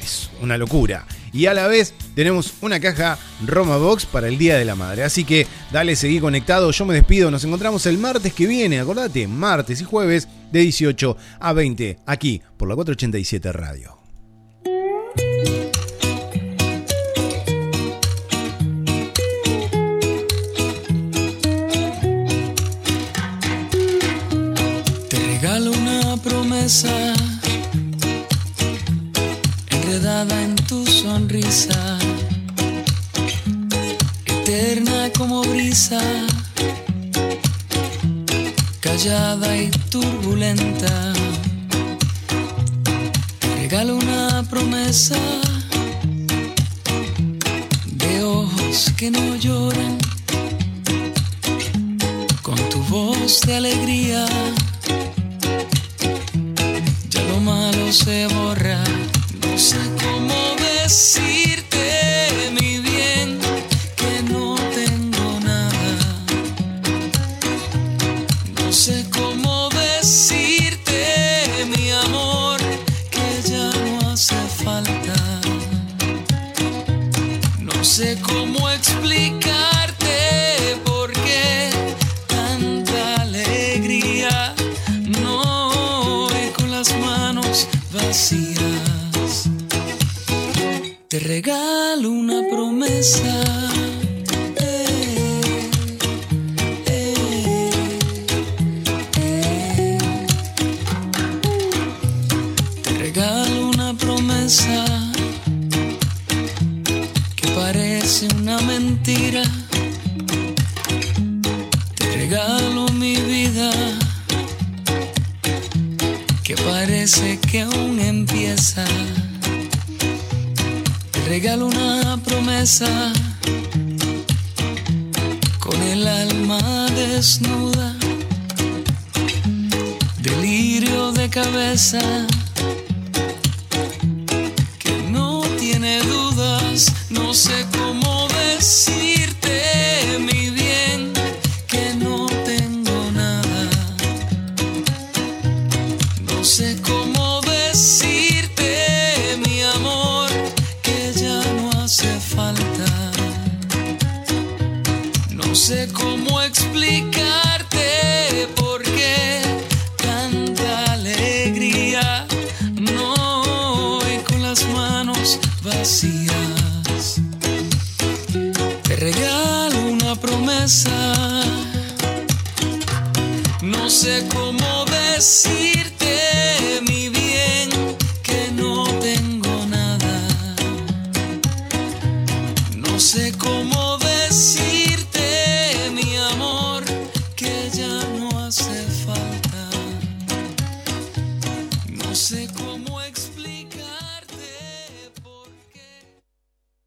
[SPEAKER 8] es una locura. Y a la vez tenemos una caja Roma Box para el Día de la Madre. Así que dale, seguí conectado. Yo me despido. Nos encontramos el martes que viene. Acordate, martes y jueves de 18 a 20 aquí por la 487 Radio.
[SPEAKER 20] Enredada en tu sonrisa, eterna como brisa, callada y turbulenta. Te regalo una promesa de ojos que no lloran, con tu voz de alegría malo se borra. No sé cómo decirte, que parece una mentira. Te regalo mi vida que parece que aún empieza. Regalo una promesa con el alma desnuda, delirio de cabeza que no tiene dudas, no sé